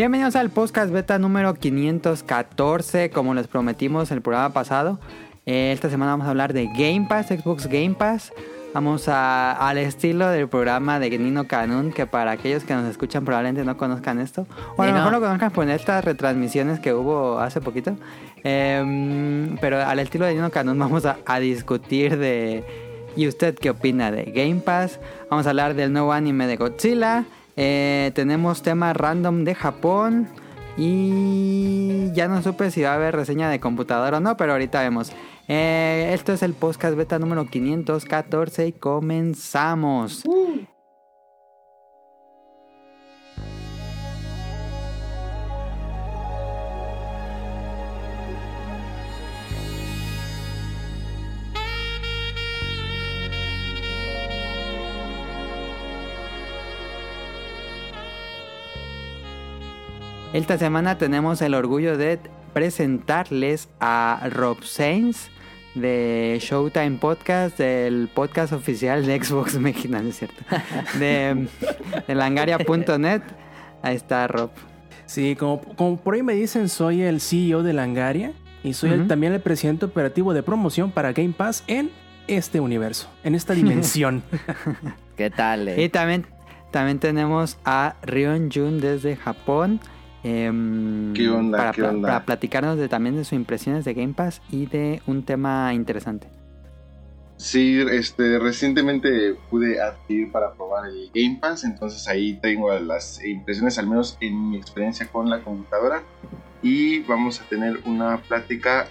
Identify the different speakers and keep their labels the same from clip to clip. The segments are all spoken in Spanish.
Speaker 1: Bienvenidos al podcast beta número 514, como les prometimos el programa pasado. Eh, esta semana vamos a hablar de Game Pass, Xbox Game Pass. Vamos a, al estilo del programa de Nino Canun, que para aquellos que nos escuchan probablemente no conozcan esto. O a lo mejor
Speaker 2: no.
Speaker 1: lo conozcan por estas retransmisiones que hubo hace poquito. Em, pero al estilo de Nino Canun vamos a, a discutir de... ¿Y usted qué opina de Game Pass? Vamos a hablar del nuevo anime de Godzilla. Eh, tenemos tema random de Japón. Y ya no supe si va a haber reseña de computadora o no, pero ahorita vemos. Eh, esto es el podcast beta número 514 y comenzamos. Esta semana tenemos el orgullo de presentarles a Rob Sainz de Showtime Podcast, del podcast oficial de Xbox Mexicana, ¿no es cierto? De, de langaria.net. Ahí está Rob.
Speaker 3: Sí, como, como por ahí me dicen, soy el CEO de Langaria y soy el- también el presidente operativo de promoción para Game Pass en este universo, en esta dimensión.
Speaker 2: ¿Qué tal? eh?
Speaker 1: Y también, también tenemos a Rion Jun desde Japón. Em,
Speaker 4: ¿Qué onda?
Speaker 1: Para,
Speaker 4: ¿Qué
Speaker 1: pla-
Speaker 4: onda?
Speaker 1: para platicarnos de, también de sus impresiones de Game Pass y de un tema interesante.
Speaker 4: Sí, este, recientemente pude adquirir para probar el Game Pass, entonces ahí tengo las impresiones, al menos en mi experiencia con la computadora. Y vamos a tener una plática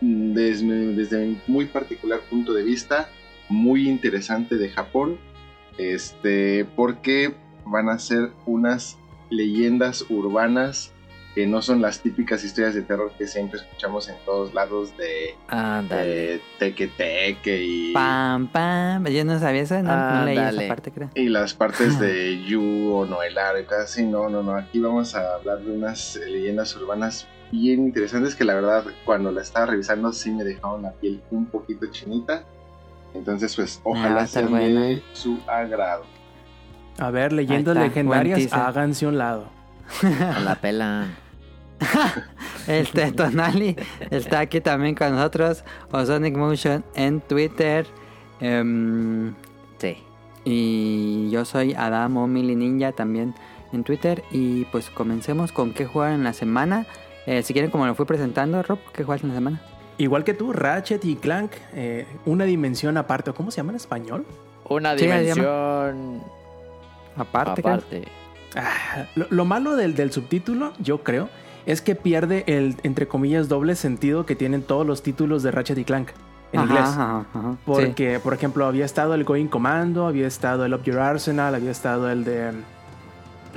Speaker 4: desde, desde mi muy particular punto de vista, muy interesante de Japón, este, porque van a ser unas leyendas urbanas que no son las típicas historias de terror que siempre escuchamos en todos lados de eh, teque teque y,
Speaker 1: Pam, pam. Yo no sabía eso, no, no leí esa parte, creo.
Speaker 4: y las partes de Yu o Noelar y cosas así. No, no, no. Aquí vamos a hablar de unas eh, leyendas urbanas bien interesantes que la verdad cuando la estaba revisando sí me dejaron la piel un poquito chinita. Entonces pues
Speaker 1: Ah,
Speaker 4: ojalá sea de su agrado.
Speaker 3: A ver, leyendas
Speaker 1: está,
Speaker 3: legendarias, háganse a un lado.
Speaker 2: A la pela.
Speaker 1: Este Tonali está aquí también con nosotros. O Sonic Motion en Twitter. Em,
Speaker 2: Sí.
Speaker 1: y yo soy Adam o Mili Ninja también en Twitter. Y pues comencemos con qué jugar en la semana. Eh, si quieren, como lo fui presentando, Rob, ¿qué juegas en la semana?
Speaker 3: Igual que tú, Ratchet y Clank, eh, una dimensión aparte. ¿Cómo se llama en español?
Speaker 2: Una
Speaker 1: Sí,
Speaker 2: dimensión
Speaker 1: Aparte,
Speaker 2: aparte.
Speaker 3: Ah, lo, lo malo del, del subtítulo, yo creo, es que pierde el, entre comillas, doble sentido que tienen todos los títulos de Ratchet y Clank en
Speaker 1: Ajá,
Speaker 3: inglés.
Speaker 1: ajá, ajá. Sí.
Speaker 3: Porque, por ejemplo, había estado el Going Commando, había estado el Up Your Arsenal, había estado el de.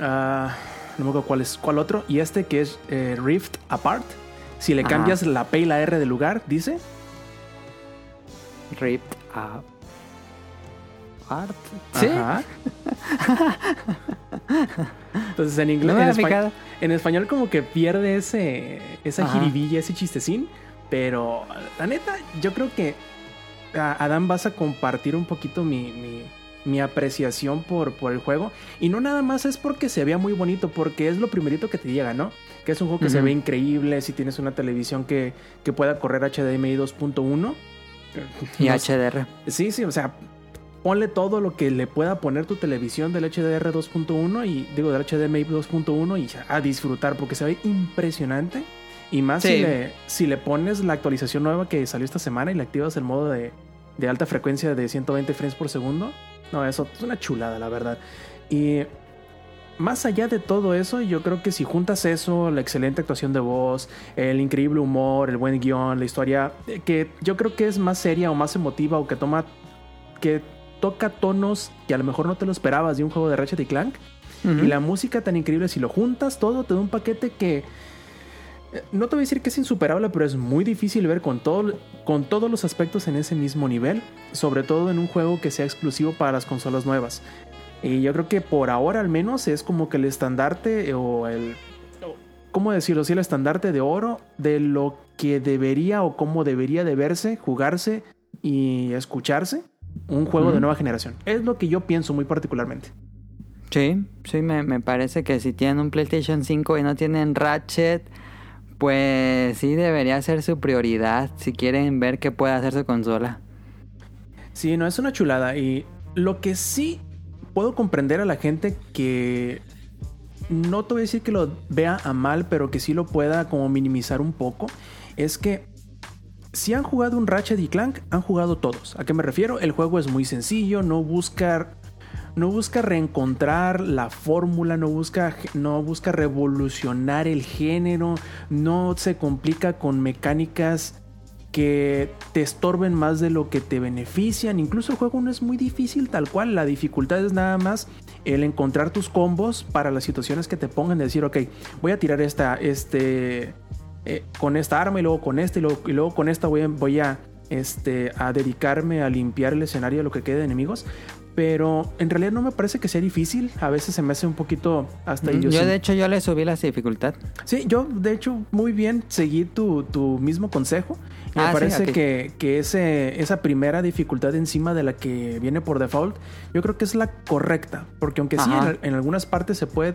Speaker 3: ah, no me acuerdo cuál es cuál otro. Y este que es eh, Rift Apart. Si le
Speaker 1: Ajá.
Speaker 3: cambias la P y la R de lugar, dice.
Speaker 1: Ripped Up. Art. Sí.
Speaker 3: Ajá. Entonces en inglés.
Speaker 1: No
Speaker 3: en, español, como que pierde ese, esa
Speaker 1: Ajá.
Speaker 3: jiribilla, ese chistecín. Pero la neta, yo creo que Adán vas a compartir un poquito mi, mi, mi apreciación por, por el juego. Y no nada más es porque se vea muy bonito, porque es lo primerito que te llega, ¿no? Que es un juego que se ve increíble, si tienes una televisión que, que pueda correr HDMI 2.1.
Speaker 1: Y
Speaker 3: No.
Speaker 1: HDR.
Speaker 3: Sí, sí, o sea, ponle todo lo que le pueda poner tu televisión del HDR 2.1 y digo del HDMI 2.1 y a disfrutar porque se ve impresionante. Y más
Speaker 1: Sí.
Speaker 3: si, le, si le pones la actualización nueva que salió esta semana y le activas el modo de, de alta frecuencia de 120 frames por segundo. No, eso es una chulada, la verdad. Y más allá de todo eso, yo creo que si juntas eso, la excelente actuación de voz, el increíble humor, el buen guion, la historia, eh, que yo creo que es más seria o más emotiva o que toma, que toca tonos que a lo mejor no te lo esperabas de un juego de Ratchet y Clank. Y la música tan increíble, si lo juntas todo, te da un paquete que eh, no te voy a decir que es insuperable, pero es muy difícil ver con, todo, con todos los aspectos en ese mismo nivel, sobre todo en un juego que sea exclusivo para las consolas nuevas. Y yo creo que por ahora al menos es como que el estandarte o el... ¿Cómo decirlo? Sí, el estandarte de oro de lo que debería o cómo debería de verse, jugarse y escucharse un juego de nueva generación. Es lo que yo pienso muy particularmente.
Speaker 1: Sí, sí, me, me parece que si tienen un PlayStation 5 y no tienen Ratchet, pues sí debería ser su prioridad si quieren ver qué puede hacer su consola.
Speaker 3: Sí, no, es una chulada. Y lo que sí puedo comprender a la gente que no te voy a decir que lo vea a mal, pero que sí lo pueda como minimizar un poco, es que si han jugado un Ratchet y Clank, han jugado todos. ¿A qué me refiero? El juego es muy sencillo, no busca no busca reencontrar la fórmula, no busca, no busca revolucionar el género, no se complica con mecánicas que te estorben más de lo que te benefician. Incluso el juego no es muy difícil tal cual. La dificultad es nada más el encontrar tus combos para las situaciones que te pongan. De decir, ok, voy a tirar esta, este, eh, con esta arma y luego con esta y luego, con esta voy a, voy a, este, a dedicarme a limpiar el escenario de lo que quede de enemigos. Pero en realidad no me parece que sea difícil. A veces se me hace un poquito hasta
Speaker 1: Yo, de hecho, yo le subí la dificultad.
Speaker 3: Sí, yo de hecho muy bien seguí tu, tu mismo consejo. me
Speaker 1: Ah,
Speaker 3: parece que, que ese, esa primera dificultad encima de la que viene por default, yo creo que es la correcta. Porque aunque sí, en algunas partes se puede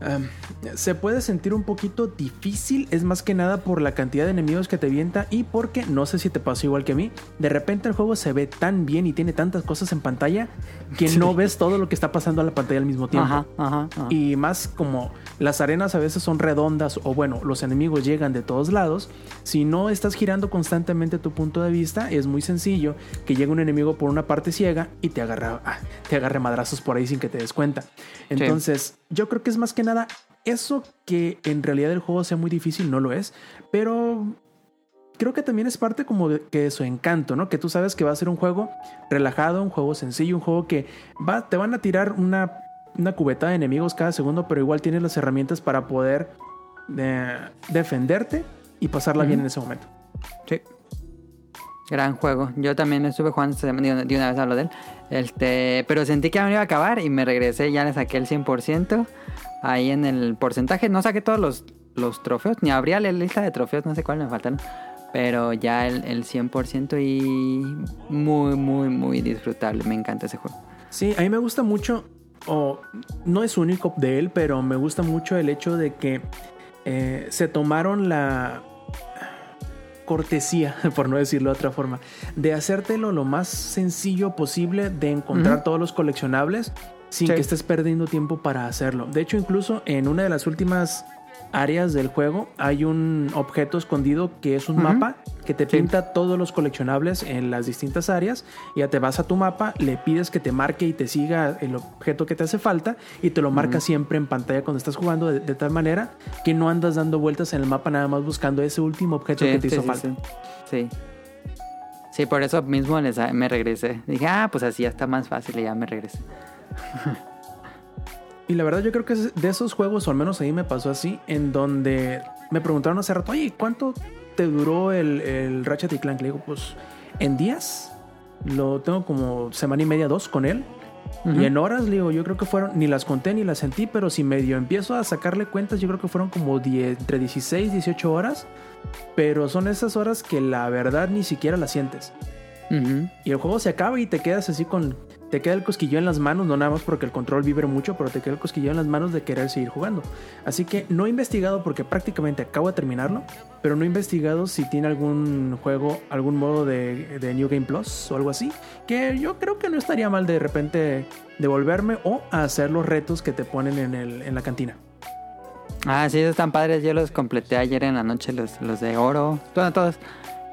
Speaker 3: Um, se puede sentir un poquito difícil, es más que nada por la cantidad de enemigos que te avienta y porque, no sé si te pasó igual que a mí, de repente el juego se ve tan bien y tiene tantas cosas en pantalla que no ves todo lo que está pasando a la pantalla al mismo tiempo.
Speaker 1: Ajá, ajá, ajá.
Speaker 3: Y más como las arenas a veces son redondas o bueno, los enemigos llegan de todos lados, si no estás girando constantemente tu punto de vista, es muy sencillo que llegue un enemigo por una parte ciega y te agarra, ah, te agarre madrazos por ahí sin que te des cuenta. Entonces, yo creo que es más que nada eso que en realidad el juego sea muy difícil, no lo es, pero creo que también es parte como de, que de su encanto, ¿no? Que tú sabes que va a ser un juego relajado, un juego sencillo, un juego que va, te van a tirar una, una cubeta de enemigos cada segundo, pero igual tienes las herramientas para poder eh, defenderte y pasarla bien en ese momento.
Speaker 1: Sí. Gran juego. Yo también estuve jugando esta semana, de de una vez hablo de él. Este, pero sentí que ya me iba a acabar y me regresé, ya le saqué el 100%. Ahí en el porcentaje, no saqué todos los, los trofeos, ni abría la lista de trofeos, no sé cuál me faltaron. Pero ya el, el 100% y muy, muy, muy disfrutable. Me encanta ese juego.
Speaker 3: Sí, a mí me gusta mucho, o no es único de él, pero me gusta mucho el hecho de que eh, se tomaron la cortesía, por no decirlo de otra forma, de hacértelo lo más sencillo posible, de encontrar todos los coleccionables sin
Speaker 1: Sí.
Speaker 3: que estés perdiendo tiempo para hacerlo. De hecho, incluso en una de las últimas áreas del juego hay un objeto escondido que es un mapa que te
Speaker 1: Sí.
Speaker 3: pinta todos los coleccionables en las distintas áreas. Ya te vas a tu mapa, le pides que te marque y te siga el objeto que te hace falta y te lo marca siempre en pantalla cuando estás jugando de, de tal manera que no andas dando vueltas en el mapa nada más buscando ese último objeto que te hizo falta.
Speaker 1: sí. Sí. Sí, por eso mismo les- me regresé. Dije, ah, pues así ya está más fácil y ya me regresé.
Speaker 3: Y la verdad yo creo que es de esos juegos, o al menos a mí me pasó así, en donde me preguntaron hace rato, oye, ¿cuánto te duró el, el Ratchet y Clank? Le digo, pues en días, lo tengo como semana y media, dos con él.
Speaker 1: Ujú.
Speaker 3: Y en horas, le digo, yo creo que fueron, ni las conté ni las sentí, pero si medio empiezo a sacarle cuentas, yo creo que fueron como 10, entre 16, 18 horas. Pero son esas horas que la verdad ni siquiera las sientes.
Speaker 1: Ujú.
Speaker 3: Y el juego se acaba y te quedas así con. Te queda el cosquillo en las manos, no nada más porque el control vibre mucho, pero te queda el cosquillo en las manos de querer seguir jugando. Así que no he investigado porque prácticamente acabo de terminarlo, pero no he investigado si tiene algún juego, algún modo de, New Game Plus o algo así. Que yo creo que no estaría mal de repente devolverme o hacer los retos que te ponen en, el, en la cantina.
Speaker 1: Ah, sí, están padres. Yo los completé ayer en la noche, los, de oro. Bueno, todos.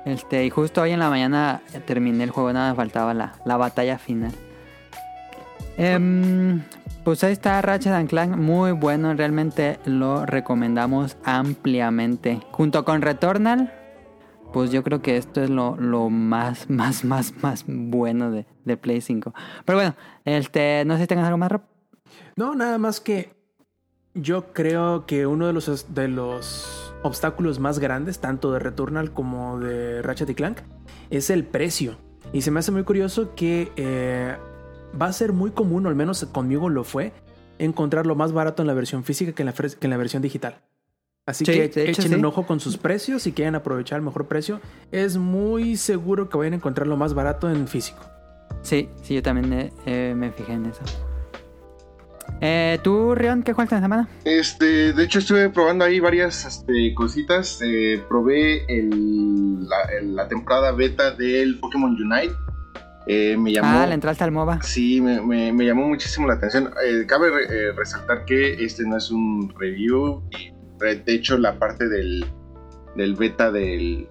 Speaker 1: Este, y justo hoy en la mañana terminé el juego, nada me faltaba la batalla final. Em, pues ahí está Ratchet Clank, muy bueno, realmente lo recomendamos ampliamente. Junto con Returnal, pues yo creo que esto es lo, lo más, más, más, más bueno de, de Play 5. Pero bueno, este, no sé si tengas algo más, Rob.
Speaker 3: No, nada más que yo creo que uno de los, de los obstáculos más grandes, tanto de Returnal como de Ratchet y Clank, es el precio. Y se me hace muy curioso que eh, va a ser muy común, o al menos conmigo lo fue, encontrar lo más barato en la versión física que en la, fres- que en la versión digital. Así
Speaker 1: Sí,
Speaker 3: que
Speaker 1: hecho,
Speaker 3: echen
Speaker 1: sí.
Speaker 3: un ojo con sus precios si quieren aprovechar el mejor precio. Es muy seguro que vayan a encontrar lo más barato en físico.
Speaker 1: Sí, sí, yo también eh, eh, me fijé en eso. Eh, ¿Tú, Rion, qué jugaste en la semana?
Speaker 4: Este, de hecho estuve probando ahí varias este, cositas. Eh, probé el- la, el- la temporada beta del Pokémon Unite. Eh, me llamó.
Speaker 1: Ah, le entraste al MOBA.
Speaker 4: Sí, me, me- me llamó muchísimo la atención. Eh, cabe re- eh, resaltar que este no es un review. De hecho, la parte del, del beta del,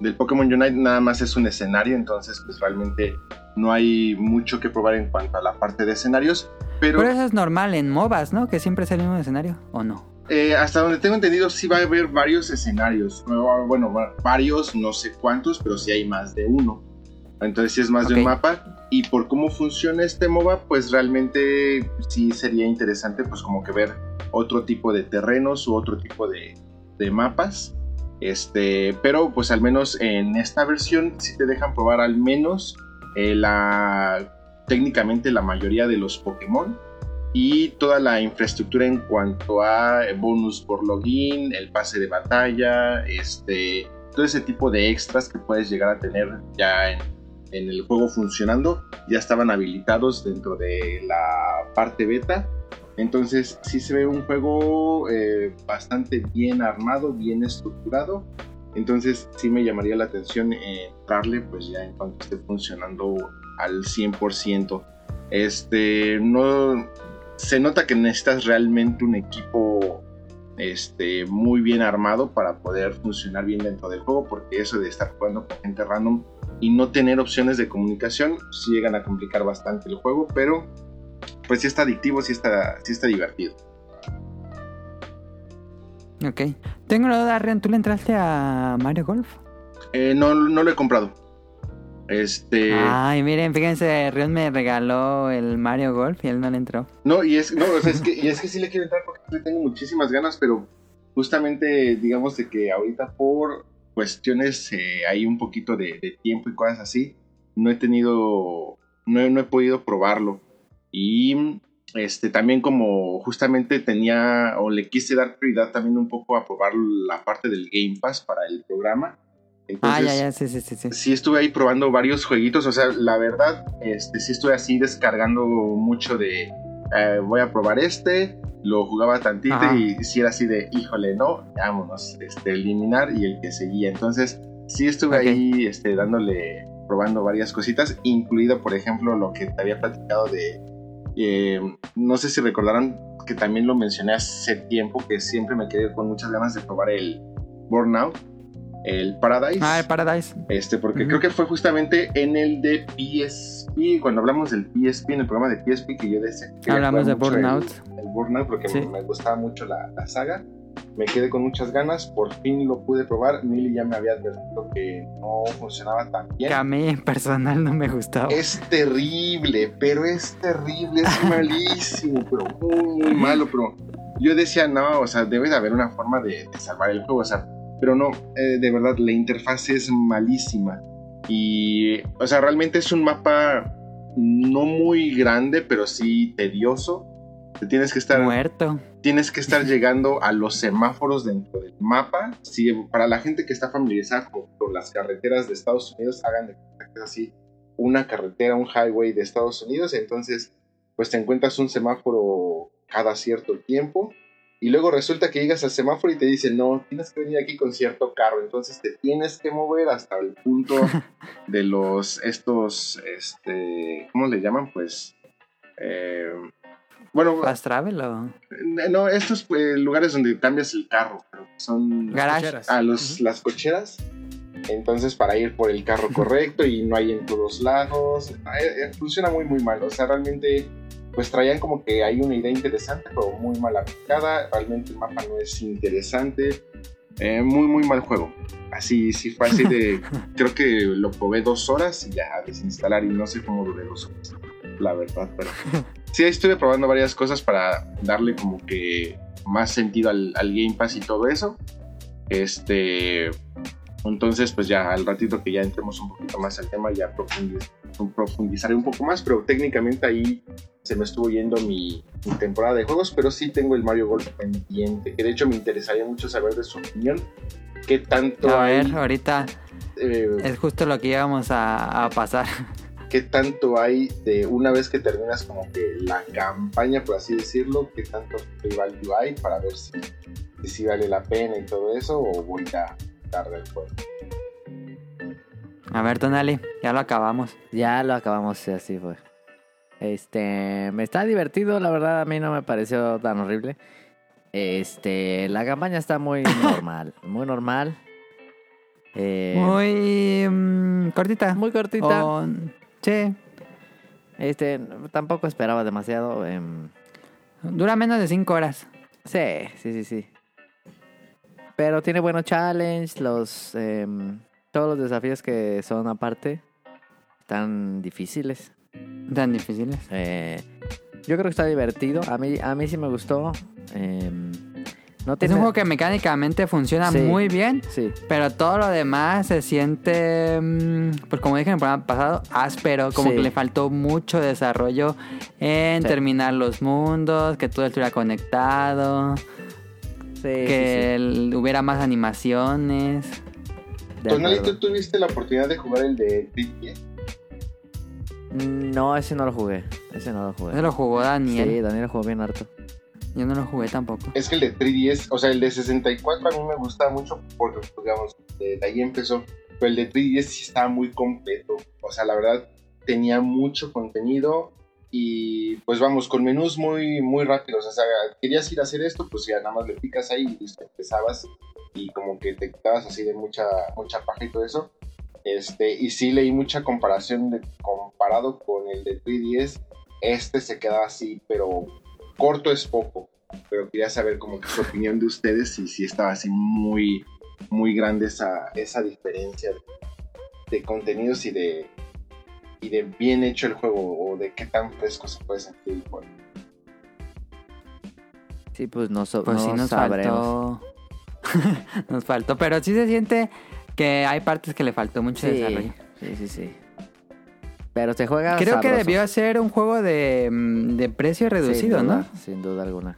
Speaker 4: del Pokémon Unite nada más es un escenario. Entonces, pues realmente no hay mucho que probar en cuanto a la parte de escenarios. Pero,
Speaker 1: Pero eso es normal en MOBAs, ¿no? Que siempre es el mismo escenario, ¿o no?
Speaker 4: eh, hasta donde tengo entendido, sí va a haber varios escenarios. Bueno, va- varios, no sé cuántos, pero sí hay más de uno. Entonces sí es más de un mapa. Y por cómo funciona este MOBA, pues realmente sí sería interesante pues como que ver otro tipo de terrenos u otro tipo de, de mapas. Este, pero pues al menos en esta versión sí te dejan probar al menos eh, la técnicamente la mayoría de los Pokémon y toda la infraestructura en cuanto a bonus por login, el pase de batalla, este, todo ese tipo de extras que puedes llegar a tener ya en, en el juego funcionando, ya estaban habilitados dentro de la parte beta. Entonces sí se ve un juego eh, bastante bien armado, bien estructurado. Entonces sí me llamaría la atención eh, entrarle pues ya en cuanto esté funcionando al 100%. Este, no, se nota que necesitas realmente un equipo este, muy bien armado para poder funcionar bien dentro del juego, porque eso de estar jugando con gente random y no tener opciones de comunicación, sí llegan a complicar bastante el juego, pero pues sí está adictivo, sí está, sí está divertido.
Speaker 1: Ok. Tengo una duda, Rion, ¿tú le entraste a Mario Golf?
Speaker 4: Eh, no, no lo he comprado. Este.
Speaker 1: Ay, miren, fíjense, Rion me regaló el Mario Golf y él no le entró.
Speaker 4: No, y es, no, o sea, es que, y es que sí le quiero entrar porque le tengo muchísimas ganas, pero justamente digamos de que ahorita por cuestiones eh, hay un poquito de, de tiempo y cosas así, no he tenido, no, no he podido probarlo. Y este también como justamente tenía o le quise dar prioridad también un poco a probar la parte del Game Pass para el programa.
Speaker 1: Ah, ya,
Speaker 4: Entonces,
Speaker 1: ya, sí, sí, sí. sí.
Speaker 4: sí estuve ahí probando varios jueguitos, o sea, la verdad, este, sí estuve así descargando mucho de, eh, voy a probar este, lo jugaba tantito
Speaker 1: Ajá.
Speaker 4: y si era así de, híjole, no, vámonos, este, eliminar y el que seguía. Entonces, sí estuve
Speaker 1: Ok.
Speaker 4: ahí, este, dándole, probando varias cositas, incluido, por ejemplo, lo que te había platicado de, eh, no sé si recordaron que también lo mencioné hace tiempo, que siempre me quedé con muchas ganas de probar el Burnout, el Paradise.
Speaker 1: Ah, el Paradise.
Speaker 4: Este, porque
Speaker 1: Ujú.
Speaker 4: creo que fue justamente en el de PSP, cuando hablamos del PSP, en el programa de PSP, que yo decía
Speaker 1: Hablamos de Burnout.
Speaker 4: El, el Burnout, porque
Speaker 1: Sí.
Speaker 4: me, me gustaba mucho la, la saga. Me quedé con muchas ganas, por fin lo pude probar. Millie ya me había advertido que no funcionaba tan bien.
Speaker 1: Que a mí en personal no me gustaba.
Speaker 4: Es terrible, pero es terrible, es malísimo, pero muy, muy malo. Pero yo decía, no, o sea, debe de haber una forma de, de salvar el juego, o sea, pero no, eh, de verdad, la interfaz es malísima. Y, o sea, realmente es un mapa no muy grande, pero sí tedioso. Te tienes que estar
Speaker 1: Muerto.
Speaker 4: tienes que estar llegando a los semáforos dentro del mapa. Si, para la gente que está familiarizada con, con las carreteras de Estados Unidos, hagan de que es así una carretera, un highway de Estados Unidos. Entonces, pues te encuentras un semáforo cada cierto tiempo. Y luego resulta que llegas al semáforo y te dicen, no, tienes que venir aquí con cierto carro. Entonces te tienes que mover hasta el punto de los, estos, este, ¿cómo le llaman? Pues, eh, bueno,
Speaker 1: ¿Fast Travel o...?
Speaker 4: no, estos eh, lugares donde cambias el carro, son
Speaker 1: Garage.
Speaker 3: cocheras.
Speaker 4: a los, las cocheras. Entonces, para ir por el carro correcto y no hay en todos lados, eh, eh, funciona muy, muy mal. O sea, realmente, pues traían como que hay una idea interesante, pero muy mal aplicada. Realmente el mapa no es interesante. Eh, muy, muy mal juego. Así, sí fue así de. creo que lo probé dos horas y ya a desinstalar y no sé cómo duré dos horas. La verdad, pero. Sí, estuve probando varias cosas para darle como que más sentido al, al Game Pass y todo eso. Este. Entonces, pues ya al ratito que ya entremos un poquito más al tema, ya profundiz- profundizaré un poco más, pero técnicamente ahí se me estuvo yendo mi, mi temporada de juegos, pero sí tengo el Mario Golf pendiente, que de hecho me interesaría mucho saber de su opinión. ¿Qué tanto
Speaker 1: A
Speaker 4: hay?
Speaker 1: ver, ahorita
Speaker 4: eh,
Speaker 1: es justo lo que íbamos a, a pasar.
Speaker 4: qué tanto hay de una vez que terminas como que la campaña, por así decirlo, qué tanto rival hay para ver si, si, vale la pena y todo eso o voy a dar del juego.
Speaker 1: A ver, Tonali, ya lo acabamos.
Speaker 2: Ya lo acabamos, sí, así fue. Este, me está divertido, la verdad a mí no me pareció tan horrible. Este, la campaña está muy normal, muy normal. Eh,
Speaker 1: Muy mm, cortita.
Speaker 2: muy cortita.
Speaker 1: O- sí,
Speaker 2: Este, tampoco esperaba demasiado. em,
Speaker 1: dura menos de 5 horas.
Speaker 2: sí, sí, sí, sí. Pero tiene buenos challenge, los em, todos los desafíos que son aparte están difíciles.
Speaker 1: Tan difíciles.
Speaker 2: Eh, yo creo que está divertido. A mí, a mí sí me gustó. Em, no
Speaker 1: Es
Speaker 2: tiene...
Speaker 1: un juego que mecánicamente funciona
Speaker 2: Sí.
Speaker 1: muy bien.
Speaker 2: Sí,
Speaker 1: Pero todo lo demás se siente, mm, pues como dije en el programa pasado, áspero, como
Speaker 2: Sí.
Speaker 1: que le faltó mucho desarrollo en terminar los mundos, que todo estuviera conectado,
Speaker 2: sí,
Speaker 1: que hubiera más animaciones.
Speaker 4: Tonali,
Speaker 2: acuerdo.
Speaker 4: ¿tú tuviste la oportunidad de jugar el de Tricky?
Speaker 2: No, ese no lo jugué. Ese no lo jugué.
Speaker 1: Eso lo jugó Daniel.
Speaker 2: Sí, Daniel jugó bien harto.
Speaker 1: Yo no lo jugué tampoco.
Speaker 4: Es que el de 3DS, o sea, el de 64 a mí me gusta mucho porque, pues, digamos, de ahí empezó. Pero el de 3DS sí estaba muy completo. O sea, la verdad, tenía mucho contenido y, pues vamos, con menús muy, muy rápidos. O sea, querías ir a hacer esto, pues ya nada más le picas ahí y listo, empezabas y como que te quitabas así de mucha, mucha paja y todo eso. Este, y sí leí mucha comparación de, comparado con el de 3DS. Este se quedaba así, pero corto es poco. Pero quería saber como que su opinión de ustedes y si estaba así muy, muy grande esa, esa diferencia de, de contenidos y de, y de bien hecho el juego o de qué tan fresco se puede sentir el juego.
Speaker 2: Sí, pues no, so-
Speaker 1: Pues
Speaker 2: no
Speaker 1: sí nos
Speaker 2: sabremos.
Speaker 1: faltó. nos faltó, pero sí se siente que hay partes que le faltó mucho
Speaker 2: Sí,
Speaker 1: desarrollo.
Speaker 2: sí, sí, sí. Pero se juega
Speaker 1: Creo que debió ser un juego de, mm, de precio reducido,
Speaker 2: Sin
Speaker 1: ¿no?
Speaker 2: Sin duda alguna.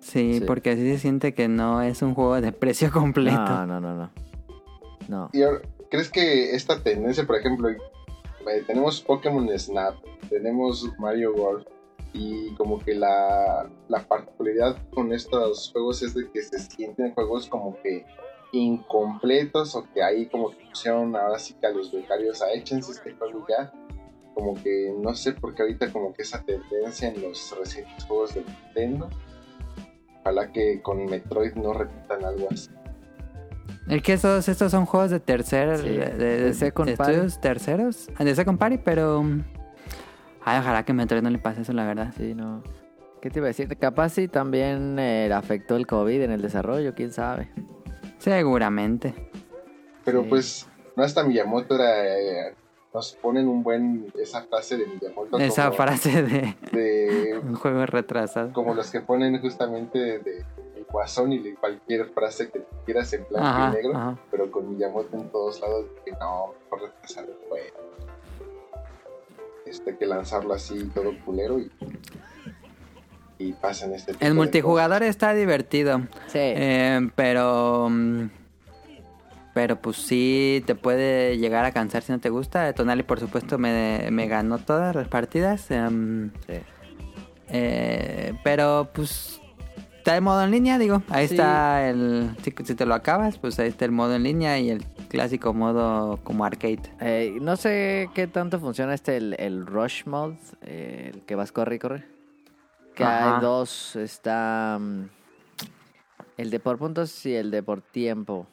Speaker 1: Sí,
Speaker 2: Sí.
Speaker 1: porque así se siente que no es un juego de precio completo.
Speaker 2: No, no, no, no. No.
Speaker 4: Y ahora, ¿crees que esta tendencia, por ejemplo, tenemos Pokémon Snap, tenemos Mario Golf y como que la, la particularidad con estos juegos es de que se sienten juegos como que incompletos o que ahí como que pusieron ahora sí que a los becarios a échense este juego ya como que no sé por qué ahorita como que esa tendencia en los recientes juegos de Nintendo ojalá que con Metroid no repitan algo así
Speaker 1: Es que estos, estos son juegos de tercer...
Speaker 2: Sí,
Speaker 1: de,
Speaker 2: de
Speaker 1: de-
Speaker 2: second
Speaker 1: de
Speaker 2: party.
Speaker 1: estudios terceros. De Second Party, pero... mm, Ay, ojalá que Metroid no le pase eso, la verdad.
Speaker 2: Sí, no. ¿Qué te iba a decir? Capaz sí también eh, afectó el COVID en el desarrollo, quién sabe.
Speaker 1: Seguramente.
Speaker 4: Pero
Speaker 2: Sí.
Speaker 4: pues, no hasta Miyamoto era. eh, nos ponen un buen. Esa frase de Miyamoto.
Speaker 1: Esa
Speaker 4: como,
Speaker 1: frase de
Speaker 4: De,
Speaker 1: un juego retrasado.
Speaker 4: como los que ponen justamente de, de Guasón y de cualquier frase que quieras en blanco
Speaker 1: Ajá,
Speaker 4: y negro.
Speaker 1: ajá.
Speaker 4: Pero con Miyamoto en todos lados. Que no, mejor retrasar el juego. Este, que lanzarlo así todo culero y. Y pasan este tipo
Speaker 1: El
Speaker 4: de
Speaker 1: multijugador está divertido.
Speaker 2: Sí.
Speaker 1: Eh, pero. mm, Pero pues sí, te puede llegar a cansar si no te gusta. Tonali, por supuesto, me, me ganó todas las partidas. em,
Speaker 2: sí.
Speaker 1: eh, pero pues. Está el modo en línea, digo. Ahí
Speaker 2: Sí.
Speaker 1: está el. Si, si te lo acabas, pues ahí está el modo en línea y el clásico modo como arcade.
Speaker 2: Eh, no sé qué tanto funciona este, el, el Rush Mode, eh, el que vas corre y corre. Que
Speaker 1: Ajá.
Speaker 2: hay dos, está mm, el de por puntos y el de por tiempo.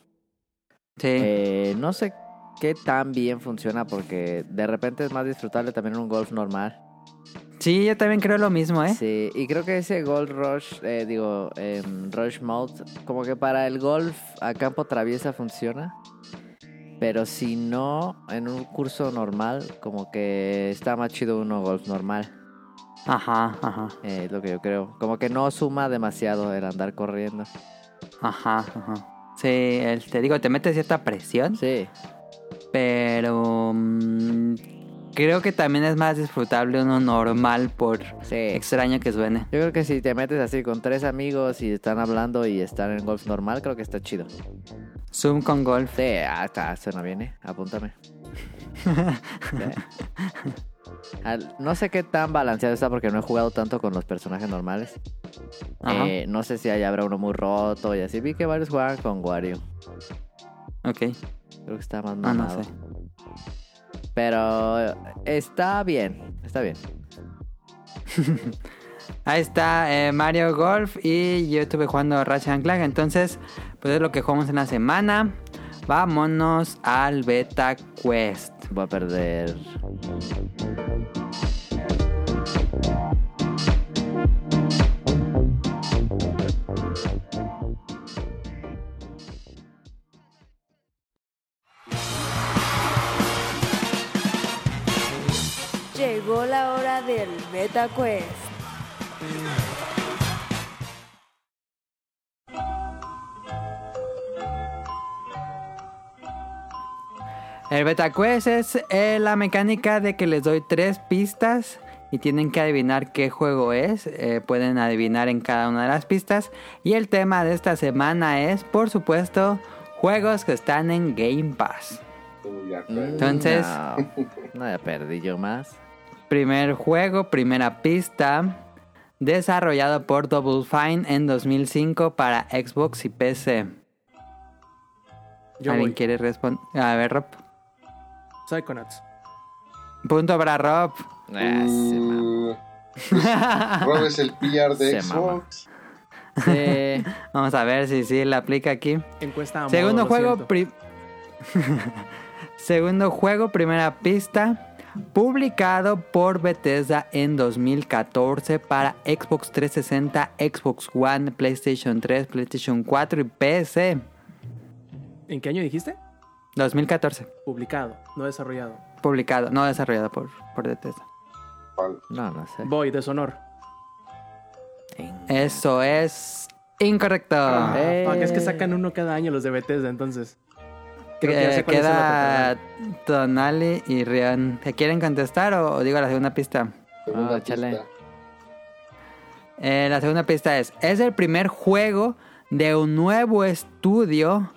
Speaker 1: Sí.
Speaker 2: Eh, no sé qué tan bien funciona porque de repente es más disfrutable también un golf normal.
Speaker 1: Sí, yo también creo lo mismo, ¿eh?
Speaker 2: Sí, y creo que ese Gold Rush, eh, digo, em, Rush Mode, como que para el golf a campo traviesa funciona. Pero si no, en un curso normal, como que está más chido uno golf normal.
Speaker 1: Ajá, ajá.
Speaker 2: eh, es lo que yo creo. Como que no suma demasiado el andar corriendo.
Speaker 1: Ajá, ajá. Sí, el- te digo, te mete cierta presión.
Speaker 2: Sí,
Speaker 1: Pero mm, creo que también es más disfrutable uno normal por
Speaker 2: Sí.
Speaker 1: extraño que suene.
Speaker 2: Yo creo que si te metes así con tres amigos y están hablando y están en golf normal, creo que está chido.
Speaker 1: Zoom con golf.
Speaker 2: Sí, ah, está, suena bien, ¿eh? Apúntame. Sí. Al- no sé qué tan balanceado está porque no he jugado tanto con los personajes normales. Eh, no sé si allá habrá uno muy roto y así. Vi que varios juegan con Wario.
Speaker 1: Ok.
Speaker 2: Creo que está más
Speaker 1: Ah, no
Speaker 2: mamado.
Speaker 1: sé.
Speaker 2: Pero está bien, está bien.
Speaker 1: Ahí está eh, Mario Golf y yo estuve jugando Ratchet and Clank. Entonces, pues es lo que jugamos en la semana. Vámonos al Beta Quest.
Speaker 2: Voy a perder.
Speaker 5: Llegó la hora del Beta Quest.
Speaker 1: El Beta Quest es eh, la mecánica de que les doy tres pistas y tienen que adivinar qué juego es. Eh, pueden adivinar en cada una de las pistas. Y el tema de esta semana es, por supuesto, juegos que están en Game Pass. Entonces-
Speaker 2: No, no, ya perdí yo más.
Speaker 1: Primer juego, primera pista. Desarrollado por Double Fine en 2005 para Xbox y PC.
Speaker 3: Yo
Speaker 1: ¿Alguien
Speaker 3: voy.
Speaker 1: quiere responder? A ver, Rob.
Speaker 3: Psychonauts.
Speaker 1: Punto para Rob.
Speaker 4: Uh, Rob es el PR de
Speaker 2: Se.
Speaker 4: Xbox.
Speaker 2: Sí.
Speaker 1: Vamos a ver si sí la aplica aquí.
Speaker 3: Encuesta
Speaker 1: Segundo juego, Segundo juego, primera pista. Publicado por Bethesda en 2014 para Xbox 360, Xbox One, PlayStation 3, PlayStation 4 y PC.
Speaker 3: ¿En qué año dijiste?
Speaker 1: 2014.
Speaker 3: Publicado, no desarrollado.
Speaker 1: Publicado, no desarrollado por, por Bethesda.
Speaker 2: No, no sé.
Speaker 3: Voy, deshonor.
Speaker 1: Eso es incorrecto.
Speaker 3: Ah,
Speaker 2: Eh.
Speaker 3: es que sacan uno cada año los de Bethesda, entonces. Creo que ya
Speaker 1: Eh, queda Tonali y Rian. ¿Te quieren contestar o, o digo la segunda pista?
Speaker 4: Segunda
Speaker 2: échale.
Speaker 4: pista.
Speaker 1: Eh, la segunda pista es, es el primer juego de un nuevo estudio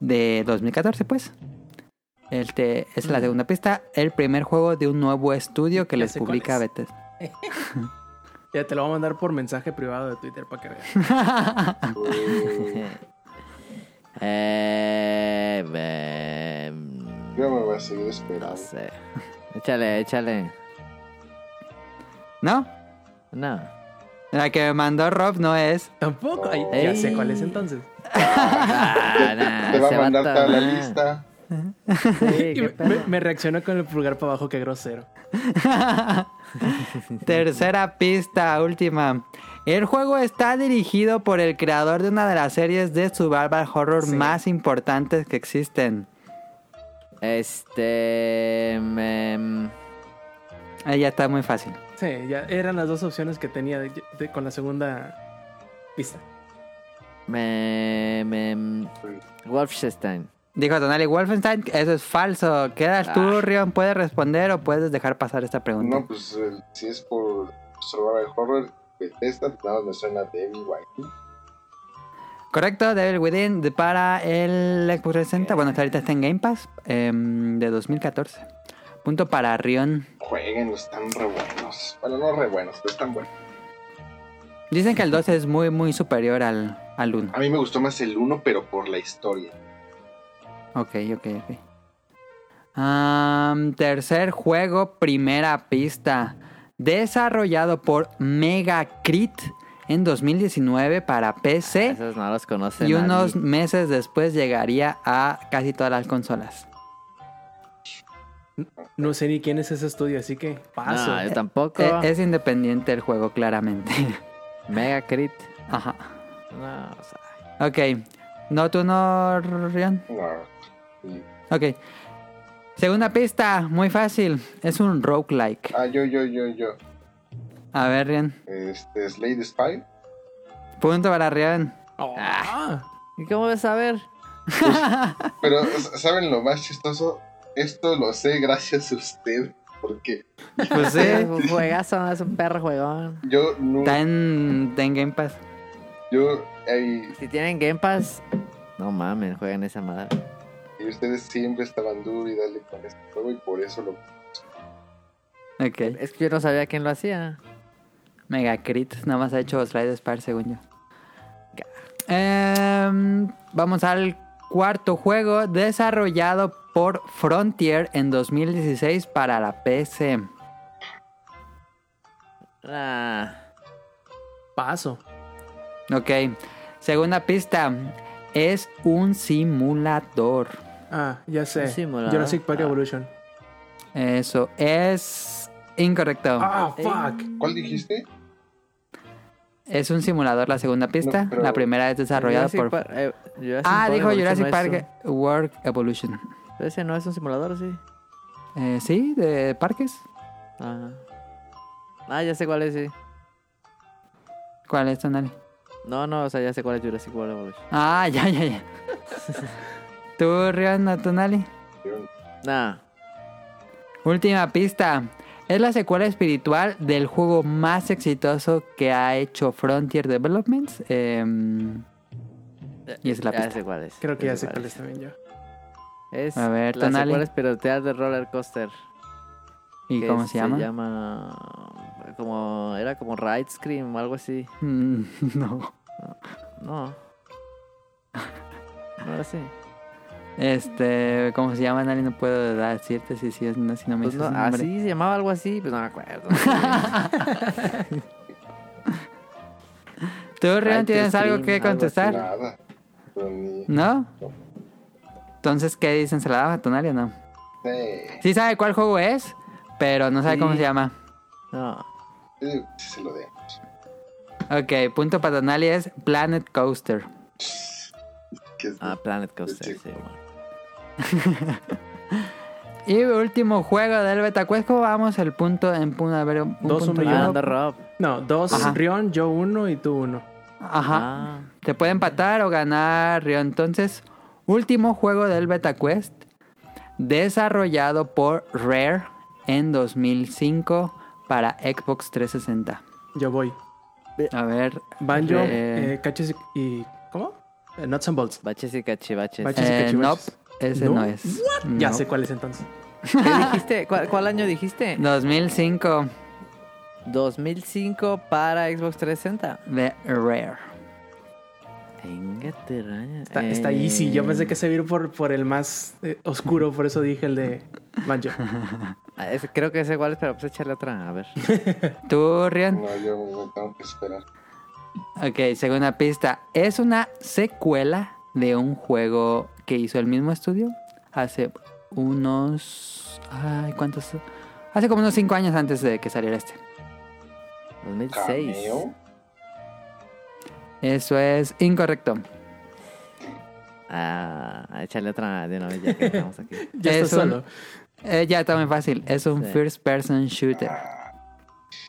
Speaker 1: de 2014, pues. Este, esa es la segunda pista. El primer juego de un nuevo estudio que
Speaker 3: Ya
Speaker 1: les publica
Speaker 3: es.
Speaker 1: Bethesda.
Speaker 3: Ya te lo voy a mandar por mensaje privado de Twitter para que veas.
Speaker 2: Eh, eh,
Speaker 4: yo me voy a seguir esperando.
Speaker 2: no sé. Échale, échale.
Speaker 1: ¿No?
Speaker 2: No.
Speaker 1: La que me mandó Rob no es.
Speaker 3: Tampoco. Ay, ya sé cuál es entonces.
Speaker 2: Ah, nah,
Speaker 4: Te va a mandar toda la lista.
Speaker 2: Sí,
Speaker 3: me- me reaccionó con el pulgar para abajo, qué grosero.
Speaker 1: Tercera pista, última. El juego está dirigido por el creador de una de las series de survival horror
Speaker 3: Sí.
Speaker 1: más importantes que existen.
Speaker 2: Este. me-
Speaker 1: Ahí ya está muy fácil.
Speaker 3: Sí, ya eran las dos opciones que tenía de- de- con la segunda pista.
Speaker 2: me, me- Wolfenstein.
Speaker 1: Dijo Tonali Wolfenstein, eso es falso. Quedas tú,
Speaker 2: Ah.
Speaker 1: Rion, puedes responder o puedes dejar pasar esta pregunta.
Speaker 4: No, pues eh, si es por Survival Horror, Bethesda, nada más me suena Devil White.
Speaker 1: Correcto, Devil Within de- para el Xbox 360. Bueno, hasta ahorita está en Game Pass em, de 2014. Punto para Rion.
Speaker 4: Jueguen, están re buenos. Bueno, no re buenos, pero están buenos.
Speaker 1: Dicen que el 2 es muy, muy superior al, al 1.
Speaker 4: A mí me gustó más el 1, pero por la historia.
Speaker 1: Ok, ok, ok. Tercer juego, primera pista. Desarrollado por Megacrit en 2019 para PC.
Speaker 2: Esos no los conocen.
Speaker 1: Y
Speaker 2: nadie.
Speaker 1: unos meses después llegaría a casi todas las consolas.
Speaker 3: No sé ni quién es ese estudio, así que paso.
Speaker 2: No, yo tampoco.
Speaker 1: E- Es independiente el juego, claramente.
Speaker 2: Mega Crit.
Speaker 1: Ajá.
Speaker 2: No, o sea.
Speaker 1: Ok. No, tú no, Rian.
Speaker 4: No. sí.
Speaker 1: Ok. Segunda pista, muy fácil. Es un roguelike.
Speaker 4: Ah, yo, yo, yo, yo.
Speaker 1: A ver, Rian.
Speaker 4: Este, Slade Spy.
Speaker 1: Punto para Rian.
Speaker 3: Oh,
Speaker 2: ¿Y cómo vas a ver?
Speaker 4: Pero, ¿saben lo más chistoso? Esto lo sé gracias a usted. Porque
Speaker 1: Pues sí.
Speaker 2: Es un juegazo, es un perro juegón.
Speaker 4: yo no.
Speaker 1: Está en, está en Game Pass.
Speaker 4: Yo. ahí,
Speaker 2: Si tienen Game Pass, no mames, jueguen esa madre.
Speaker 4: Y ustedes siempre estaban duro y dale con este juego y por eso lo.
Speaker 1: Ok.
Speaker 2: Es que yo no sabía quién lo hacía.
Speaker 1: Mega Crit, nada más ha hecho Slide Spire según yo. Em, vamos al cuarto juego desarrollado por Frontier en 2016 para la PC.
Speaker 2: Ah,
Speaker 3: Paso.
Speaker 1: Ok, segunda pista. Es un simulador.
Speaker 3: Ah, ya sé. Jurassic Park
Speaker 2: Ah.
Speaker 3: Evolution.
Speaker 1: Eso es incorrecto.
Speaker 3: Ah, fuck.
Speaker 4: ¿Cuál dijiste?
Speaker 1: Es un simulador la segunda pista.
Speaker 4: No, pero-
Speaker 1: La primera es desarrollada
Speaker 2: Jurassic
Speaker 1: por...
Speaker 2: Par- eh,
Speaker 1: Ah,
Speaker 2: Park
Speaker 1: dijo
Speaker 2: Evolution
Speaker 1: Jurassic
Speaker 2: no
Speaker 1: Park World Evolution.
Speaker 2: Ese no es un simulador, sí.
Speaker 1: Eh, ¿Sí? ¿De parques?
Speaker 2: Ah. Ah, ya sé cuál es, sí.
Speaker 1: ¿Cuál es, Tonali?
Speaker 2: No, no, o sea, ya sé cuál es Jurassic World Evolution.
Speaker 1: Ah, ya, ya, ya. ¿Tú, Rihanna, Tonali?
Speaker 2: Nah.
Speaker 1: Última pista. Es la secuela espiritual del juego más exitoso que ha hecho Frontier Developments. Em, y es la
Speaker 2: ya
Speaker 1: pista.
Speaker 2: sé cuál es.
Speaker 3: Creo que ya sé
Speaker 2: cuál
Speaker 3: es también yo.
Speaker 2: Es
Speaker 1: A ver,
Speaker 2: la secuela espiritual de Roller Coaster.
Speaker 1: ¿Y
Speaker 2: que
Speaker 1: cómo se llama?
Speaker 2: Se llama... Como... Era como Ride Scream o algo así.
Speaker 1: Mm, no.
Speaker 2: No. No era así.
Speaker 1: Este, ¿cómo se llama? Nali? No puedo decirte si, si, no, si no me
Speaker 2: Pues no, así se llamaba algo así, pues no me acuerdo.
Speaker 1: ¿Tú,
Speaker 2: Right
Speaker 1: tienes algo que
Speaker 2: algo así.
Speaker 1: contestar?
Speaker 4: Nada. Ni-
Speaker 1: ¿No? Entonces, ¿qué dicen? ¿Se la daba a Tonali o no?
Speaker 4: Sí.
Speaker 1: Sí sabe cuál juego es, pero no sabe
Speaker 2: Sí.
Speaker 1: cómo se llama.
Speaker 2: No.
Speaker 4: Sí se lo dé.
Speaker 1: Ok, punto para Tonali es Planet Coaster.
Speaker 4: De-
Speaker 2: Ah, Planet Coaster,
Speaker 4: Sí.
Speaker 2: sí, bueno.
Speaker 1: Y último juego del Beta Quest, ¿cómo vamos? El punto en punto. A ver, un
Speaker 3: Dos,
Speaker 1: punto
Speaker 3: y
Speaker 2: Rob.
Speaker 3: No, dos
Speaker 1: Ajá.
Speaker 3: Rion, yo uno y tú uno.
Speaker 1: Ajá.
Speaker 2: Ah,
Speaker 1: Te puede empatar o ganar, Río. Entonces, último juego del Beta Quest, desarrollado por Rare en 2005 para Xbox 360.
Speaker 3: Yo voy.
Speaker 1: A ver.
Speaker 3: Banjo,
Speaker 1: Eh,
Speaker 3: eh, Caches y. ¿Cómo? Eh, Nuts and Bolts.
Speaker 2: baches y cachivaches.
Speaker 3: Baches.
Speaker 1: eh,
Speaker 3: Cachivaches.
Speaker 1: nope, ese no,
Speaker 3: ¿No?
Speaker 1: es.
Speaker 3: Ya sé cuál es entonces.
Speaker 2: ¿Qué dijiste? ¿Cuál, cuál año dijiste?
Speaker 1: 2005
Speaker 2: 2005 para Xbox 360.
Speaker 1: de Rare.
Speaker 3: Está,
Speaker 2: Eh,
Speaker 3: está easy. Yo pensé que se vio por, por el más eh, oscuro, por eso dije el de Banjo.
Speaker 2: ah, creo que es igual, pero pues échale otra, a ver.
Speaker 1: ¿Tú, Rian?
Speaker 4: No, yo me tengo que esperar.
Speaker 1: Ok, segunda pista. Es una secuela de un juego que hizo el mismo estudio hace unos... Ay, ¿cuántos? Hace como unos 5 años antes de que saliera este.
Speaker 2: 2006.
Speaker 4: Cameo.
Speaker 1: Eso es incorrecto.
Speaker 2: Ah, échale otra de una vez ya que estamos aquí.
Speaker 3: Ya
Speaker 1: Es un-
Speaker 3: solo.
Speaker 1: Eh, ya está muy fácil. Es un
Speaker 2: Sí.
Speaker 1: first person shooter.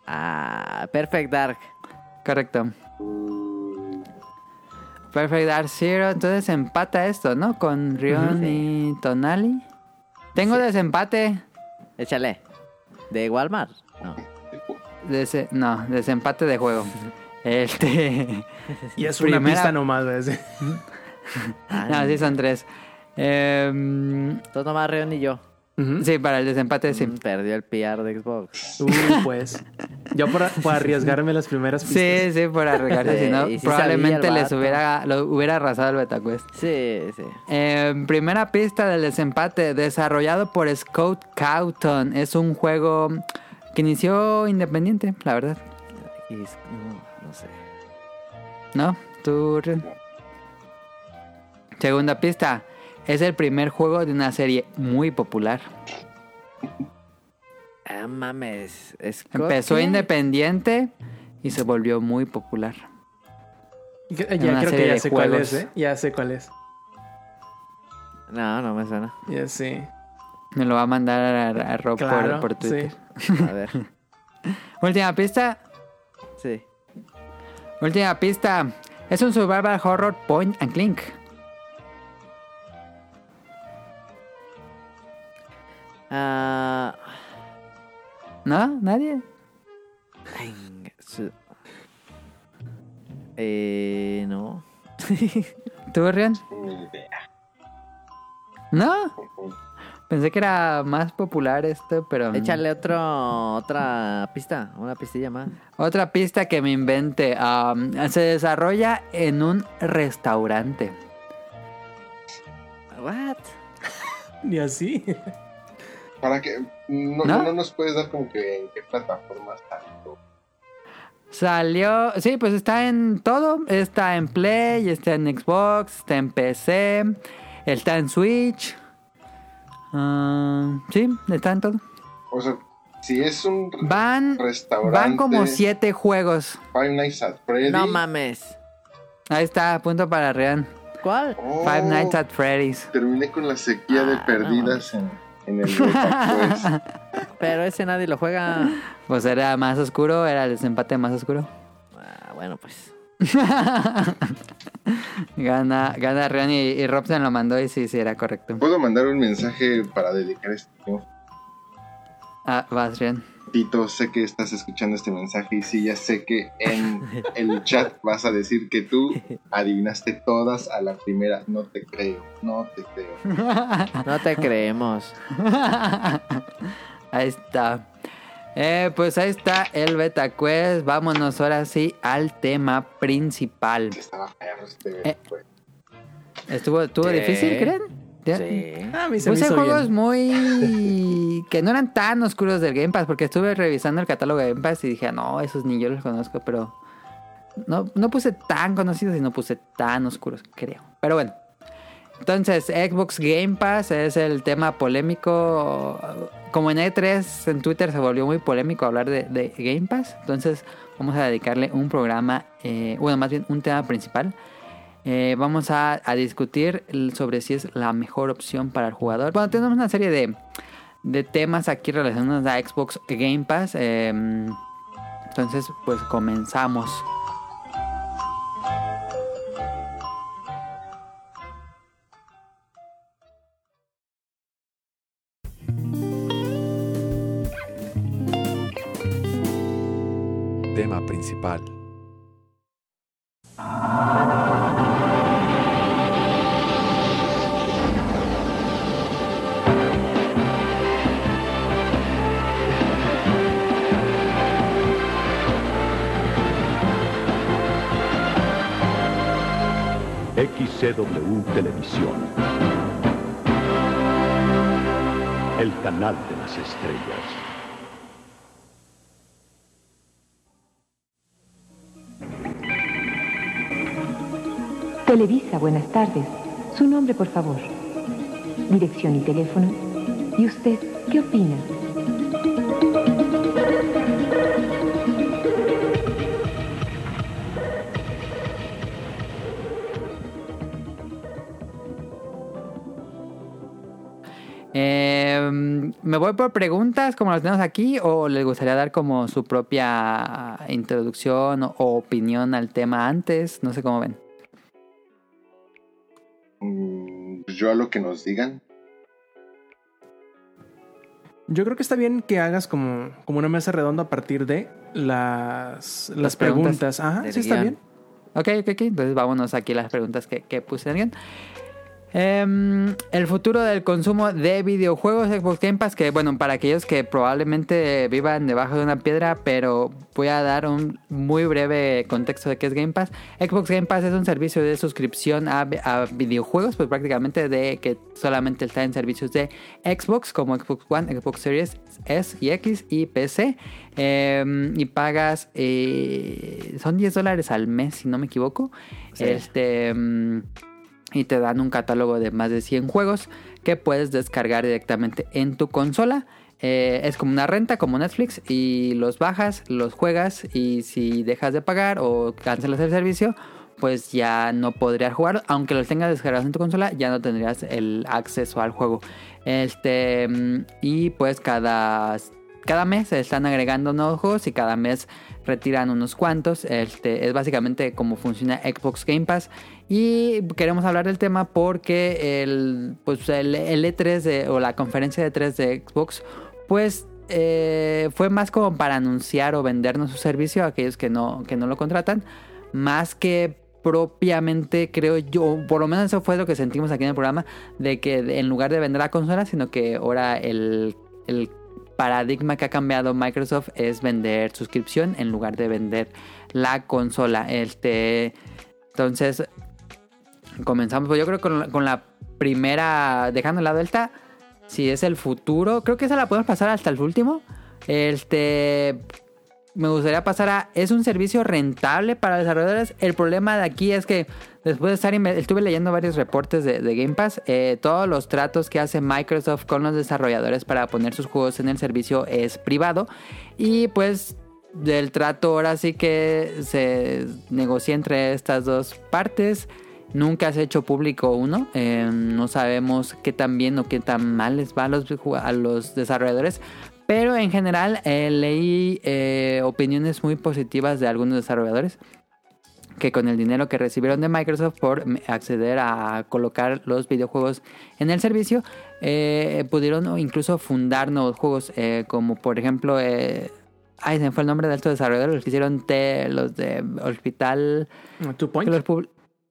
Speaker 2: Ah, Perfect Dark.
Speaker 1: Correcto. Perfect Dark Zero. Entonces empata esto, ¿no? Con Rion y Tonali. Tengo desempate.
Speaker 2: Échale. ¿De Walmart? No.
Speaker 1: Dese- no, desempate de juego. Este.
Speaker 3: Y es una
Speaker 1: Primera-
Speaker 3: pista nomás, ¿ves?
Speaker 2: Ah,
Speaker 1: No, sí son tres. Em,
Speaker 2: Tú nomás, Reon y yo.
Speaker 1: Sí, para el desempate sí.
Speaker 2: Mm, Perdió el PR de Xbox.
Speaker 3: Uy, pues. Yo por, por arriesgarme las primeras pistas.
Speaker 1: Sí, sí, por arriesgarse, si no, probablemente les hubiera, lo hubiera arrasado el Betaquest.
Speaker 2: Sí, sí.
Speaker 1: Eh, primera pista del desempate, desarrollado por Scout Cowton. Es un juego que inició independiente, la verdad.
Speaker 2: Y no, no sé.
Speaker 1: ¿No? ¿Tú? Segunda pista. Es el primer juego de una serie muy popular.
Speaker 2: Ah, mames.
Speaker 1: Empezó independiente y se volvió muy popular.
Speaker 3: Ya creo que ya sé cuál
Speaker 1: juegos.
Speaker 3: es, ¿eh? Ya sé cuál es.
Speaker 2: No, no me suena.
Speaker 3: Ya sé.
Speaker 1: Me lo va a mandar a, a Rob por-
Speaker 3: Claro,
Speaker 1: por, Twitter.
Speaker 2: A ver.
Speaker 1: Última pista.
Speaker 2: Sí.
Speaker 1: Última pista. Es un survival horror point and clink.
Speaker 2: Ah,
Speaker 1: ¿No? ¿Nadie?
Speaker 2: Eh, no.
Speaker 1: ¿Tú?
Speaker 4: Ni idea.
Speaker 1: ¿No? Pensé que era más popular esto, pero...
Speaker 2: Échale otro, otra pista, una pistilla más.
Speaker 1: Otra pista que me inventé. am, se desarrolla en un restaurante.
Speaker 2: What?
Speaker 3: Ni así.
Speaker 4: Para que no,
Speaker 1: ¿No?
Speaker 4: no nos puedes dar como que en qué plataforma está.
Speaker 1: Salió, sí, pues está en todo. Está en Play, está en Xbox, está en PC, está en Switch. Ah, sí, está en todo.
Speaker 4: O sea, si es un
Speaker 1: Van,
Speaker 4: restaurante.
Speaker 1: van como siete juegos.
Speaker 4: Five Nights at Freddy.
Speaker 2: No mames.
Speaker 1: Ahí está, punto para Rian.
Speaker 2: ¿Cuál?
Speaker 4: Oh,
Speaker 1: Five Nights at Freddy's.
Speaker 4: Terminé con la sequía de
Speaker 2: Ah, no
Speaker 4: perdidas en, en el pues.
Speaker 2: Pero ese nadie lo juega.
Speaker 1: Pues era más oscuro, era el desempate más oscuro.
Speaker 2: Ah, bueno, pues.
Speaker 1: Gana, gana Rian y, y Robson lo mandó y sí, sí, era correcto.
Speaker 4: ¿Puedo mandar un mensaje para dedicar este tiempo?
Speaker 1: Ah, vas, Rian.
Speaker 4: Tito, sé que estás escuchando este mensaje y sí, ya sé que en el chat vas a decir que tú adivinaste todas a la primera. No te creo, no te creo.
Speaker 2: No te creemos.
Speaker 1: ahí está. Eh, pues ahí está el Beta Quest. Vámonos ahora sí al tema principal.
Speaker 4: Estaba perro este
Speaker 1: Eh. ¿Estuvo, estuvo difícil, creen?
Speaker 2: Sí.
Speaker 3: Ah, a mí se me
Speaker 1: Puse
Speaker 3: hizo
Speaker 1: juegos
Speaker 3: bien.
Speaker 1: muy... que no eran tan oscuros del Game Pass, porque estuve revisando el catálogo de Game Pass y dije, no, esos ni yo los conozco, pero... No, no puse tan conocidos y no puse tan oscuros, creo. Pero bueno. Entonces, Xbox Game Pass es el tema polémico. Como en E3, en Twitter se volvió muy polémico hablar de, de Game Pass. Entonces, vamos a dedicarle un programa, eh, bueno, más bien un tema principal. Eh, vamos a, discutir sobre si es la mejor opción para el jugador. Bueno, tenemos una serie de, de temas aquí relacionados a Xbox Game Pass. eh, entonces, pues comenzamos.
Speaker 6: Tema principal.
Speaker 7: XCW Televisión. El canal de las estrellas.
Speaker 8: Televisa, buenas tardes. Su nombre, por favor. Dirección y teléfono. ¿Y usted qué opina?
Speaker 1: ¿Me voy por preguntas como las tenemos aquí o les gustaría dar como su propia introducción o, o opinión al tema antes? No sé cómo ven.
Speaker 4: Mm, pues yo a lo que nos digan.
Speaker 3: Yo creo que está bien que hagas como, como una mesa redonda a partir de las, las,
Speaker 1: Las preguntas
Speaker 3: preguntas. Ajá, sí está
Speaker 2: guion.
Speaker 3: bien.
Speaker 1: Ok, ok, ok. Entonces vámonos aquí a las preguntas que, que puse en el guion. Em, el futuro del consumo de videojuegos Xbox Game Pass, que bueno, para aquellos que probablemente vivan debajo de una piedra, pero voy a dar un muy breve contexto de qué es Game Pass. Xbox Game Pass es un servicio de suscripción a, a videojuegos, pues prácticamente de que solamente está en servicios de Xbox, como Xbox One, Xbox Series S y X y PC. Em, y pagas, eh, son 10 dólares al mes, si no me equivoco.
Speaker 2: Sí.
Speaker 1: Este... em, y te dan un catálogo de más de 100 juegos que puedes descargar directamente en tu consola. Eh, es como una renta, como Netflix, y los bajas, los juegas y si dejas de pagar o cancelas el servicio, pues ya no podrías jugar. Aunque los tengas descargados en tu consola, ya no tendrías el acceso al juego. Este, mm, y pues cada, cada mes se están agregando nuevos juegos y cada mes retiran unos cuantos. Este, es básicamente como funciona Xbox Game Pass. Y queremos hablar del tema porque el, pues el, el E3 de- o la conferencia de 3 de Xbox, pues eh, fue más como para anunciar o vendernos su servicio a aquellos que no, que no lo contratan, más que propiamente creo yo, por lo menos eso fue lo que sentimos aquí en el programa, de que en lugar de vender la consola, sino que ahora el paradigma que ha cambiado Microsoft es vender suscripción en lugar de vender la consola. Este, entonces, comenzamos, pues yo creo con, la- con la primera, dejando la delta, si es el futuro, creo que esa la podemos pasar hasta el último. Este, me gustaría pasar a, es un servicio rentable para desarrolladores. El problema de aquí es que después de estar, estuve leyendo varios reportes de, Game Pass, eh, todos los tratos que hace Microsoft con los desarrolladores para poner sus juegos en el servicio es privado. Y pues del trato ahora sí que se negocia entre estas dos partes. Nunca se ha hecho público uno. eh, no sabemos qué tan bien o qué tan mal les va a los, a los desarrolladores. Pero en general eh, leí eh, opiniones muy positivas de algunos desarrolladores que con el dinero que recibieron de Microsoft por acceder a colocar los videojuegos en el servicio, eh, pudieron incluso fundar nuevos juegos, eh, como por ejemplo, ay, se me fue el nombre de estos desarrolladores, los que hicieron T, los de Hospital,
Speaker 3: Two Point.
Speaker 1: los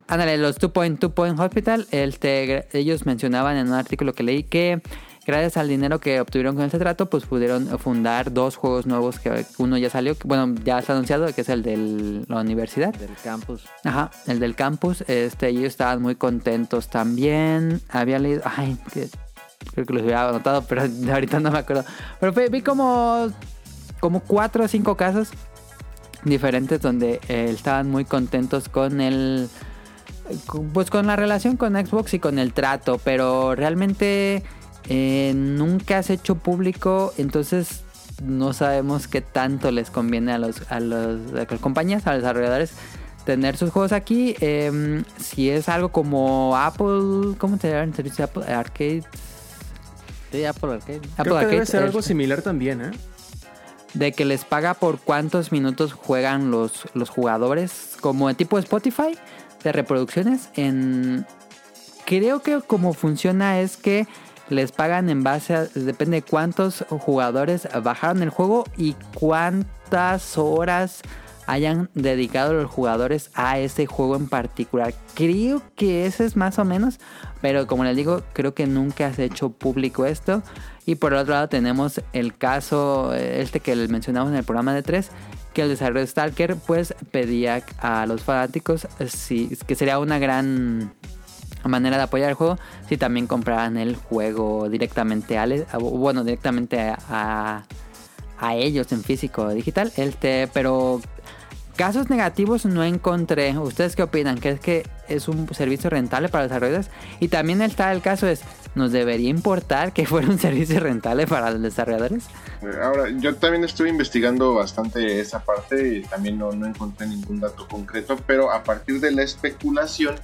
Speaker 1: Ándale, los Two Point, Two Point Hospital, este, ellos mencionaban en un artículo que leí que gracias al dinero que obtuvieron con este trato, pues pudieron fundar dos juegos nuevos que uno ya salió, que, bueno, ya está anunciado, que es el de la universidad.
Speaker 2: Del campus.
Speaker 1: Ajá, el del campus, este, ellos estaban muy contentos también. Había leído, ay, que, creo que los había anotado, pero ahorita no me acuerdo. Pero vi como, como cuatro o cinco casos diferentes donde eh, estaban muy contentos con el, pues con la relación con Xbox y con el trato, pero realmente eh, nunca has hecho público, entonces no sabemos qué tanto les conviene a los a los a las compañías, a los desarrolladores tener sus juegos aquí. Eh, si es algo como Apple, ¿cómo te llaman el servicio de Apple Arcade?
Speaker 2: Sí, Apple Arcade.
Speaker 1: Apple
Speaker 3: Creo que debe ser algo similar también, ¿eh?
Speaker 1: de que les paga por cuántos minutos juegan los, los jugadores, como de tipo Spotify, de reproducciones. En creo que como funciona es que les pagan en base a depende de cuántos jugadores bajaron el juego y cuántas horas hayan dedicado los jugadores a ese juego en particular. Creo que ese es más o menos, pero como les digo, creo que nunca has hecho público esto. Y por otro lado tenemos el caso, eh, este que les mencionamos en el programa de 3, que el desarrollo de Stalker pues pedía a los fanáticos eh, que sería una gran manera de apoyar el juego si también compraran el juego directamente a, a- bueno directamente a, a, ellos en físico o digital. Este pero casos negativos no encontré. Ustedes qué opinan crees que es un servicio rentable para los desarrolladores y también está el caso es nos debería importar que fuera un servicio rentable para los desarrolladores
Speaker 4: Ahora, yo también estuve investigando bastante esa parte y también no, no encontré ningún dato concreto, pero a partir de la especulación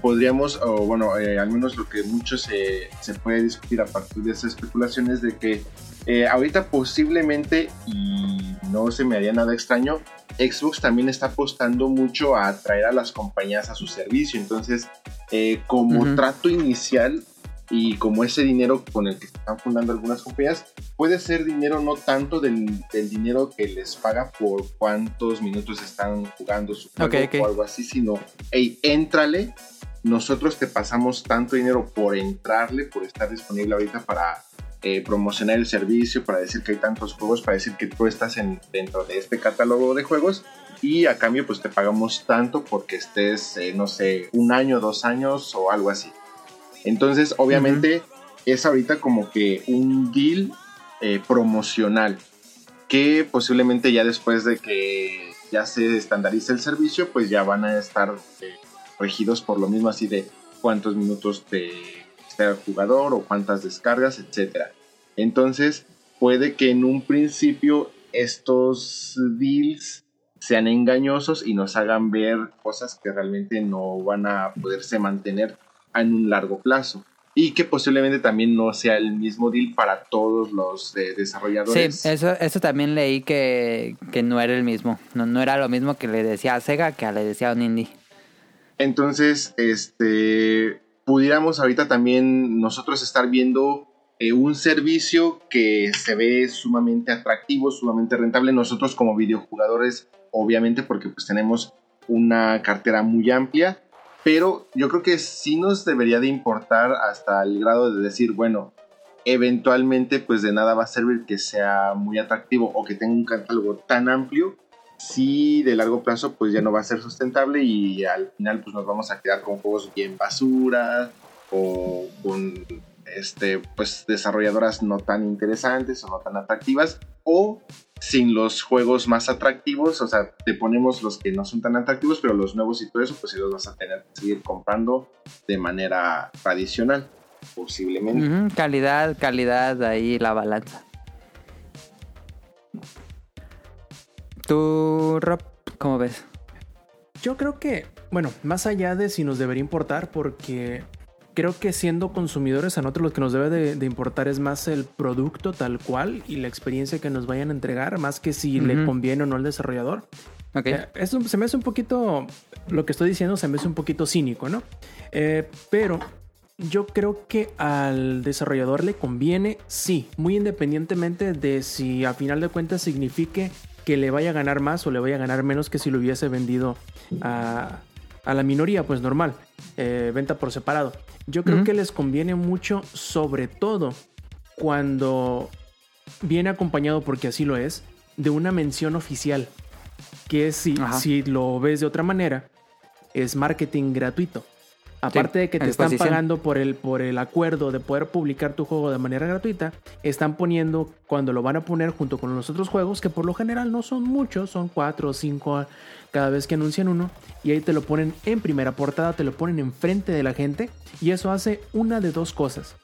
Speaker 4: podríamos, o bueno, eh, al menos lo que mucho se, se puede discutir a partir de esa especulación es de que eh, ahorita posiblemente, y no se me haría nada extraño, Xbox también está apostando mucho a atraer a las compañías a su servicio. Entonces, eh, como
Speaker 1: Ujú.
Speaker 4: trato inicial y como ese dinero con el que están fundando algunas compañías, puede ser dinero no tanto del, del dinero que les paga por cuántos minutos están jugando su juego
Speaker 1: Ok, ok.
Speaker 4: o algo así, sino, hey, éntrale, nosotros te pasamos tanto dinero por entrarle, por estar disponible ahorita para eh, promocionar el servicio, para decir que hay tantos juegos, para decir que tú estás en, dentro de este catálogo de juegos y a cambio pues te pagamos tanto porque estés, eh, no sé, un año, dos años o algo así. Entonces, obviamente, es ahorita como que un deal eh, promocional que posiblemente ya después de que ya se estandarice el servicio, pues ya van a estar eh, regidos por lo mismo así de cuántos minutos te el jugador o cuántas descargas, etcétera. Entonces, puede que en un principio estos deals sean engañosos y nos hagan ver cosas que realmente no van a poderse mantener en un largo plazo. Y que posiblemente también no sea el mismo deal para todos los eh, desarrolladores.
Speaker 1: Sí, eso, también leí que, que no era el mismo. No, no era lo mismo que le decía a Sega que le decía a un.
Speaker 4: Entonces, este, pudiéramos ahorita también nosotros estar viendo eh, un servicio que se ve sumamente atractivo, sumamente rentable. Nosotros como videojugadores, obviamente, porque pues tenemos una cartera muy amplia, pero yo creo que sí nos debería de importar hasta el grado de decir, bueno, eventualmente pues de nada va a servir que sea muy atractivo o que tenga un catálogo tan amplio si de largo plazo pues ya no va a ser sustentable y al final pues nos vamos a quedar con juegos bien basura o con este pues desarrolladoras no tan interesantes o no tan atractivas o sin los juegos más atractivos, o sea, te ponemos los que no son tan atractivos, pero los nuevos y todo eso, pues sí los vas a tener que seguir comprando de manera tradicional, posiblemente.
Speaker 1: Ujú, Calidad, calidad, ahí la balanza. ¿Tú, Rob, cómo ves?
Speaker 3: Yo creo que, bueno, más allá de si nos debería importar, porque creo que siendo consumidores a nosotros lo que nos debe de, de importar es más el producto tal cual y la experiencia que nos vayan a entregar, más que si le conviene o no al desarrollador.
Speaker 1: Ok.
Speaker 3: Eh, eso se me hace un poquito, lo que estoy diciendo se me hace un poquito cínico, ¿no? Eh, pero yo creo que al desarrollador le conviene, sí, muy independientemente de si a final de cuentas signifique que le vaya a ganar más o le vaya a ganar menos que si lo hubiese vendido a, a la minoría, pues normal, eh, venta por separado. Yo creo que les conviene mucho, sobre todo cuando viene acompañado, porque así lo es, de una mención oficial. Que es si,
Speaker 1: Ajá.
Speaker 3: si lo ves de otra manera, es marketing gratuito. Aparte de que te están pagando por el, por el acuerdo de poder publicar tu juego de manera gratuita, están poniendo cuando lo van a poner junto con los otros juegos, que por lo general no son muchos, son cuatro o cinco cada vez que anuncian uno, y ahí te lo ponen en primera portada, te lo ponen enfrente de la gente, y eso hace una de dos cosas.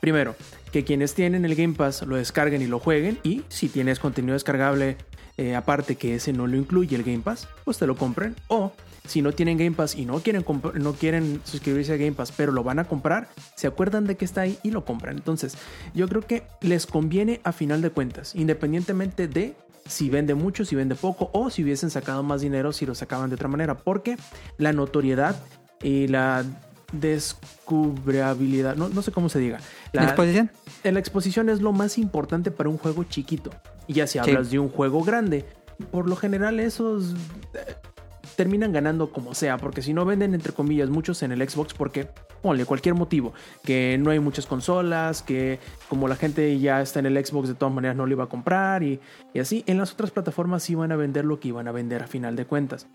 Speaker 3: Primero, que quienes tienen el Game Pass lo descarguen y lo jueguen. Y si tienes contenido descargable eh, aparte que ese no lo incluye el Game Pass, pues te lo compren. O si no tienen Game Pass y no quieren, no quieren suscribirse a Game Pass, pero lo van a comprar, se acuerdan de que está ahí y lo compran. Entonces, yo creo que les conviene a final de cuentas, independientemente de si vende mucho, si vende poco, o si hubiesen sacado más dinero si lo sacaban de otra manera. Porque la notoriedad y la descubrabilidad, no, no sé cómo se diga. La,
Speaker 1: ¿Exposición?
Speaker 3: la exposición es lo más importante para un juego chiquito. Y ya si
Speaker 1: Sí.
Speaker 3: hablas de un juego grande, por lo general esos terminan ganando como sea, porque si no venden entre comillas muchos en el Xbox, porque ponle cualquier motivo, que no hay muchas consolas, que como la gente ya está en el Xbox de todas maneras no lo iba a comprar y, y así, en las otras plataformas sí van a vender lo que iban a vender a final de cuentas.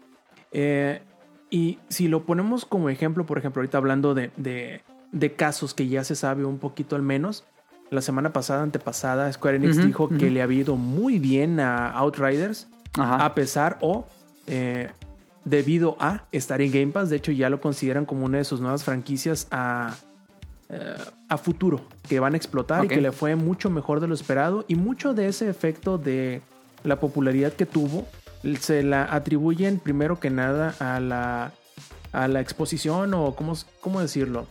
Speaker 3: Eh, y si lo ponemos como ejemplo, por ejemplo, ahorita hablando de, de- de casos que ya se sabe un poquito al menos, la semana pasada, antepasada, Square Enix dijo que le había ido muy bien a Outriders,
Speaker 1: Ajá.
Speaker 3: a pesar o eh, debido a estar en Game Pass. De hecho, ya lo consideran como una de sus nuevas franquicias a, eh, a futuro, que van a explotar y que le fue mucho mejor de lo esperado. Y mucho de ese efecto de la popularidad que tuvo se la atribuyen primero que nada a la, a la exposición o cómo, cómo decirlo.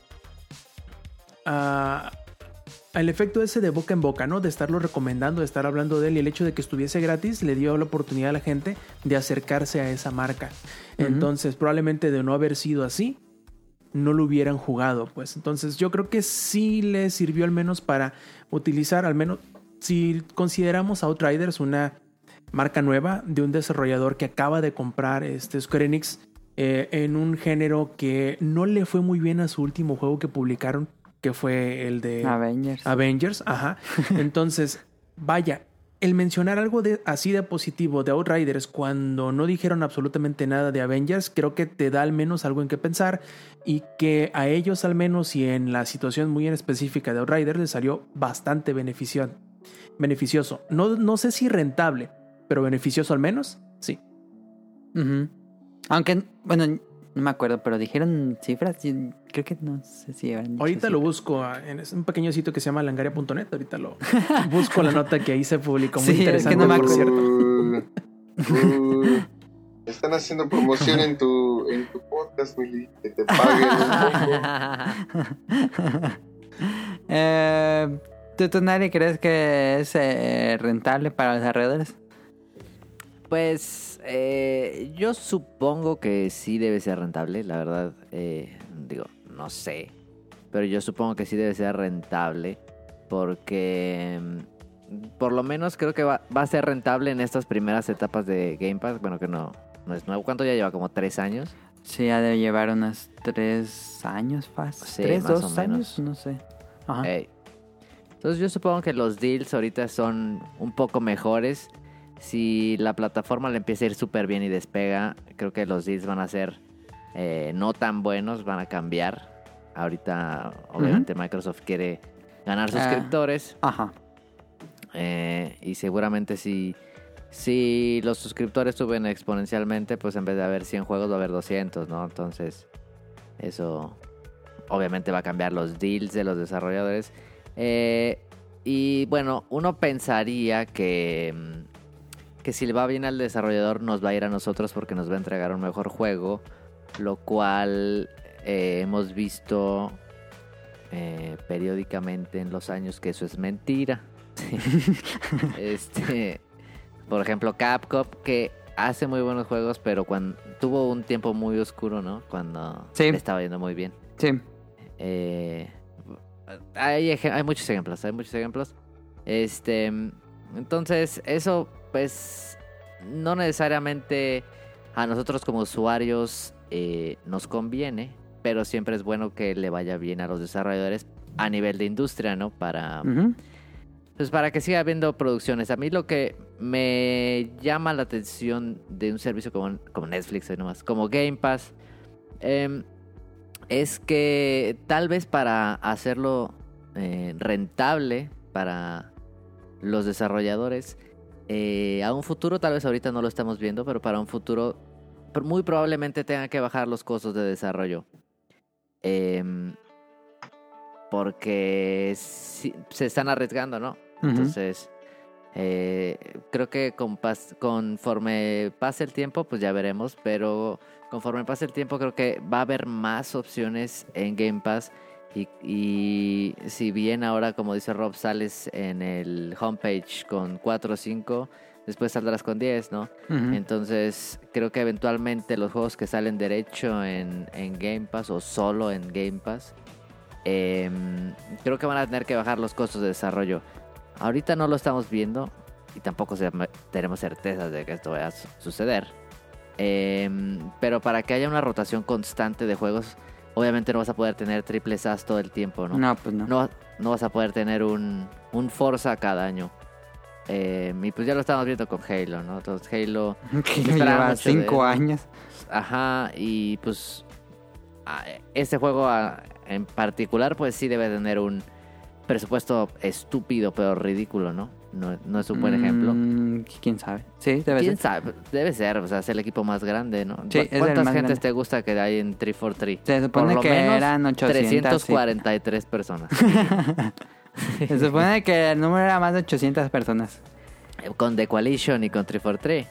Speaker 3: A, al efecto ese de boca en boca, ¿no? De estarlo recomendando, de estar hablando de él y el hecho de que estuviese gratis le dio la oportunidad a la gente de acercarse a esa marca. Entonces, probablemente de no haber sido así, no lo hubieran jugado, pues. Entonces, yo creo que sí le sirvió al menos para utilizar, al menos, si consideramos a Outriders una marca nueva de un desarrollador que acaba de comprar este Square Enix eh, en un género que no le fue muy bien a su último juego que publicaron, que fue el de
Speaker 1: Avengers.
Speaker 3: Avengers, ajá. Entonces, vaya, el mencionar algo de, así de positivo de Outriders cuando no dijeron absolutamente nada de Avengers, creo que te da al menos algo en qué pensar y que a ellos al menos y en la situación muy en específica de Outriders les salió bastante beneficio- beneficioso. No, no sé si rentable, pero beneficioso al menos, sí.
Speaker 1: Aunque, bueno, no me acuerdo, pero dijeron cifras. y Creo que no sé si habrán dicho
Speaker 3: Ahorita lo busco ah, en es un pequeño sitio que se llama langaria.net. Ahorita lo busco la nota que ahí se publicó. Muy
Speaker 1: Sí, es que
Speaker 3: interesante,
Speaker 1: no me
Speaker 3: por
Speaker 1: acuerdo.
Speaker 3: cierto.
Speaker 4: Están haciendo promoción en tu, en tu podcast, Willy. Que te paguen un poco.
Speaker 1: eh, ¿Tú, tú, Nari, crees que es eh, rentable para los desarrolladores?
Speaker 2: Pues eh, yo supongo que sí debe ser rentable, la verdad, eh, digo, no sé, pero yo supongo que sí debe ser rentable Porque mm, por lo menos creo que va, va a ser rentable en estas primeras etapas de Game Pass. Bueno, que no, no es nuevo. ¿Cuánto ya lleva? ¿Como tres años?
Speaker 1: Sí, ha de llevar unos tres años fácil.
Speaker 2: Sí,
Speaker 1: ¿Tres,
Speaker 2: más o
Speaker 1: dos
Speaker 2: menos.
Speaker 1: años? No sé. Ajá.
Speaker 2: Entonces yo supongo que los deals ahorita son un poco mejores. Si la plataforma le empieza a ir súper bien y despega, creo que los deals van a ser eh, no tan buenos, van a cambiar. Ahorita, obviamente, Microsoft quiere ganar
Speaker 1: Ah.
Speaker 2: suscriptores.
Speaker 1: Ajá.
Speaker 2: eh, y seguramente si, si los suscriptores suben exponencialmente, pues en vez de haber 100 juegos va a haber 200, ¿no? Entonces, eso obviamente va a cambiar los deals de los desarrolladores. Eh, y bueno, uno pensaría que, mm, que si le va bien al desarrollador nos va a ir a nosotros porque nos va a entregar un mejor juego, lo cual eh, hemos visto eh, periódicamente en los años que eso es mentira. este, por ejemplo, Capcom que hace muy buenos juegos, pero cuando tuvo un tiempo muy oscuro, ¿no? Cuando
Speaker 1: Sí.
Speaker 2: le estaba yendo muy bien.
Speaker 1: Sí.
Speaker 2: Eh, hay, hay muchos ejemplos, hay muchos ejemplos. Este, entonces, eso, pues, no necesariamente a nosotros como usuarios eh, nos conviene, pero siempre es bueno que le vaya bien a los desarrolladores a nivel de industria, ¿no? Para, pues para que siga habiendo producciones. A mí lo que me llama la atención de un servicio como, como Netflix, nomás, como Game Pass, em, es que tal vez para hacerlo eh, rentable para los desarrolladores, eh, a un futuro, tal vez ahorita no lo estamos viendo, pero para un futuro muy probablemente tengan que bajar los costos de desarrollo. Em, porque se están arriesgando, ¿no? Entonces, eh, creo que con pas- conforme pase el tiempo, pues ya veremos, pero conforme pase el tiempo creo que va a haber más opciones en Game Pass y, y si bien ahora, como dice Rob, sales en el homepage con 4 o 5, después saldrás con 10, ¿no? Entonces, creo que eventualmente los juegos que salen derecho en, en Game Pass o solo en Game Pass, em, creo que van a tener que bajar los costos de desarrollo. Ahorita no lo estamos viendo y tampoco se- tenemos certezas de que esto vaya a su- suceder. Em, pero para que haya una rotación constante de juegos, obviamente no vas a poder tener triple SAS todo el tiempo, ¿no?
Speaker 1: No, pues no.
Speaker 2: no, no vas a poder tener un, un Forza cada año. Eh, y pues ya lo estamos viendo con Halo, ¿no? Entonces Halo,
Speaker 1: que lleva
Speaker 2: de
Speaker 1: cinco años.
Speaker 2: ajá, y pues este juego en particular pues sí debe tener un presupuesto estúpido pero ridículo, ¿no? No, no es un buen ejemplo.
Speaker 1: Mm, ¿Quién sabe? Sí, debe
Speaker 2: ¿Quién
Speaker 1: ser.
Speaker 2: sabe? Debe ser, o sea, es el equipo más grande, ¿no?
Speaker 1: Sí,
Speaker 2: ¿Cu-
Speaker 1: es el
Speaker 2: ¿Cuántas
Speaker 1: más
Speaker 2: gentes
Speaker 1: grande.
Speaker 2: te gusta que hay en 343?
Speaker 1: Se supone
Speaker 2: lo
Speaker 1: que
Speaker 2: menos
Speaker 1: eran 800. sí.
Speaker 2: 343 personas.
Speaker 1: Se supone que el número era más de 800 personas.
Speaker 2: con The Coalition y con 343.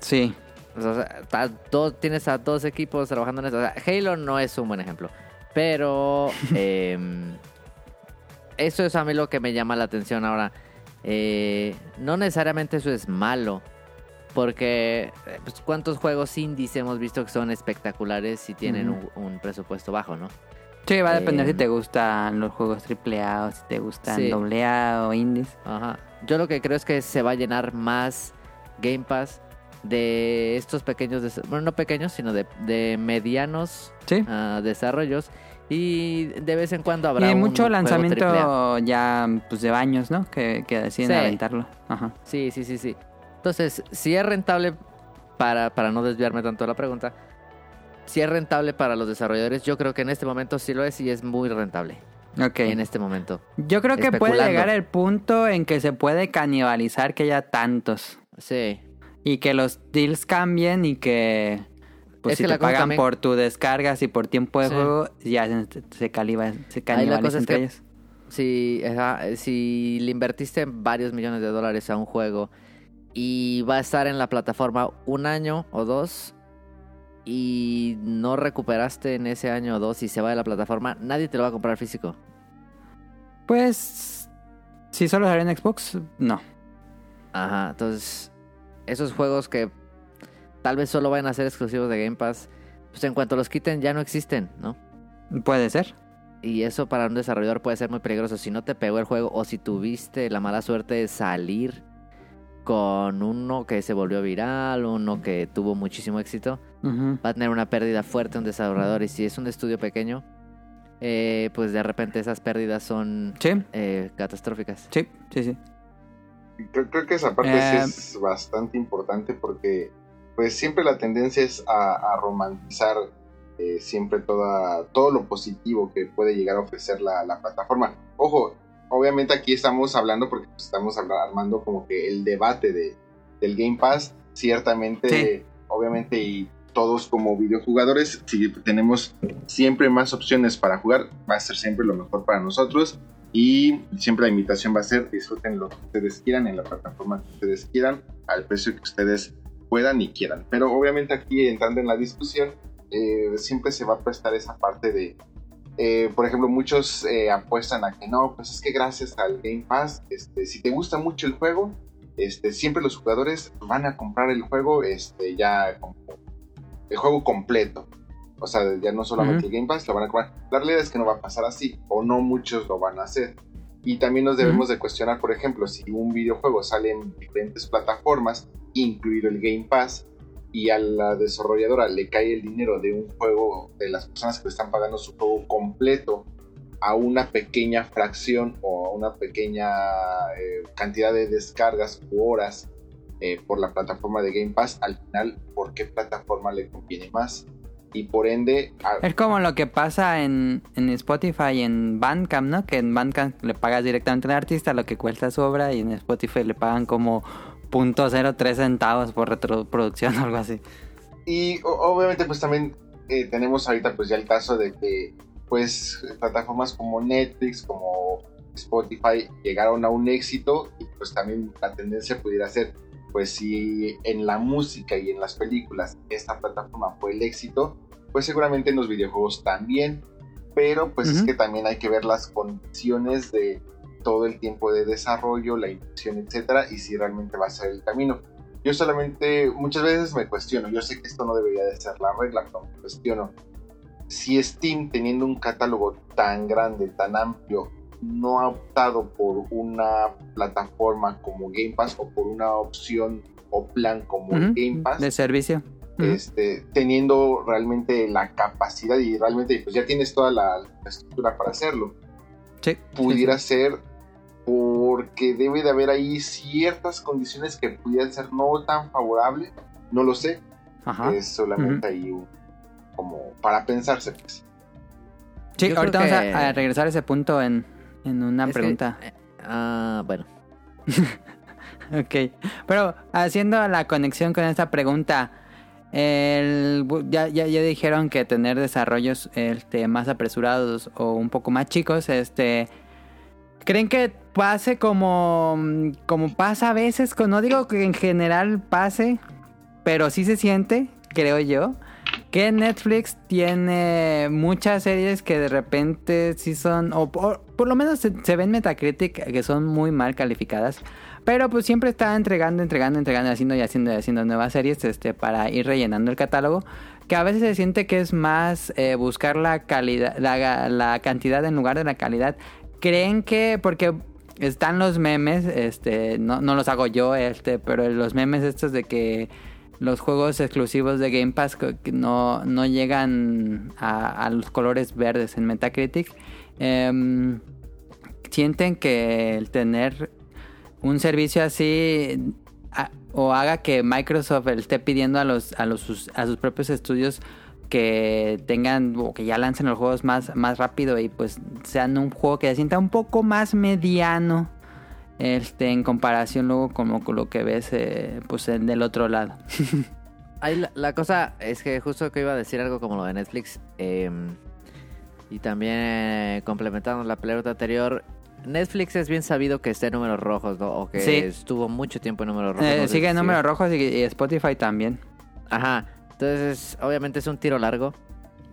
Speaker 1: Sí.
Speaker 2: O sea, ta- dos- tienes a dos equipos trabajando en eso. O sea, Halo no es un buen ejemplo. Pero em, eso es a mí lo que me llama la atención ahora. Eh, no necesariamente eso es malo. Porque eh, pues, cuántos juegos indies hemos visto que son espectaculares y tienen un, un presupuesto bajo, ¿no?
Speaker 1: Sí, va a depender si te gustan los juegos AAA o si te gustan
Speaker 2: Sí.
Speaker 1: O indies.
Speaker 2: Ajá. Yo lo que creo es que se va a llenar más Game Pass de estos pequeños, bueno, no pequeños, sino de, de medianos
Speaker 1: Sí.
Speaker 2: ah, desarrollos. Y de vez en cuando habrá
Speaker 1: y
Speaker 2: un
Speaker 1: mucho lanzamiento ya pues de baños, ¿no? Que, que deciden
Speaker 2: Sí.
Speaker 1: aventarlo. Ajá.
Speaker 2: Sí, sí, sí, sí. Entonces, si es rentable, para, para no desviarme tanto de la pregunta, si es rentable para los desarrolladores, yo creo que en este momento sí lo es y es muy rentable.
Speaker 1: Ok.
Speaker 2: En este momento.
Speaker 1: Yo creo que puede llegar el punto en que se puede canibalizar que haya tantos.
Speaker 2: Sí.
Speaker 1: Y que los deals cambien y que... Pues
Speaker 2: Es
Speaker 1: si
Speaker 2: que
Speaker 1: te
Speaker 2: la
Speaker 1: pagan
Speaker 2: también-
Speaker 1: por tu descargas y por tiempo de
Speaker 2: Sí.
Speaker 1: juego, ya se, se, caliba- se canibalizan
Speaker 2: es que-
Speaker 1: ellos.
Speaker 2: Si, ajá, si le invertiste varios millones de dólares a un juego y va a estar en la plataforma un año o dos y no recuperaste en ese año o dos y se va de la plataforma, nadie te lo va a comprar físico.
Speaker 1: Pues... Si solo salió en Xbox, no.
Speaker 2: Ajá, entonces esos juegos que tal vez solo vayan a ser exclusivos de Game Pass, pues en cuanto los quiten ya no existen, ¿no?
Speaker 1: Puede ser.
Speaker 2: Y eso para un desarrollador puede ser muy peligroso. Si no te pegó el juego o si tuviste la mala suerte de salir con uno que se volvió viral, uno que tuvo muchísimo éxito, va a tener una pérdida fuerte un desarrollador. Y si es un estudio pequeño, eh, pues de repente esas pérdidas son
Speaker 1: Sí,
Speaker 2: eh, catastróficas.
Speaker 1: sí, sí, sí.
Speaker 4: Creo, creo que esa parte
Speaker 1: Eh,
Speaker 4: sí es bastante importante porque pues siempre la tendencia es a, a romantizar eh, siempre toda, todo lo positivo que puede llegar a ofrecer la, la plataforma. Ojo, obviamente aquí estamos hablando porque pues, estamos armando como que el debate de, del Game Pass. Ciertamente,
Speaker 1: Sí.
Speaker 4: obviamente y todos como videojugadores, si tenemos siempre más opciones para jugar, va a ser siempre lo mejor para nosotros. Y siempre la invitación va a ser disfruten lo que ustedes quieran en la plataforma que ustedes quieran, al precio que ustedes puedan y quieran. Pero obviamente aquí entrando en la discusión, eh, siempre se va a prestar esa parte de, eh, por ejemplo, muchos eh, apuestan a que no, pues es que gracias al Game Pass, este, si te gusta mucho el juego, este, siempre los jugadores van a comprar el juego este, ya el juego completo. O sea, ya no solamente
Speaker 1: Ujú.
Speaker 4: el Game Pass, lo van a comprar. La realidad es que no va a pasar así, o no muchos lo van a hacer. Y también nos debemos de cuestionar, por ejemplo, si un videojuego sale en diferentes plataformas, incluido el Game Pass, y a la desarrolladora le cae el dinero de un juego, de las personas que están pagando su juego completo, a una pequeña fracción o a una pequeña eh, cantidad de descargas u horas eh, por la plataforma de Game Pass, al final, ¿por qué plataforma le conviene más? Y por ende,
Speaker 1: Es como lo que pasa en, en Spotify y en Bandcamp, ¿no? Que en Bandcamp le pagas directamente al artista lo que cuesta su obra y en Spotify le pagan como .03 centavos por retroproducción o algo así.
Speaker 4: Y obviamente pues también eh, tenemos ahorita pues ya el caso de que pues plataformas como Netflix, como Spotify llegaron a un éxito y pues también la tendencia pudiera ser pues si en la música y en las películas esta plataforma fue el éxito, pues seguramente en los videojuegos también, pero pues es que también hay que ver las condiciones de todo el tiempo de desarrollo, la inversión, etcétera, y si realmente va a ser el camino. Yo solamente muchas veces me cuestiono, yo sé que esto no debería de ser la regla, pero me cuestiono si Steam teniendo un catálogo tan grande, tan amplio, no ha optado por una plataforma como Game Pass o por una opción o plan como el
Speaker 1: Ujú,
Speaker 4: Game Pass,
Speaker 1: De servicio.
Speaker 4: Este, teniendo realmente la capacidad y realmente pues ya tienes toda la, la estructura para hacerlo
Speaker 1: Sí,
Speaker 4: pudiera
Speaker 1: sí,
Speaker 4: ser porque debe de haber ahí ciertas condiciones que pudieran ser no tan favorables, no lo sé.
Speaker 1: Ajá.
Speaker 4: es solamente ahí un- como para pensarse pues.
Speaker 1: Sí,
Speaker 2: Yo
Speaker 1: ahorita vamos
Speaker 2: que-
Speaker 1: a, regresar a ese punto en, en una
Speaker 2: Es
Speaker 1: pregunta.
Speaker 2: eh, ah, bueno.
Speaker 1: Ok, pero haciendo la conexión con esta pregunta, el, ya, ya, ya dijeron que tener desarrollos este, más apresurados o un poco más chicos, este, ¿creen que pase como, como pasa a veces? No digo que en general pase, pero sí se siente, creo yo, que Netflix tiene muchas series que de repente sí son, o por, lo menos se, ven Metacritic que son muy mal calificadas. Pero pues siempre está entregando, entregando, entregando, haciendo y haciendo y haciendo nuevas series este, para ir rellenando el catálogo. Que a veces se siente que es más eh, buscar la calidad, la cantidad en lugar de la calidad. ¿Creen que, porque están los memes, este, no, no los hago yo, este, pero los memes estos de que los juegos exclusivos de Game Pass no, no llegan a, los colores verdes en Metacritic. em, sienten que el tener un servicio así o haga que Microsoft esté pidiendo a los a los a sus propios estudios que tengan o que ya lancen los juegos más más rápido y pues sean un juego que se sienta un poco más mediano este en comparación luego con lo, con lo que ves eh, pues en del otro lado
Speaker 2: Ahí la, la cosa es que justo que iba a decir algo como lo de Netflix. eh, y también eh, complementando la pelota anterior. Netflix es bien sabido que esté en números rojos, ¿no? O que
Speaker 1: Sí.
Speaker 2: estuvo mucho tiempo en números rojos.
Speaker 1: Eh,
Speaker 2: no
Speaker 1: sigue
Speaker 2: si
Speaker 1: en números rojos y, y Spotify también
Speaker 2: Ajá. Entonces, obviamente es un tiro largo.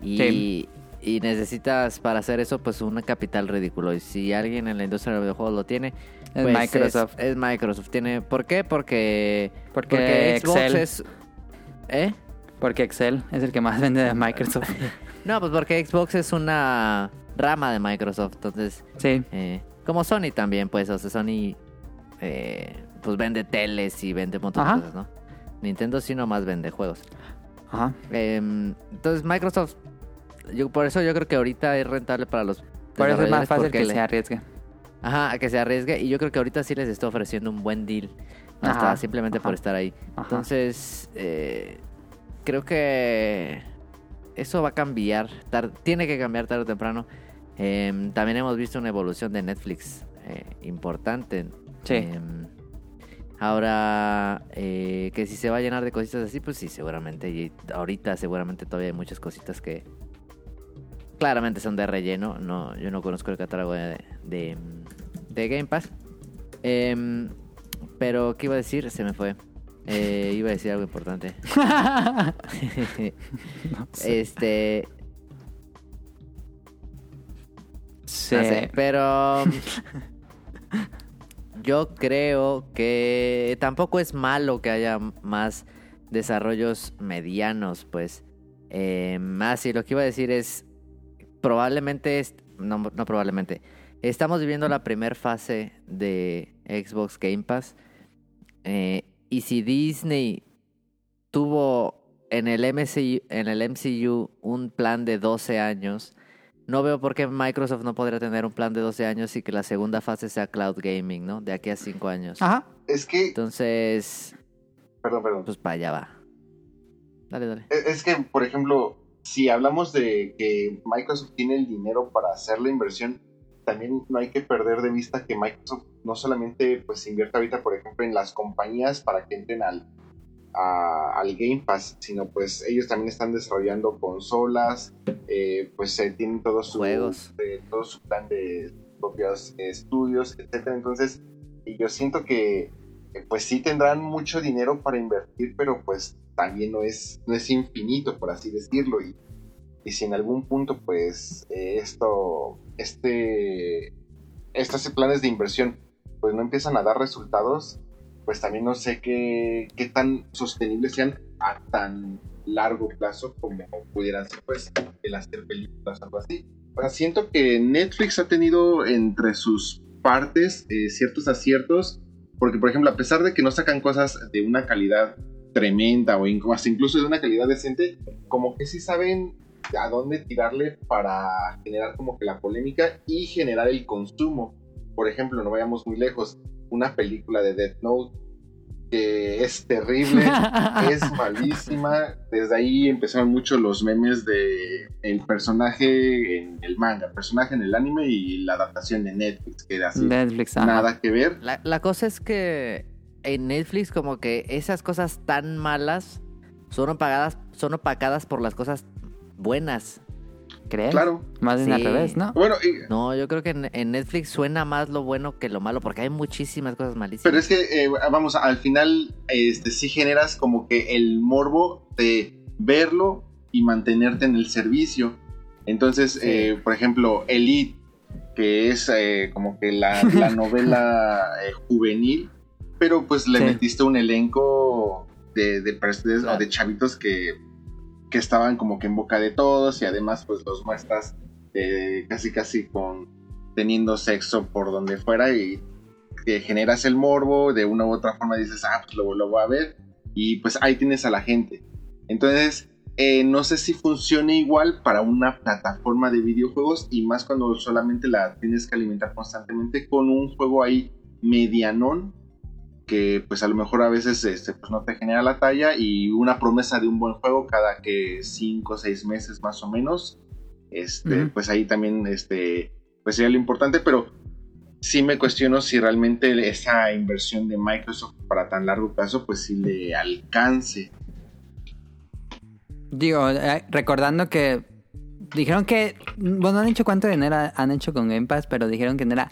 Speaker 2: Y,
Speaker 1: Sí.
Speaker 2: y necesitas para hacer eso, pues un capital ridículo. Y si alguien en la industria de los videojuegos lo tiene,
Speaker 1: Es
Speaker 2: pues
Speaker 1: Microsoft.
Speaker 2: Es, es Microsoft. Tiene, ¿Por qué? Porque,
Speaker 1: Porque
Speaker 2: Xbox
Speaker 1: Excel.
Speaker 2: es. ¿Eh?
Speaker 1: porque Excel es el que más vende de Microsoft
Speaker 2: No, pues porque Xbox es una rama de Microsoft. Entonces,
Speaker 1: Sí.
Speaker 2: eh, como Sony también, pues, o sea, Sony eh, pues vende teles y vende un montón de cosas, ¿no? Nintendo sí nomás vende juegos.
Speaker 1: Ajá.
Speaker 2: Em, entonces Microsoft, yo, por eso yo creo que ahorita es rentable para los
Speaker 1: Por eso es más fácil que
Speaker 2: le-
Speaker 1: se arriesgue.
Speaker 2: Ajá, que se arriesgue y yo creo que ahorita sí les está ofreciendo un buen deal. Hasta
Speaker 1: Ajá,
Speaker 2: simplemente por estar ahí.
Speaker 1: Ajá.
Speaker 2: Entonces, eh, creo que eso va a cambiar. tiene que cambiar tarde o temprano. Em, también hemos visto una evolución de Netflix eh, importante.
Speaker 1: Sí.
Speaker 2: Ahora, eh, que si se va a llenar de cositas así, pues sí, seguramente. Y ahorita seguramente todavía hay muchas cositas que claramente son de relleno. No, yo no conozco el catálogo de, de, de Game Pass. Em, pero, ¿qué iba a decir? Se me fue. Eh, iba a decir algo importante. Este.
Speaker 1: Sí.
Speaker 2: no sé, pero. yo creo que tampoco es malo que haya más desarrollos medianos, pues. Más, y lo que iba a decir es. Probablemente. es- no, no probablemente. Estamos viviendo la primera fase de Xbox Game Pass. Eh, y si Disney tuvo en el, MCU, en el MCU un plan de 12 años, no veo por qué Microsoft no podría tener un plan de 12 años y que la segunda fase sea cloud gaming, ¿no? De aquí a 5 años.
Speaker 1: Ajá.
Speaker 4: Es que,
Speaker 2: Entonces,
Speaker 4: perdón, perdón.
Speaker 2: pues para allá va. Dale, dale.
Speaker 4: Es es que, por ejemplo, si hablamos de que Microsoft tiene el dinero para hacer la inversión, también no hay que perder de vista que Microsoft no solamente pues invierte ahorita, por ejemplo, en las compañías para que entren al, a- al Game Pass, sino pues ellos también están desarrollando consolas, eh, pues eh, tienen todo su,
Speaker 2: Juegos.
Speaker 4: eh, todo su plan de propios eh, estudios, etcétera. Entonces, y yo siento que pues sí tendrán mucho dinero para invertir, pero pues también no es, no es infinito, por así decirlo. Y, y si en algún punto, pues, esto, este, estos planes de inversión, pues no empiezan a dar resultados, pues también no sé qué, qué tan sostenibles sean a tan largo plazo como pudieran ser, pues, el hacer películas o algo así. Siento que Netflix ha tenido entre sus partes eh, ciertos aciertos, porque, por ejemplo, a pesar de que no sacan cosas de una calidad tremenda o incluso de una calidad decente, como que sí saben a dónde tirarle para generar como que la polémica y generar el consumo. Por ejemplo, no vayamos muy lejos, una película de Death Note que es terrible, es malísima. Desde ahí empezaron mucho los memes de el personaje en el manga, el personaje en el anime y la adaptación de Netflix, que era así,
Speaker 1: Netflix, ajá.
Speaker 4: nada que ver.
Speaker 2: La, la cosa es que en Netflix como que esas cosas tan malas son opagadas, son opacadas por las cosas buenas.
Speaker 1: ¿Crees?
Speaker 4: Claro.
Speaker 1: Más bien al revés, ¿no?
Speaker 4: Bueno, y-
Speaker 2: No, yo creo que en, en Netflix suena más lo bueno que lo malo porque hay muchísimas cosas malísimas.
Speaker 4: Pero es que, eh, vamos, al final, este, sí generas como que el morbo de verlo y mantenerte en el servicio. Entonces,
Speaker 2: Sí.
Speaker 4: eh, por ejemplo, Elite, que es eh, como que la, la novela eh, juvenil, pero pues le
Speaker 1: Sí.
Speaker 4: metiste un elenco de, de, de-
Speaker 2: Claro.
Speaker 4: de chavitos que, que estaban como que en boca de todos y además pues los muestras eh, casi casi con teniendo sexo por donde fuera y generas el morbo, de una u otra forma dices, ah, pues lo, lo voy a ver, y pues ahí tienes a la gente. Entonces, eh, no sé si funcione igual para una plataforma de videojuegos, y más cuando solamente la tienes que alimentar constantemente con un juego ahí medianón, que pues a lo mejor a veces este, pues no te genera la talla, y una promesa de un buen juego cada que 5 o 6 meses más o menos, este, pues ahí también este, pues sería lo importante, pero sí me cuestiono si realmente esa inversión de Microsoft para tan largo plazo, pues sí le alcance.
Speaker 1: Digo, eh, recordando que dijeron que, bueno, no han dicho cuánto dinero han hecho con Game Pass, pero dijeron que no era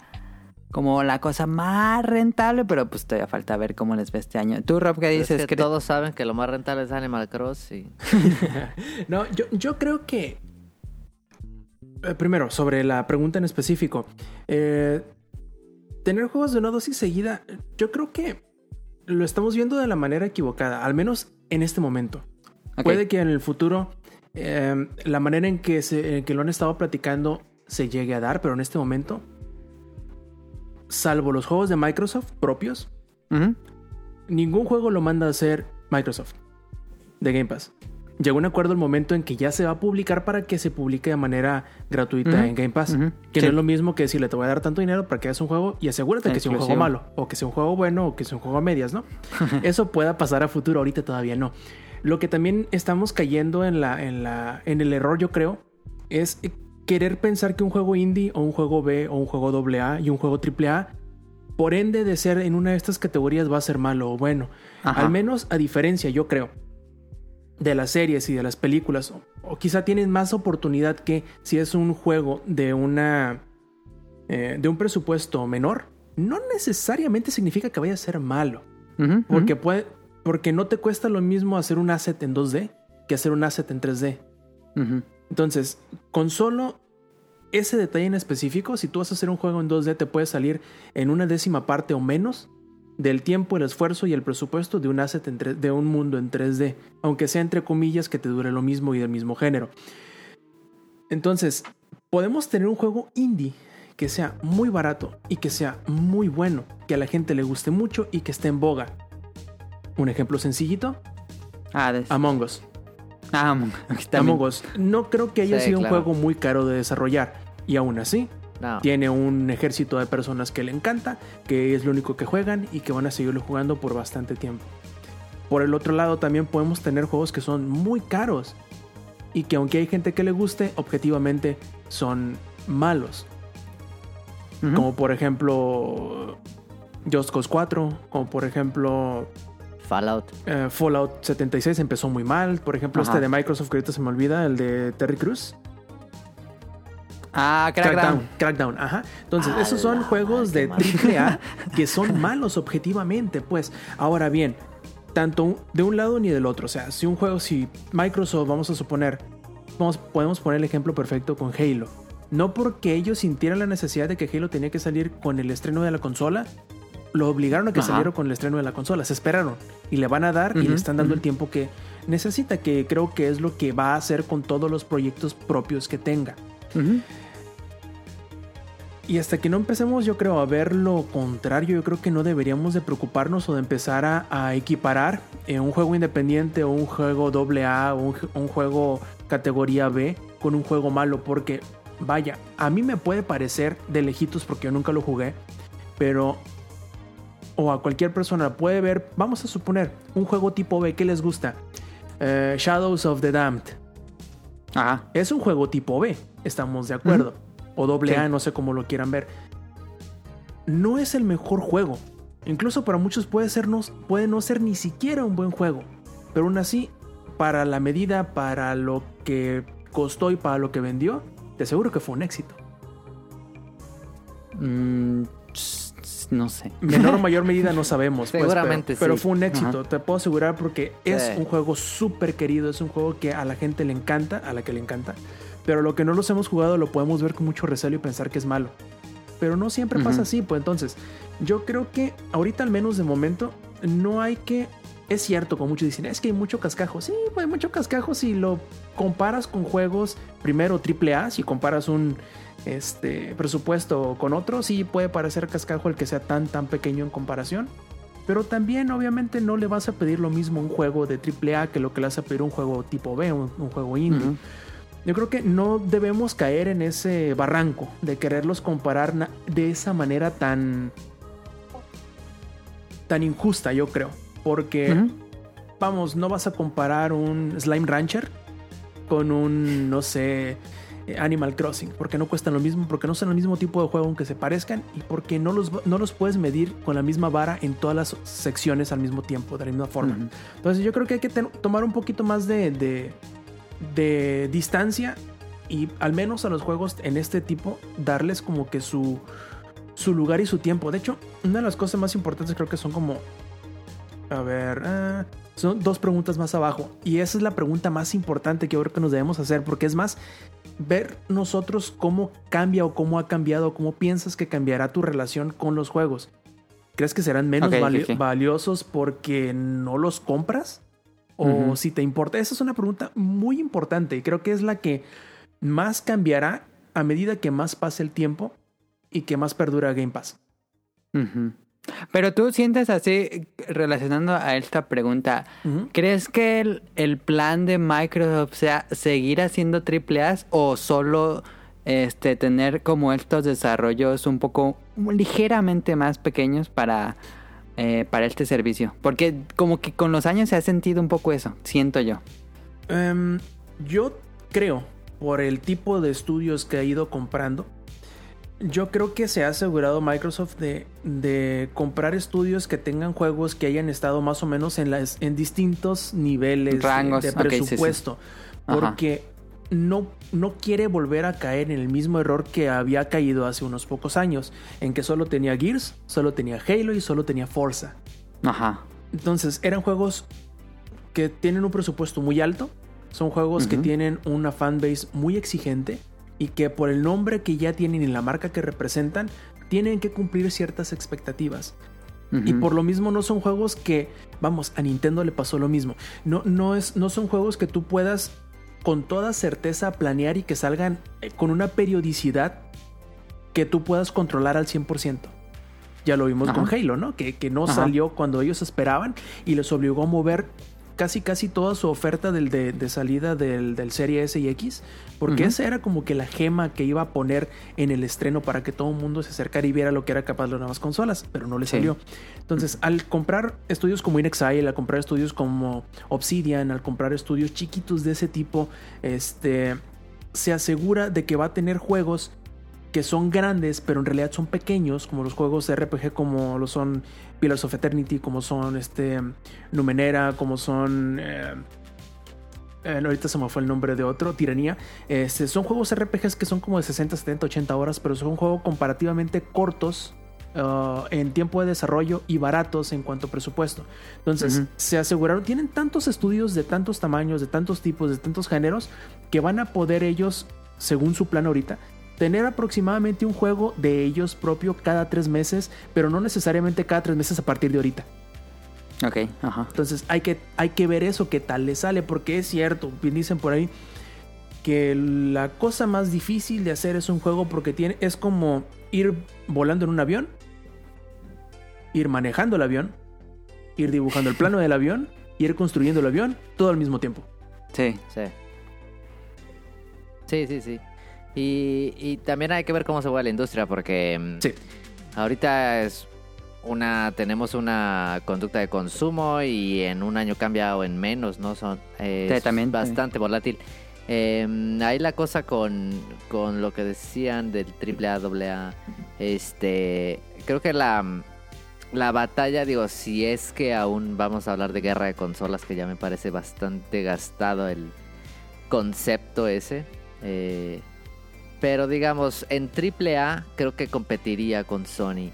Speaker 1: como la cosa más rentable, pero pues todavía falta ver cómo les ve este año. Tú, Rob, ¿qué
Speaker 2: Es
Speaker 1: dices?
Speaker 2: que
Speaker 1: ¿Cre-
Speaker 2: todos saben que lo más rentable es Animal Cross y
Speaker 3: No, yo, yo creo que. eh, primero, sobre la pregunta en específico. eh, tener juegos de una dosis seguida, yo creo que lo estamos viendo de la manera equivocada, al menos en este momento. Puede que en el futuro eh, la manera en que, se, en que lo han estado platicando se llegue a dar, pero en este momento, salvo los juegos de Microsoft propios, ningún juego lo manda a hacer Microsoft de Game Pass. Llegó un acuerdo el momento en que ya se va a publicar para que se publique de manera gratuita en Game Pass. Que
Speaker 1: sí.
Speaker 3: no es lo mismo que decirle te voy a dar tanto dinero para que hagas un juego y asegúrate que sea un juego malo, o que sea un juego bueno, o que sea un juego a medias, ¿no? Eso pueda pasar a futuro, ahorita todavía no. Lo que también estamos cayendo en, la, en, la, en el error, yo creo, es querer pensar que un juego indie, o un juego B, o un juego AA y un juego AAA, por ende de ser en una de estas categorías va a ser malo o bueno.
Speaker 1: Ajá.
Speaker 3: Al menos a diferencia, yo creo, de las series y de las películas, o, o quizá tienen más oportunidad que si es un juego de una eh, de un presupuesto menor, no necesariamente significa que vaya a ser malo, porque puede, porque no te cuesta lo mismo hacer un asset en 2D que hacer un asset en 3D.
Speaker 1: Ujú.
Speaker 3: Entonces, con solo ese detalle en específico, si tú vas a hacer un juego en 2D, te puede salir en una décima parte o menos del tiempo, el esfuerzo y el presupuesto de un asset en de un mundo en 3D, aunque sea entre comillas que te dure lo mismo y del mismo género. Entonces, podemos tener un juego indie que sea muy barato y que sea muy bueno, que a la gente le guste mucho y que esté en boga. Un ejemplo sencillito,
Speaker 1: Hades.
Speaker 3: Among Us.
Speaker 1: Ah, Among Us. también.
Speaker 3: Among Us no creo que haya
Speaker 2: Sí,
Speaker 3: sido
Speaker 2: claro.
Speaker 3: un juego muy caro de desarrollar. Y aún así,
Speaker 2: No.
Speaker 3: tiene un ejército de personas que le encanta, que es lo único que juegan y que van a seguirlo jugando por bastante tiempo. Por el otro lado, también podemos tener juegos que son muy caros y que aunque hay gente que le guste, objetivamente son malos. Como por ejemplo Just Cause 4, como por ejemplo
Speaker 2: Fallout.
Speaker 3: eh, Fallout 76 empezó muy mal. Por ejemplo,
Speaker 1: Ajá.
Speaker 3: este de Microsoft que ahorita se me olvida, el de Terry Cruz.
Speaker 1: Ah, Crackdown.
Speaker 3: Crackdown, ajá. Entonces,
Speaker 1: A
Speaker 3: esos son juegos de AAA que son malos objetivamente, pues. Ahora bien, tanto de un lado ni del otro. O sea, si un juego, si Microsoft, vamos a suponer, vamos, podemos poner el ejemplo perfecto con Halo. No porque ellos sintieran la necesidad de que Halo tenía que salir con el estreno de la consola, lo obligaron a que
Speaker 1: Ajá.
Speaker 3: saliera con el estreno de la consola. Se esperaron y le van a dar y le están dando el tiempo que necesita, que creo que es lo que va a hacer con todos los proyectos propios que tenga. Y hasta que no empecemos, yo creo, a ver lo contrario, yo creo que no deberíamos de preocuparnos o de empezar a, a equiparar eh, un juego independiente o un juego AA o un, un juego categoría B con un juego malo, porque vaya, a mí me puede parecer de lejitos porque yo nunca lo jugué, pero o a cualquier persona puede ver, vamos a suponer, un juego tipo B, ¿qué les gusta? Eh, Shadows of the Damned.
Speaker 1: Ajá.
Speaker 3: Es un juego tipo B, estamos de acuerdo. O doble A, no sé cómo lo quieran ver. No es el mejor juego. Incluso para muchos puede, ser no, puede no ser ni siquiera un buen juego. Pero aún así, para la medida, para lo que costó y para lo que vendió, te aseguro que fue un éxito.
Speaker 1: Mm, no sé.
Speaker 3: Menor o mayor medida no sabemos. pues,
Speaker 2: Seguramente
Speaker 3: pero, pero
Speaker 2: sí.
Speaker 3: fue un éxito,
Speaker 1: Ajá.
Speaker 3: te puedo asegurar porque es
Speaker 2: Sí.
Speaker 3: un juego súper querido, es un juego que a la gente le encanta, a la que le encanta. Pero lo que no los hemos jugado lo podemos ver con mucho recelo y pensar que es malo. Pero no siempre pasa así, pues entonces yo creo que ahorita al menos de momento no hay que... Es cierto, como muchos dicen, es que hay mucho cascajo. Sí, pues hay mucho cascajo si lo comparas con juegos, primero AAA, si comparas un este, presupuesto con otro, sí puede parecer cascajo el que sea tan, tan pequeño en comparación. Pero también, obviamente, no le vas a pedir lo mismo a un juego de AAA que lo que le vas a pedir a un juego tipo B, un, un juego indie. Yo creo que no debemos caer en ese barranco de quererlos comparar de esa manera tan. tan injusta, yo creo. Porque, vamos, no vas a comparar un Slime Rancher con un, no sé, Animal Crossing. Porque no cuestan lo mismo, porque no son el mismo tipo de juego aunque se parezcan y porque no los, no los puedes medir con la misma vara en todas las secciones al mismo tiempo, de la misma forma. Entonces yo creo que hay que tomar un poquito más de, de, de distancia y al menos a los juegos en este tipo darles como que su, su lugar y su tiempo. De hecho, una de las cosas más importantes creo que son como... A ver... ah, son dos preguntas más abajo. Y esa es la pregunta más importante que yo creo que nos debemos hacer. Porque es más, ver nosotros cómo cambia o cómo ha cambiado, cómo piensas que cambiará tu relación con los juegos. ¿Crees que serán menos vali- valiosos porque no los compras? ¿O si te importa? Esa es una pregunta muy importante y creo que es la que más cambiará a medida que más pase el tiempo y que más perdura Game Pass.
Speaker 1: Pero tú sientes así, relacionando a esta pregunta. ¿crees que el, el plan de Microsoft sea seguir haciendo AAA o solo este, tener como estos desarrollos un poco ligeramente más pequeños para, eh, para este servicio? Porque como que con los años se ha sentido un poco eso, siento yo.
Speaker 3: Em, yo creo, por el tipo de estudios que ha ido comprando, yo creo que se ha asegurado Microsoft de, de comprar estudios que tengan juegos que hayan estado más o menos en, las, en distintos niveles de-
Speaker 1: Rangos,
Speaker 3: de,
Speaker 1: ok, sí, sí.
Speaker 3: presupuesto. Porque no, no quiere volver a caer en el mismo error que había caído hace unos pocos años, en que solo tenía Gears, solo tenía Halo y solo tenía Forza.
Speaker 1: Ajá.
Speaker 3: Entonces, eran juegos que tienen un presupuesto muy alto. Son juegos que tienen una fanbase muy exigente y que por el nombre que ya tienen y la marca que representan, tienen que cumplir ciertas expectativas. Y por lo mismo no son juegos que, vamos, a Nintendo le pasó lo mismo. No, no, es, no son juegos que tú puedas con toda certeza planear y que salgan eh, con una periodicidad que tú puedas controlar al 100%. Ya lo vimos
Speaker 1: Ajá.
Speaker 3: con Halo, ¿no? Que, que no
Speaker 1: Ajá.
Speaker 3: salió cuando ellos esperaban y les obligó a mover casi casi toda su oferta del, de, de salida del, del Serie S y X, porque esa era como que la gema que iba a poner en el estreno para que todo el mundo se acercara y viera lo que era capaz de las nuevas consolas, pero no le
Speaker 1: Sí.
Speaker 3: salió. Entonces, al comprar estudios como InXile, al comprar estudios como Obsidian, al comprar estudios chiquitos de ese tipo, este se asegura de que va a tener juegos que son grandes, pero en realidad son pequeños, como los juegos de RPG, como lo son Pillars of Eternity, como son este Numenera, como son. eh, eh, ahorita se me fue el nombre de otro, Tiranía. Este, son juegos RPGs que son como de 60, 70, 80 horas, pero son juegos comparativamente cortos uh, en tiempo de desarrollo y baratos en cuanto a presupuesto. Entonces, se aseguraron, tienen tantos estudios de tantos tamaños, de tantos tipos, de tantos géneros, que van a poder ellos, según su plan ahorita, tener aproximadamente un juego de ellos propio cada tres meses, pero no necesariamente cada tres meses a partir de ahorita.
Speaker 1: Ok, ajá.
Speaker 3: Entonces hay que, hay que ver eso, qué tal le sale, porque es cierto, bien dicen por ahí, que la cosa más difícil de hacer es un juego porque tiene, es como ir volando en un avión, ir manejando el avión, ir dibujando el plano del avión, y ir construyendo el avión todo al mismo tiempo.
Speaker 1: Sí.
Speaker 2: Sí. Sí, sí, sí. Y, y también hay que ver cómo se mueve la industria, porque mm,
Speaker 3: Sí.
Speaker 2: ahorita es una tenemos una conducta de consumo y en un año cambia o en menos, ¿no? Son
Speaker 1: Sí, también,
Speaker 2: bastante volátil. Eh, ahí la cosa con, con lo que decían del AAA, AA, este, creo que la, la batalla, digo, si es que aún vamos a hablar de guerra de consolas, que ya me parece bastante gastado el concepto ese. eh, pero digamos, en AAA creo que competiría con Sony.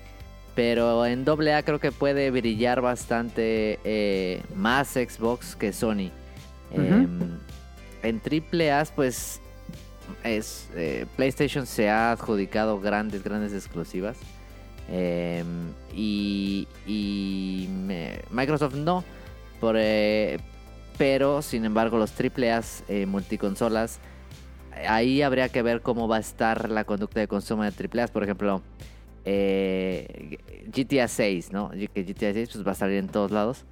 Speaker 2: Pero en AA creo que puede brillar bastante eh, más Xbox que Sony. Em, en AAA, pues es eh, PlayStation se ha adjudicado grandes, grandes exclusivas. Em, y y Microsoft no. Por, eh, pero, sin embargo, los AAA multiconsolas, ahí habría que ver cómo va a estar la conducta de consumo de AAA. Por ejemplo, eh, GTA 6, ¿no? Y Que GTA 6 pues, va a salir en todos lados.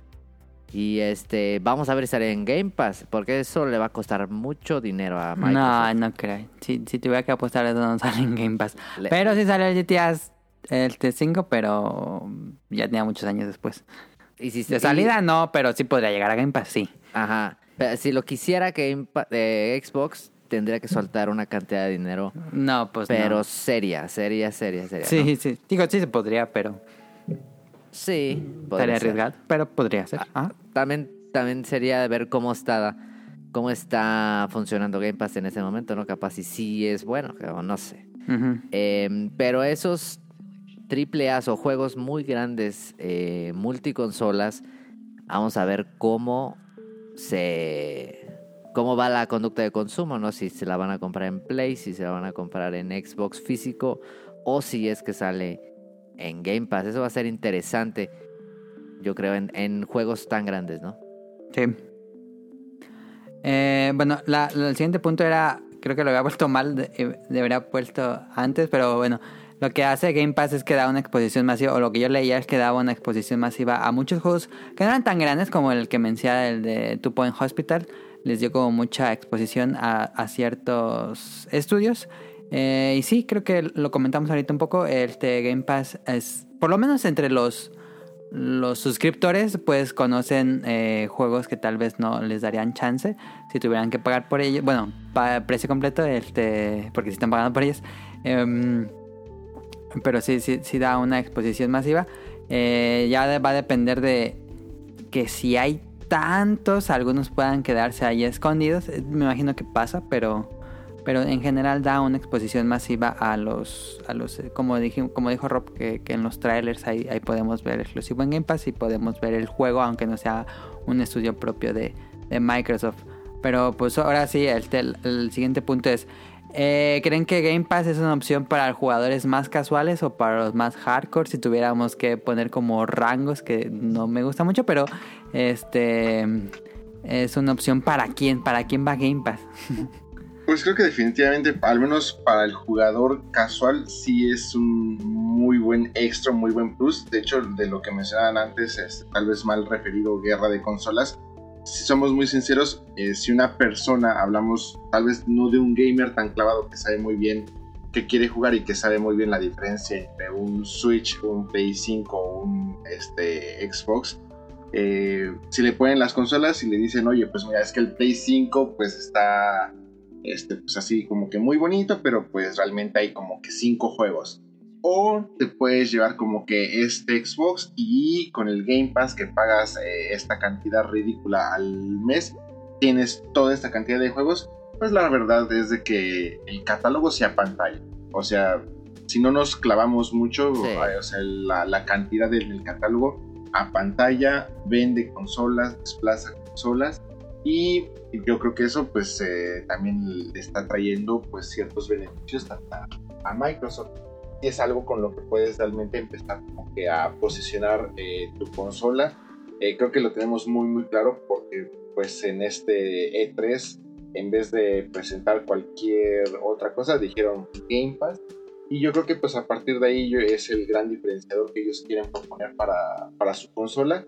Speaker 2: Y este, vamos a ver si sale en Game Pass, porque eso le va a costar mucho dinero a Microsoft.
Speaker 1: No, no creo. Si, si tuviera que apostar, eso no sale en Game Pass.
Speaker 2: Le-
Speaker 1: Pero sí sale el GTA este 5, pero ya tenía muchos años después.
Speaker 2: Y si
Speaker 1: De salida no, pero sí podría llegar a Game Pass, sí.
Speaker 2: Ajá. Pero si lo quisiera que eh, Xbox tendría que soltar una cantidad de dinero,
Speaker 1: No, pues
Speaker 2: pero
Speaker 1: no.
Speaker 2: seria, seria, seria, seria.
Speaker 1: Sí,
Speaker 2: ¿no?
Speaker 1: sí. Digo, sí se podría, pero
Speaker 2: Sí.
Speaker 1: estaría arriesgado. Pero podría ser. Ah,
Speaker 2: También, también sería ver cómo está, cómo está funcionando Game Pass en ese momento, ¿no? Capaz si sí es bueno, no sé. Eh, pero esos triple o juegos muy grandes, eh, multiconsolas, vamos a ver cómo se cómo va la conducta de consumo, ¿no? Si se la van a comprar en Play, si se la van a comprar en Xbox físico o si es que sale en Game Pass. Eso va a ser interesante, yo creo, en, juegos tan grandes, ¿no?
Speaker 1: Sí. Eh, bueno, la- la- el siguiente punto era creo que lo había puesto mal, de- eh, debería haber puesto antes, pero bueno, lo que hace Game Pass es que da una exposición masiva, o lo que yo leía es que daba una exposición masiva a muchos juegos que no eran tan grandes como el que mencionaba el de Two Point Hospital, les dio mucha exposición a, ciertos estudios. Eh, y sí, creo que lo comentamos ahorita un poco, este Game Pass es, por lo menos entre los los suscriptores pues conocen eh, juegos que tal vez no les darían chance si tuvieran que pagar por ellos. Bueno, precio completo, este, porque si están pagando por ellos. Em, pero sí, sí, sí da una exposición masiva. Eh, ya va a depender de que si hay tantos, algunos puedan quedarse ahí escondidos. Eh, Me imagino que pasa, pero, pero en general da una exposición masiva a los, a los eh, como, dije, como dijo Rob, que, en los trailers ahí, ahí podemos ver exclusivo en Game Pass y podemos ver el juego, aunque no sea un estudio propio de, de Microsoft. Pero pues ahora sí, el, el- el siguiente punto es, eh, ¿creen que Game Pass es una opción para jugadores más casuales o para los más hardcore? Si tuviéramos que poner como rangos, que no me gusta mucho, pero este es una opción para quién, para quién va Game Pass.
Speaker 4: Pues creo que definitivamente, al menos para el jugador casual, sí es un muy buen extra, muy buen plus. De hecho, de lo que mencionaban antes, es tal vez mal referido guerra de consolas. Si somos muy sinceros, eh, si una persona, hablamos tal vez no de un gamer tan clavado que sabe muy bien que quiere jugar y que sabe muy bien la diferencia entre un Switch, un Play 5 o un este, Xbox, eh, si le ponen las consolas y le dicen, oye, pues mira, es que el Play 5 pues está este, pues así como que muy bonito, pero pues realmente hay como que cinco juegos. O te puedes llevar como que este Xbox y con el Game Pass que pagas eh, esta cantidad ridícula al mes, tienes toda esta cantidad de juegos. Pues la verdad es de que el catálogo sea pantalla. O sea, si no nos clavamos mucho,
Speaker 2: Sí.
Speaker 4: eh, o sea, la, la cantidad del, del catálogo a pantalla vende consolas, desplaza consolas y yo creo que eso pues eh, también está trayendo pues ciertos beneficios a, a Microsoft es algo con lo que puedes realmente empezar como que a posicionar eh, tu consola. Eh, creo que lo tenemos muy muy claro porque pues en este E3 en vez de presentar cualquier otra cosa dijeron Game Pass. Y yo creo que pues a partir de ahí es el gran diferenciador que ellos quieren proponer para, para su consola.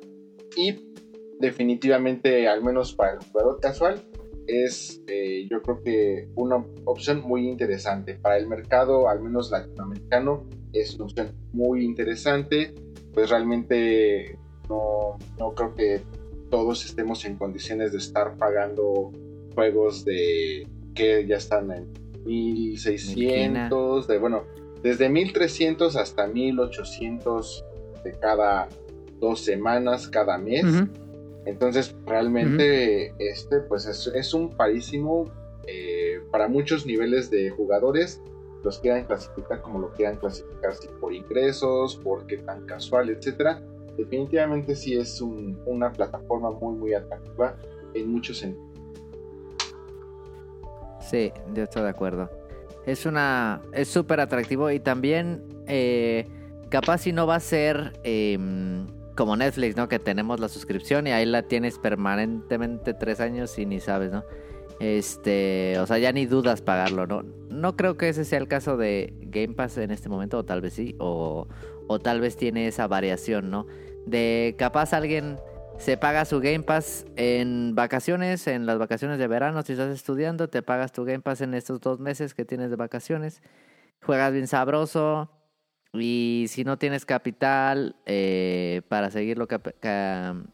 Speaker 4: Y definitivamente, al menos para el jugador casual, es eh, yo creo que una opción muy interesante. Para el mercado, al menos latinoamericano, es una opción muy interesante. Pues realmente no, no creo que todos estemos en condiciones de estar pagando juegos de que ya están en 1600, de bueno, desde 1300 hasta 1800 de cada dos semanas, cada mes. Entonces, realmente, este, pues es, es un parísimo eh, para muchos niveles de jugadores. Los quieran clasificar como lo quieran clasificar, si por ingresos, por qué tan casual, etcétera. Definitivamente sí es un- una plataforma muy, muy atractiva en muchos sentidos.
Speaker 2: Sí, yo estoy de acuerdo. Es una. Es súper atractivo y también. eh, capaz si no va a ser em, como Netflix, ¿no? Que tenemos la suscripción y ahí la tienes permanentemente tres años y ni sabes, ¿no? Este. O sea, ya ni dudas pagarlo, ¿no? No creo que ese sea el caso de Game Pass en este momento, o tal vez sí, o, o tal vez tiene esa variación, ¿no? De capaz alguien se paga su Game Pass en vacaciones, en las vacaciones de verano, si estás estudiando, te pagas tu Game Pass en estos dos meses que tienes de vacaciones, juegas bien sabroso y si no tienes capital eh, para seguirlo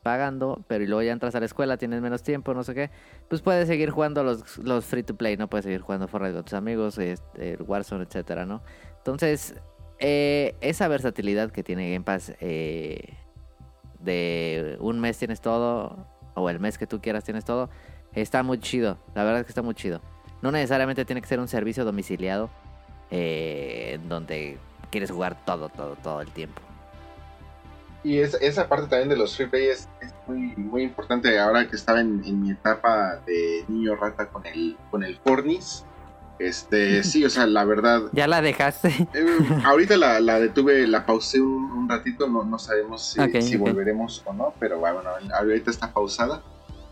Speaker 2: pagando, pero y luego ya entras a la escuela, tienes menos tiempo, no sé qué, pues puedes seguir jugando los, los free to play, ¿no? Puedes seguir jugando Fortnite con tus amigos, este, el Warzone, etcétera, ¿no? Entonces, eh, esa versatilidad que tiene Game Pass eh, de un mes tienes todo, o el mes que tú quieras tienes todo, está muy chido. La verdad es que está muy chido. No necesariamente tiene que ser un servicio domiciliado eh, en donde quieres jugar todo, todo, todo el tiempo.
Speaker 4: Y es- esa parte también de los free play es, es muy, muy importante ahora que estaba en, en mi etapa de niño rata con el, con el Fornis. Este, sí, o sea, la verdad,
Speaker 1: ¿Ya la dejaste?
Speaker 4: Eh, ahorita la, la detuve, la pausé un, un ratito, no, no sabemos si, volveremos o no, pero bueno, ahorita está pausada.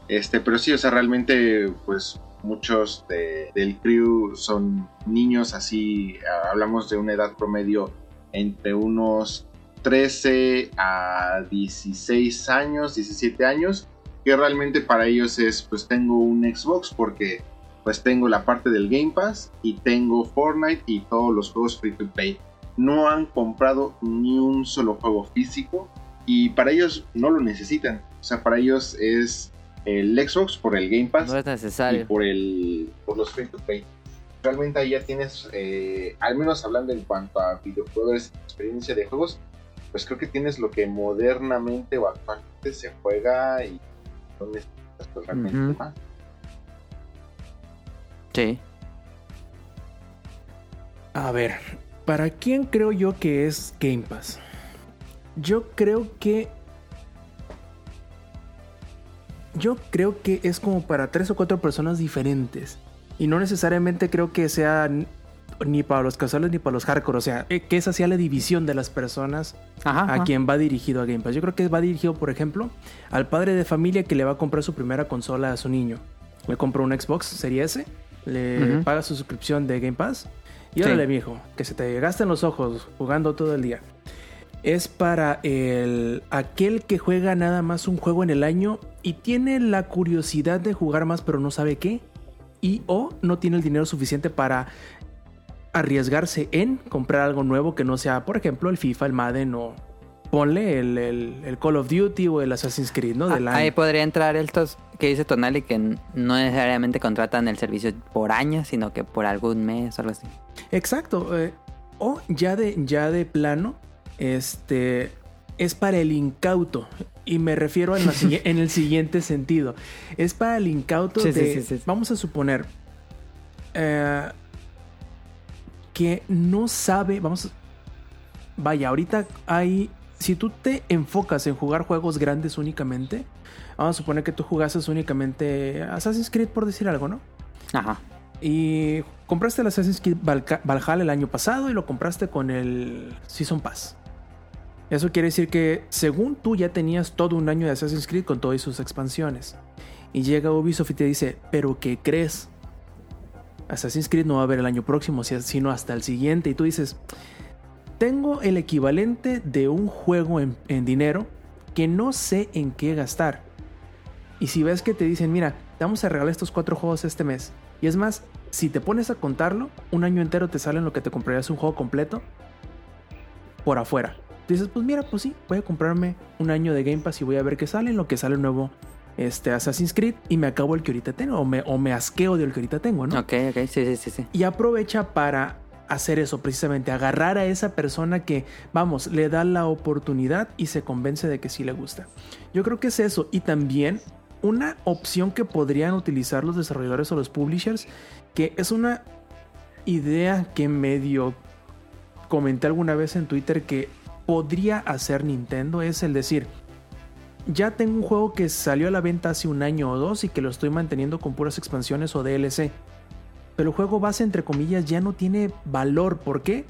Speaker 4: Este, pero sí, o sea, realmente, pues muchos de- del crew son niños así, hablamos de una edad promedio entre unos 13 a 16 años, 17 años, que realmente para ellos es, pues tengo un Xbox porque pues tengo la parte del Game Pass y tengo Fortnite y todos los juegos free to play. No han comprado ni un solo juego físico y para ellos no lo necesitan. O sea, para ellos es el Xbox por el Game Pass
Speaker 2: No es
Speaker 4: y
Speaker 2: necesario.
Speaker 4: por el por los free to play. Realmente ahí ya tienes, eh, al menos hablando en cuanto a videojuegos, experiencia de juegos, pues creo que tienes lo que modernamente o actualmente se juega y no necesitas realmente más.
Speaker 1: Sí.
Speaker 3: A ver, ¿para quién creo yo que es Game Pass? Yo creo que. Yo creo que es como para tres o cuatro personas diferentes. Y no necesariamente creo que sea ni para los casuales ni para los hardcore. O sea, eh, que esa sea la división de las personas
Speaker 1: Ajá.
Speaker 3: a
Speaker 1: ajá.
Speaker 3: quien va dirigido a Game Pass. Yo creo que va dirigido, por ejemplo, al padre de familia que le va a comprar su primera consola a su niño. Le compra un Xbox Series S, le paga su suscripción de Game Pass y
Speaker 1: Sí.
Speaker 3: órale, viejo, que se te gasten los ojos jugando todo el día. Es para el aquel que juega nada más un juego en el año y tiene la curiosidad de jugar más pero no sabe qué y o no tiene el dinero suficiente para arriesgarse en comprar algo nuevo que no sea, por ejemplo, el FIFA, el Madden o ponle el, el- el Call of Duty o el Assassin's Creed, ¿no? Del
Speaker 1: Ah,
Speaker 3: año.
Speaker 1: Ahí podría entrar estos que dice Tonali que no necesariamente contratan el servicio por año, sino que por algún mes o algo así.
Speaker 3: Exacto. eh, o ya de, ya de plano, este es para el incauto. Y me refiero en, la sigui- en el siguiente sentido. Es para el incauto
Speaker 1: Sí,
Speaker 3: de.
Speaker 1: sí, sí, sí.
Speaker 3: Vamos a suponer. eh, que no sabe. Vamos. a- Vaya, ahorita hay. Si tú te enfocas en jugar juegos grandes únicamente. Vamos a suponer que tú jugases únicamente Assassin's Creed, por decir algo, ¿no?
Speaker 1: Ajá.
Speaker 3: Y compraste el Assassin's Creed Valhalla el año pasado y lo compraste con el Season Pass. Eso quiere decir que según tú ya tenías todo un año de Assassin's Creed con todas sus expansiones. Y llega Ubisoft y te dice, pero ¿qué crees? Assassin's Creed no va a haber el año próximo, si- sino hasta el siguiente. Y tú dices, tengo el equivalente de un juego en, en dinero que no sé en qué gastar. Y si ves que te dicen, mira, te vamos a regalar estos cuatro juegos este mes. Y es más, si te pones a contarlo, un año entero te sale en lo que te comprarías un juego completo por afuera. Dices, pues mira, pues sí, voy a comprarme un año de Game Pass y voy a ver qué sale en lo que sale nuevo este, Assassin's Creed y me acabo el que ahorita tengo o me, o me asqueo del que ahorita tengo, ¿no?
Speaker 1: Ok, ok, sí, sí, sí, sí.
Speaker 3: y aprovecha para hacer eso precisamente, agarrar a esa persona que, vamos, le da la oportunidad y se convence de que sí le gusta. Yo creo que es eso y también una opción que podrían utilizar los desarrolladores o los publishers, que es una idea que medio comenté alguna vez en Twitter que podría hacer Nintendo, es el decir, ya tengo un juego que salió a la venta hace un año o dos y que lo estoy manteniendo con puras expansiones o DLC. Pero el juego base, entre comillas, ya no tiene valor. ¿Por qué?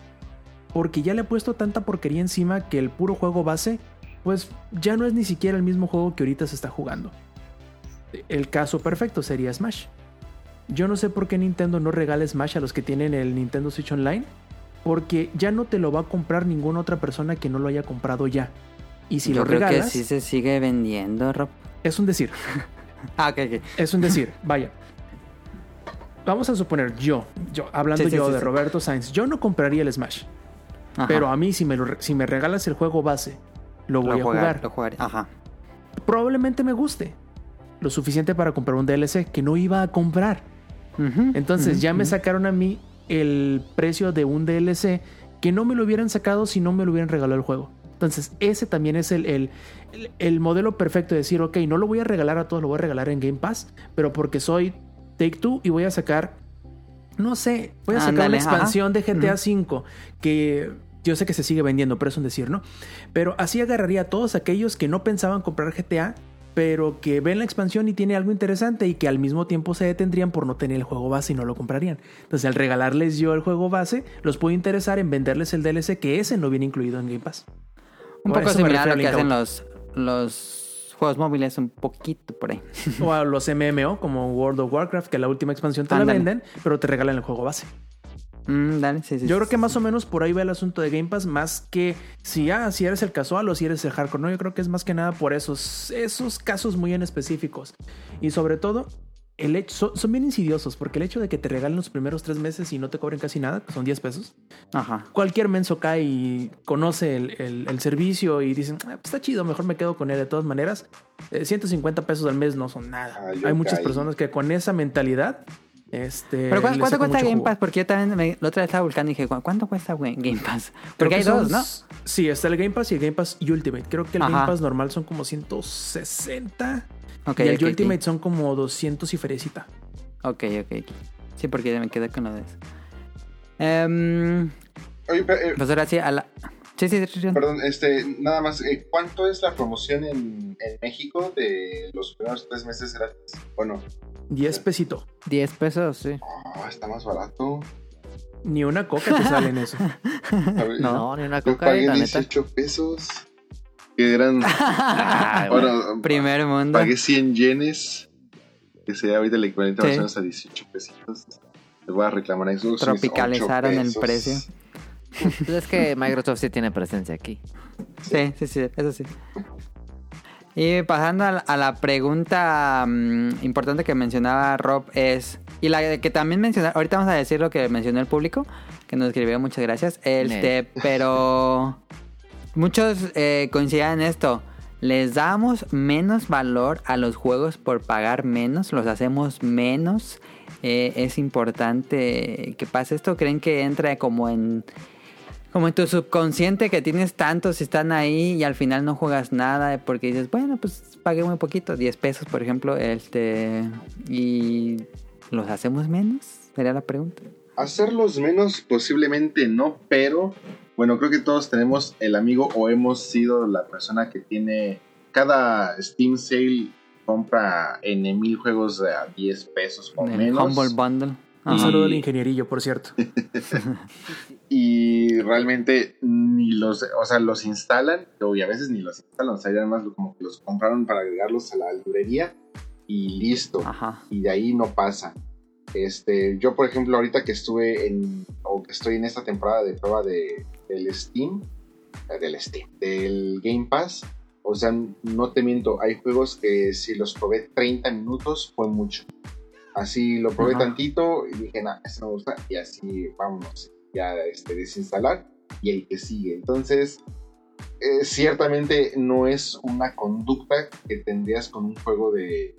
Speaker 3: Porque ya le he puesto tanta porquería encima que el puro juego base, pues ya no es ni siquiera el mismo juego que ahorita se está jugando. El caso perfecto sería Smash. Yo no sé por qué Nintendo no regala Smash a los que tienen el Nintendo Switch Online. Porque ya no te lo va a comprar ninguna otra persona que no lo haya comprado ya. Y si
Speaker 1: Yo
Speaker 3: lo
Speaker 1: creo
Speaker 3: regalas,
Speaker 1: que sí se sigue vendiendo, Rob.
Speaker 3: es un decir.
Speaker 1: Ah, ok, ok.
Speaker 3: Es un decir, vaya. Vamos a suponer yo, yo hablando
Speaker 1: Sí, sí,
Speaker 3: yo
Speaker 1: sí,
Speaker 3: de. Roberto Sainz, yo no compraría el Smash,
Speaker 1: Ajá.
Speaker 3: pero a mí si me, lo si me regalas el juego base, lo voy
Speaker 1: lo
Speaker 3: a jugar.
Speaker 1: Lo jugaré. Ajá.
Speaker 3: Probablemente me guste. Lo suficiente para comprar un DLC que no iba a comprar. Entonces ya me sacaron a mí el precio de un DLC que no me lo hubieran sacado si no me lo hubieran regalado el juego. Entonces ese también es el, el, el- el modelo perfecto de decir, ok, no lo voy a regalar a todos, lo voy a regalar en Game Pass, pero porque soy Take Two y voy a sacar, no sé, voy a sacar
Speaker 1: Ándale,
Speaker 3: una expansión
Speaker 1: ajá.
Speaker 3: de GTA. V que yo sé que se sigue vendiendo, pero es un decir, ¿no? Pero así agarraría a todos aquellos que no pensaban comprar GTA, pero que ven la expansión y tiene algo interesante y que al mismo tiempo se detendrían por no tener el juego base y no lo comprarían. Entonces, al regalarles yo el juego base, los puedo interesar en venderles el DLC que ese no viene incluido en Game Pass.
Speaker 1: Un poco similar a lo que hacen los, los juegos móviles un poquito por ahí.
Speaker 3: O a los MMO como World of Warcraft, que la última expansión te la venden, pero te regalan el juego base.
Speaker 1: Mm, dale, sí, sí.
Speaker 3: Yo
Speaker 1: sí,
Speaker 3: creo que
Speaker 1: sí.
Speaker 3: más o menos por ahí va el asunto de Game Pass, más que si, ah, si eres el casual o si eres el hardcore. No, yo creo que es más que nada por esos, esos casos muy en específicos. Y sobre todo, el hecho, son, son bien insidiosos, porque el hecho de que te regalen los primeros tres meses y no te cobren casi nada, que son 10 pesos,
Speaker 1: Ajá.
Speaker 3: cualquier menso cae y conoce el, el- el servicio y dicen, "Ah, pues está chido, mejor me quedo con él de todas maneras. Eh, 150 pesos al mes no son nada.
Speaker 4: Ah,
Speaker 3: Hay muchas
Speaker 4: caí.
Speaker 3: personas que con esa mentalidad... Este,
Speaker 1: Pero ¿cu-
Speaker 3: les
Speaker 1: ¿cuánto
Speaker 3: saca
Speaker 1: cuesta Game
Speaker 3: jugo.
Speaker 1: Pass? Porque yo también me, la otra vez estaba buscando y dije, ¿cu- ¿cuánto cuesta Game Pass? Porque hay dos, ¿no?
Speaker 3: Sí, está el Game Pass y el Game Pass Ultimate. Creo que el
Speaker 1: Ajá.
Speaker 3: Game Pass normal son como 160
Speaker 1: Ok,
Speaker 3: y el. Ultimate son como 200 y ferecita.
Speaker 1: Ok, ok. Sí, porque ya me quedé con lo de eso. Em,
Speaker 4: Oye, pero, eh,
Speaker 1: pues ahora sí, a la... Sí, sí, sí, sí.
Speaker 4: perdón, este, nada más, eh, ¿cuánto es la promoción en, en México de los primeros tres meses gratis? Bueno,
Speaker 3: 10 pesito.
Speaker 2: 10 pesos, sí.
Speaker 4: ah, está más barato.
Speaker 3: Ni una coca te sale en eso.
Speaker 4: Ver,
Speaker 1: No.
Speaker 2: No, ni una coca,
Speaker 4: pagué
Speaker 2: la neta.
Speaker 4: 18 pesos. Que eran.
Speaker 2: Ay,
Speaker 4: bueno,
Speaker 1: Primer mundo.
Speaker 4: pagué 100 yenes. Que sería ahorita el equivalente
Speaker 1: Sí.
Speaker 4: más o menos a 18 pesitos. Les voy a reclamar mis
Speaker 1: Tropicalizaron
Speaker 4: 8
Speaker 1: el precio.
Speaker 2: Pues es que Microsoft sí tiene presencia aquí.
Speaker 1: Sí, sí, sí, eso sí. Y pasando a la, pregunta mm, importante que mencionaba Rob es, y la que también mencionó, ahorita vamos a decir lo que mencionó el público, que nos escribió, muchas gracias, este, pero muchos eh, coinciden en esto, les damos menos valor a los juegos por pagar menos, los hacemos menos, Eh, es importante que pase esto, creen que entra como en como en tu subconsciente que tienes tantos y están ahí y al final no juegas nada porque dices, bueno, pues pagué muy poquito, 10 pesos por ejemplo, este y los hacemos menos, sería la pregunta.
Speaker 4: Hacerlos menos posiblemente no, pero bueno, creo que todos tenemos el amigo o hemos sido la persona que tiene cada Steam Sale compra N mil juegos a 10 pesos o
Speaker 1: El
Speaker 4: menos.
Speaker 1: Humble Bundle.
Speaker 3: Un saludo al ingenierillo, por cierto.
Speaker 4: y realmente ni los, o sea, los instalan, y a veces ni los instalan, o sea, ya además como que los compraron para agregarlos a la librería y listo.
Speaker 1: Ajá.
Speaker 4: y de ahí no pasa. Este, yo por ejemplo ahorita que estuve en o que estoy en esta temporada de prueba de del Steam, eh, del Steam, del Game Pass, o sea, no te miento, hay juegos que si los probé 30 minutos fue mucho. Así lo probé tantito y dije, nah, eso no me gusta y así vámonos, ya este desinstalar y el que sigue. Entonces, eh, ciertamente no es una conducta que tendrías con un juego de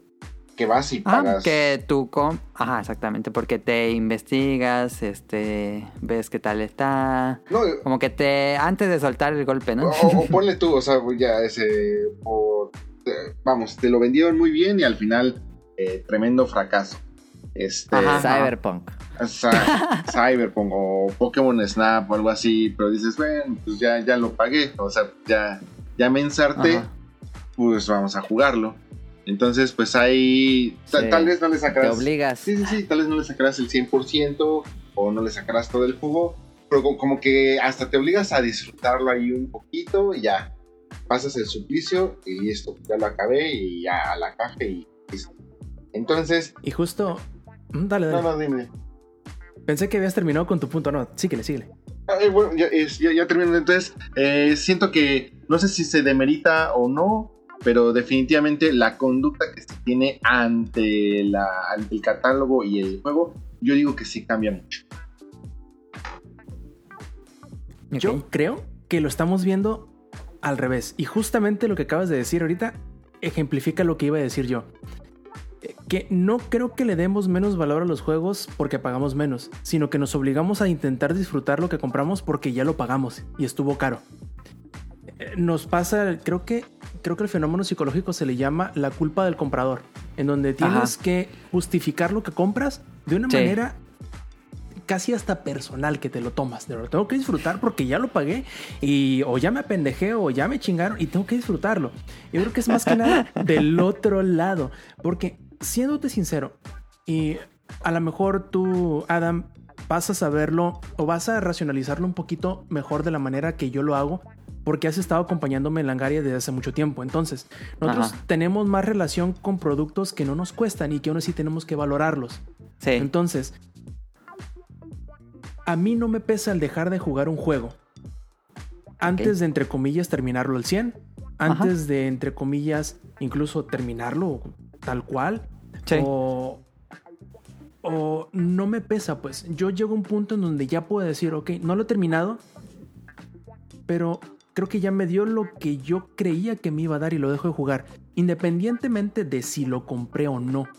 Speaker 4: que vas y
Speaker 1: Ah,
Speaker 4: pagas.
Speaker 1: que tú com Ajá, exactamente, porque te investigas, este, ves qué tal está,
Speaker 4: No,
Speaker 1: como que te antes de soltar el golpe, ¿no?
Speaker 4: o, o ponle tú, o sea, ya ese. eh, vamos, te lo vendieron muy bien y al final, eh, tremendo fracaso. Este.
Speaker 1: Ajá.
Speaker 2: Cyberpunk.
Speaker 4: Cy- Cyberpunk o Pokémon Snap o algo así, pero dices, bueno, pues ya, ya lo pagué, o sea, ya, ya me ensarté,
Speaker 1: Ajá.
Speaker 4: pues vamos a jugarlo. Entonces, pues ahí,
Speaker 2: Sí.
Speaker 4: tal vez no le
Speaker 2: Te
Speaker 4: sacarás.
Speaker 2: obligas.
Speaker 4: Sí, sí, sí, tal vez no le sacarás el 100% o no le sacarás todo el jugo, pero co- como que hasta te obligas a disfrutarlo ahí un poquito y ya. Pasas el suplicio y listo, ya lo acabé y ya a la caja y listo. Entonces,
Speaker 3: Y justo... Mm, Dale,
Speaker 4: no,
Speaker 3: dale.
Speaker 4: no, dime.
Speaker 3: Pensé que habías terminado con tu punto. No, síguele, síguele.
Speaker 4: Ay, bueno, ya, ya, ya termino. Entonces, eh, siento que no sé si se demerita o no, pero definitivamente la conducta que se tiene ante, la, ante el catálogo y el juego, yo digo que sí cambia mucho.
Speaker 3: Yo creo que lo estamos viendo al revés. Y justamente lo que acabas de decir ahorita ejemplifica lo que iba a decir yo. Que no creo que le demos menos valor a los juegos porque pagamos menos, sino que nos obligamos a intentar disfrutar lo que compramos porque ya lo pagamos y estuvo caro. Eh, Nos pasa, creo que, creo que el fenómeno psicológico se le llama la culpa del comprador, en donde tienes
Speaker 1: Ajá.
Speaker 3: que justificar lo que compras de una
Speaker 1: Sí.
Speaker 3: manera casi hasta personal que te lo tomas. Lo tengo que disfrutar porque ya lo pagué y o ya me apendejé o ya me chingaron y tengo que disfrutarlo. Yo creo que es más que nada del otro lado. Porque siéndote sincero, y a lo mejor tú, Adam, vas a saberlo o vas a racionalizarlo un poquito mejor de la manera que yo lo hago. porque has estado acompañándome en Langaria desde hace mucho tiempo. Entonces, nosotros
Speaker 1: Ajá.
Speaker 3: tenemos más relación con productos que no nos cuestan y que aún así tenemos que valorarlos.
Speaker 1: Sí.
Speaker 3: Entonces, a mí no me pesa el dejar de jugar un juego. Antes de, entre comillas, terminarlo al 100. Antes de, entre comillas, incluso terminarlo tal cual.
Speaker 1: Sí.
Speaker 3: O, o no me pesa, pues. Yo llego a un punto en donde ya puedo decir, ok, no lo he terminado, pero creo que ya me dio lo que yo creía que me iba a dar y lo dejo de jugar, independientemente de si lo compré o no.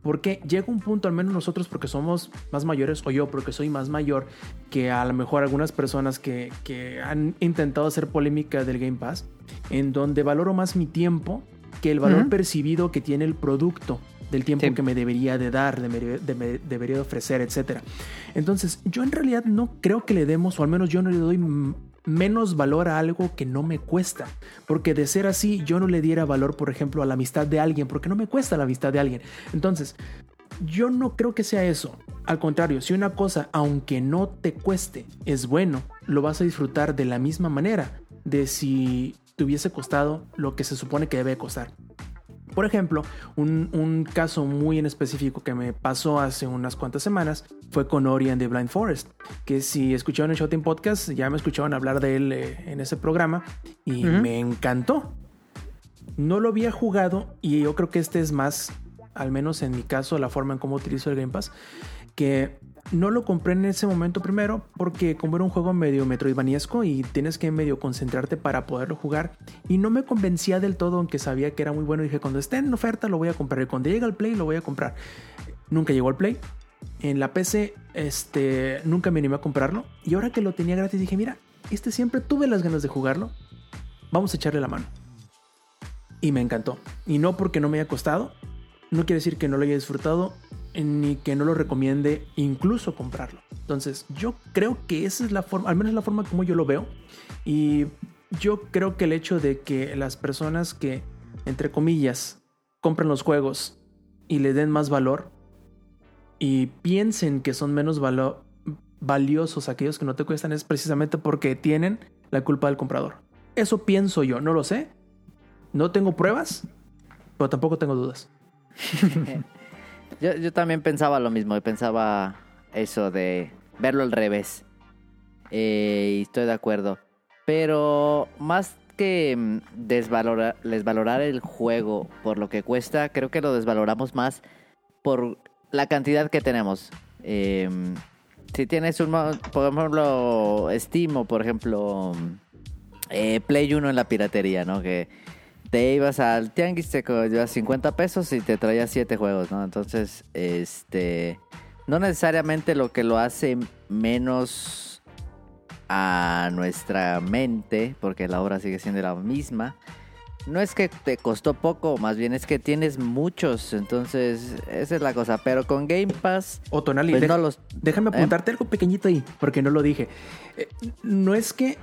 Speaker 3: Porque llega un punto, al menos nosotros, porque somos más mayores, o yo, porque soy más mayor, que a lo mejor algunas personas que, que han intentado hacer polémica del Game Pass, en donde valoro más mi tiempo que el valor percibido que tiene el producto del tiempo
Speaker 1: Sí.
Speaker 3: que me debería de dar, de me, de me debería de ofrecer, etc. Entonces, yo en realidad no creo que le demos, o al menos yo no le doy menos valor a algo que no me cuesta. Porque de ser así, yo no le diera valor, por ejemplo, a la amistad de alguien, porque no me cuesta la amistad de alguien. Entonces, yo no creo que sea eso. Al contrario, si una cosa, aunque no te cueste, es bueno, lo vas a disfrutar de la misma manera de si te hubiese costado lo que se supone que debe costar. Por ejemplo, un, un caso muy en específico que me pasó hace unas cuantas semanas fue con Ori and the Blind Forest, que si escucharon el Showtime Podcast ya me escuchaban hablar de él eh, en ese programa y me encantó. No lo había jugado y yo creo que este es más, al menos en mi caso, la forma en cómo utilizo el Game Pass, que no lo compré en ese momento primero porque como era un juego medio metroidvaniesco y tienes que medio concentrarte para poderlo jugar y no me convencía del todo aunque sabía que era muy bueno dije cuando esté en oferta lo voy a comprar y cuando llegue al Play lo voy a comprar nunca llegó al Play. En la PC este nunca me animé a comprarlo y ahora que lo tenía gratis dije mira este siempre tuve las ganas de jugarlo vamos a echarle la mano y me encantó. Y no porque no me haya costado no quiere decir que no lo haya disfrutado ni que no lo recomiende incluso comprarlo. Entonces, yo creo que esa es la forma, al menos la forma como yo lo veo. Y yo creo que el hecho de que las personas que, entre comillas, compran los juegos y le den más valor y piensen que son menos valo- valiosos aquellos que no te cuestan es precisamente porque tienen la culpa del comprador. Eso pienso yo, no lo sé. No tengo pruebas, pero tampoco tengo dudas.
Speaker 2: Yo, yo también pensaba lo mismo, pensaba eso de verlo al revés. Eh, y estoy de acuerdo. Pero más que mm, desvalorar, desvalorar el juego por lo que cuesta, creo que lo desvaloramos más por la cantidad que tenemos. Eh, si tienes un, por ejemplo, Steam o por ejemplo eh, Play 1 en la piratería, ¿no? Que te ibas al tianguis, te llevas 50 pesos y te traías 7 juegos, ¿no? Entonces, este, no necesariamente lo que lo hace menos a nuestra mente, porque la obra sigue siendo la misma. No es que te costó poco, más bien es que tienes muchos, entonces esa es la cosa. Pero con Game Pass,
Speaker 3: O Tonali,
Speaker 2: pues no los...
Speaker 3: déjame
Speaker 2: ¿Eh?
Speaker 3: apuntarte algo pequeñito ahí, porque no lo dije. Eh, no es que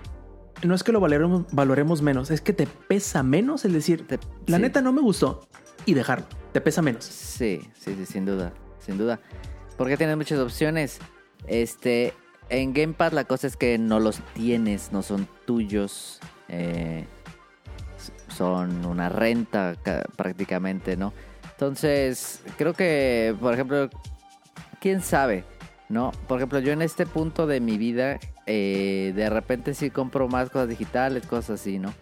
Speaker 3: no es que lo valoremos, valoremos menos, es que te pesa menos el decir,
Speaker 2: te-
Speaker 3: la
Speaker 2: sí.
Speaker 3: neta no me gustó y dejarlo. Te pesa menos.
Speaker 2: Sí, sí, sí, sin duda, sin duda. Porque tienes muchas opciones. Este, en Game Pass la cosa es que no los tienes, no son tuyos. eh, son una renta ca- prácticamente, ¿no? Entonces, creo que, por ejemplo, quién sabe, ¿no? Por ejemplo, yo en este punto de mi vida, eh, de repente sí compro más cosas digitales, cosas así, ¿no?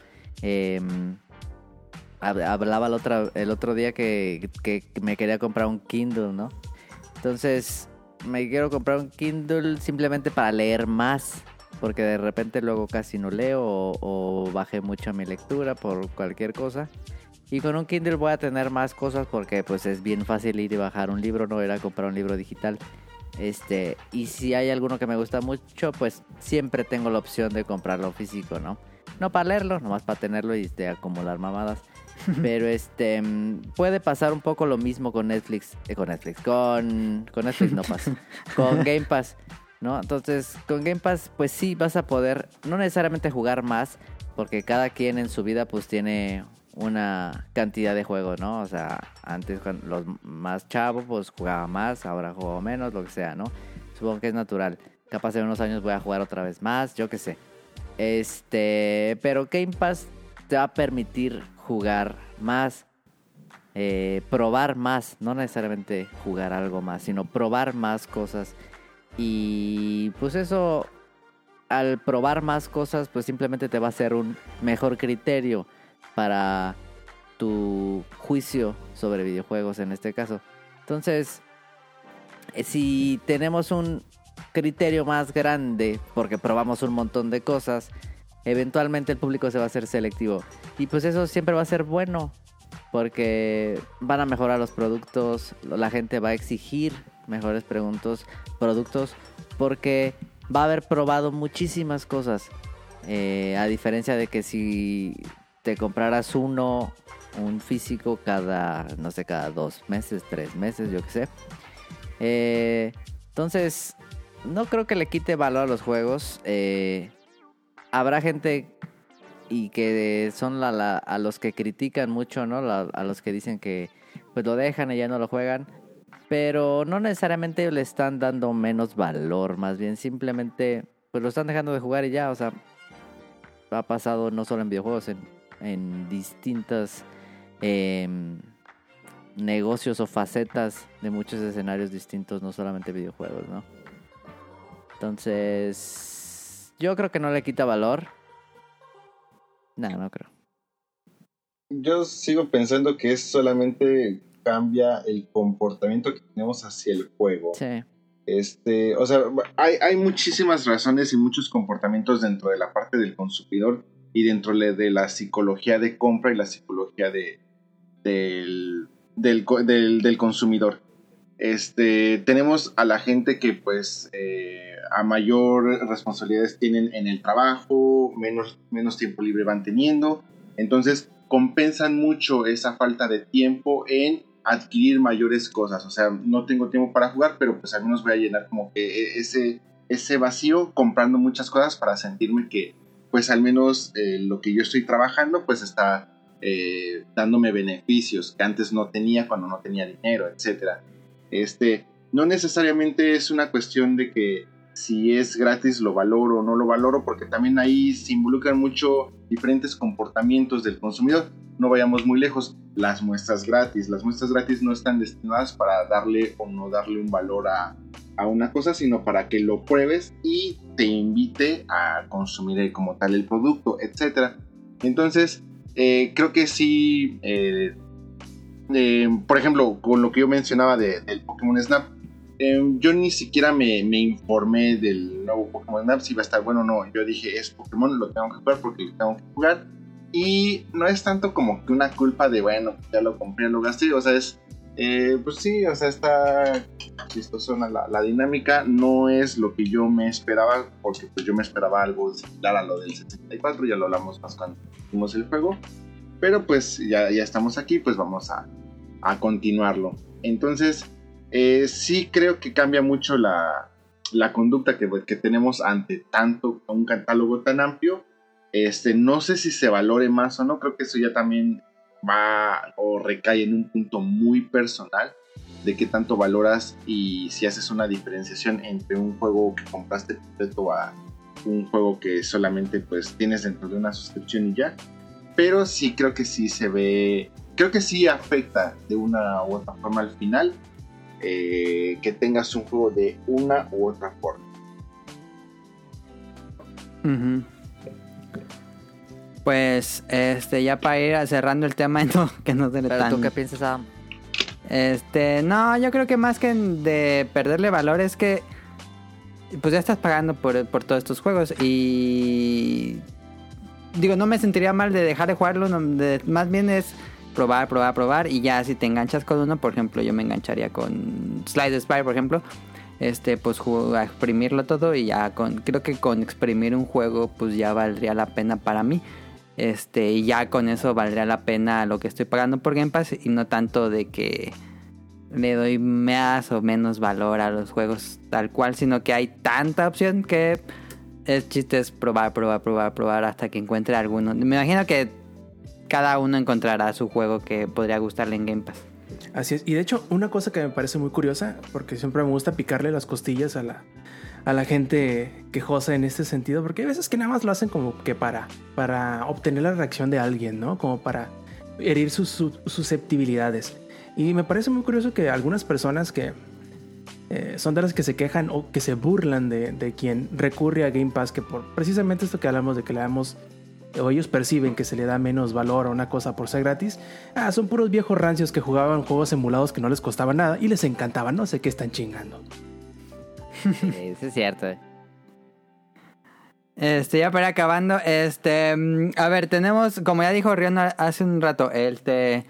Speaker 2: Hab- hablaba el otro, el otro día que, que me quería comprar un Kindle, ¿no? Entonces, me quiero comprar un Kindle simplemente para leer más. Porque de repente luego casi no leo o, o bajé mucho mi lectura por cualquier cosa. Y con un Kindle voy a tener más cosas porque pues es bien fácil ir y bajar un libro, no ir a comprar un libro digital. Este, y si hay alguno que me gusta mucho, pues siempre tengo la opción de comprarlo físico, ¿no? No para leerlo, nomás para tenerlo y de acumular mamadas. Pero este puede pasar un poco lo mismo con Netflix, eh, con Netflix, con con Netflix no pasa, con Game Pass, ¿no? Entonces, con Game Pass pues sí vas a poder no necesariamente jugar más, porque cada quien en su vida pues tiene una cantidad de juegos, ¿no? O sea, antes los más chavos pues jugaba más, ahora juego menos, lo que sea, ¿no? Supongo que es natural. Capaz en unos años voy a jugar otra vez más, yo qué sé. Este, pero Game Pass te va a permitir jugar más, eh, probar más, no necesariamente jugar algo más, sino probar más cosas. Y pues eso, al probar más cosas, pues simplemente te va a hacer un mejor criterio para tu juicio sobre videojuegos en este caso. Entonces, eh, si tenemos un criterio más grande, porque probamos un montón de cosas, eventualmente el público se va a hacer selectivo. Y pues eso siempre va a ser bueno, porque van a mejorar los productos, la gente va a exigir mejores preguntos, productos, porque va a haber probado muchísimas cosas. Eh, a diferencia de que si te compraras uno, un físico cada, no sé, cada dos meses, tres meses, yo qué sé. Eh, entonces, no creo que le quite valor a los juegos. Eh, habrá gente y que son la, la- a los que critican mucho, ¿no? A los que dicen que pues lo dejan y ya no lo juegan. Pero no necesariamente le están dando menos valor, más bien simplemente pues lo están dejando de jugar y ya, o sea, ha pasado no solo en videojuegos, en, en distintas em, negocios o facetas de muchos escenarios distintos, no solamente videojuegos, ¿no? Entonces, yo creo que no le quita valor. No, no creo.
Speaker 4: Yo sigo pensando que es solamente cambia el comportamiento que tenemos hacia el juego.
Speaker 2: Sí.
Speaker 4: Este, o sea, hay, hay muchísimas razones y muchos comportamientos dentro de la parte del consumidor y dentro de la psicología de compra y la psicología de, del, del, del- del consumidor. Este, tenemos a la gente que pues eh, a mayor responsabilidades tienen en el trabajo, menos, menos tiempo libre van teniendo, entonces compensan mucho esa falta de tiempo en adquirir mayores cosas. O sea, no tengo tiempo para jugar, pero pues al menos voy a llenar como que e- ese, ese vacío comprando muchas cosas para sentirme que pues al menos eh, lo que yo estoy trabajando pues está eh, dándome beneficios que antes no tenía cuando no tenía dinero, etcétera. Este, no necesariamente es una cuestión de que si es gratis lo valoro o no lo valoro, porque también ahí se involucran mucho diferentes comportamientos del consumidor. No vayamos muy lejos, las muestras gratis. Las muestras gratis no están destinadas para darle o no darle un valor a, a una cosa, sino para que lo pruebes y te invite a consumir como tal el producto, etc. Entonces, eh, creo que sí, eh, eh, por ejemplo, con lo que yo mencionaba de- del Pokémon Snap, yo ni siquiera me, me informé del nuevo Pokémon Snap, si iba a estar bueno o no. Yo dije, es Pokémon, lo tengo que jugar porque lo tengo que jugar. Y no es tanto como que una culpa de, bueno, ya lo compré, lo gasté. O sea, es, eh, pues sí, o sea, está chistoso la, la dinámica. No es lo que yo me esperaba, porque pues yo me esperaba algo similar a lo del 64. Ya lo hablamos más cuando hicimos el juego. Pero pues ya, ya estamos aquí, pues vamos a, a continuarlo. Entonces, eh, sí creo que cambia mucho la, la conducta que, que tenemos ante tanto un catálogo tan amplio. Este, no sé si se valore más o no, creo que eso ya también va o recae en un punto muy personal de qué tanto valoras y si haces una diferenciación entre un juego que compraste completo a un juego que solamente pues tienes dentro de una suscripción y ya. Pero sí creo que sí se ve, creo que sí afecta de una u otra forma al final eh, que tengas un juego de una u otra forma.
Speaker 1: Ujú. Pues, este, ya para ir cerrando el tema, no, que no se le
Speaker 2: Pero
Speaker 1: tan...
Speaker 2: tú qué piensas, Adam?
Speaker 1: Este, no, yo creo que más que de perderle valor es que pues ya estás pagando por, por todos estos juegos y digo, no me sentiría mal de dejar de jugarlo, no, de- más bien es probar, probar, probar y ya si te enganchas con uno, por ejemplo, yo me engancharía con Slide Spire, por ejemplo, este pues a exprimirlo todo y ya con creo que con exprimir un juego pues ya valdría la pena para mí. Este, y ya con eso valdría la pena lo que estoy pagando por Game Pass y no tanto de que le doy más o menos valor a los juegos tal cual, sino que hay tanta opción que el chiste es probar, probar, probar, probar hasta que encuentre alguno. Me imagino que cada uno encontrará su juego que podría gustarle en Game Pass.
Speaker 3: Así es. Y de hecho, una cosa que me parece muy curiosa, porque siempre me gusta picarle las costillas a la, a la gente quejosa en este sentido, porque hay veces que nada más lo hacen como que para, para obtener la reacción de alguien, ¿no? Como para herir sus, sus susceptibilidades. Y me parece muy curioso que algunas personas que eh, son de las que se quejan o que se burlan de, de, quien recurre a Game Pass, que por precisamente esto que hablamos de que le damos, o ellos perciben que se le da menos valor a una cosa por ser gratis, ah, son puros viejos rancios que jugaban juegos emulados que no les costaba nada y les encantaba, no sé qué están chingando.
Speaker 2: Eso es cierto.
Speaker 1: Este, ya para acabando, este, mm, a ver, tenemos, como ya dijo Rion hace un rato, este,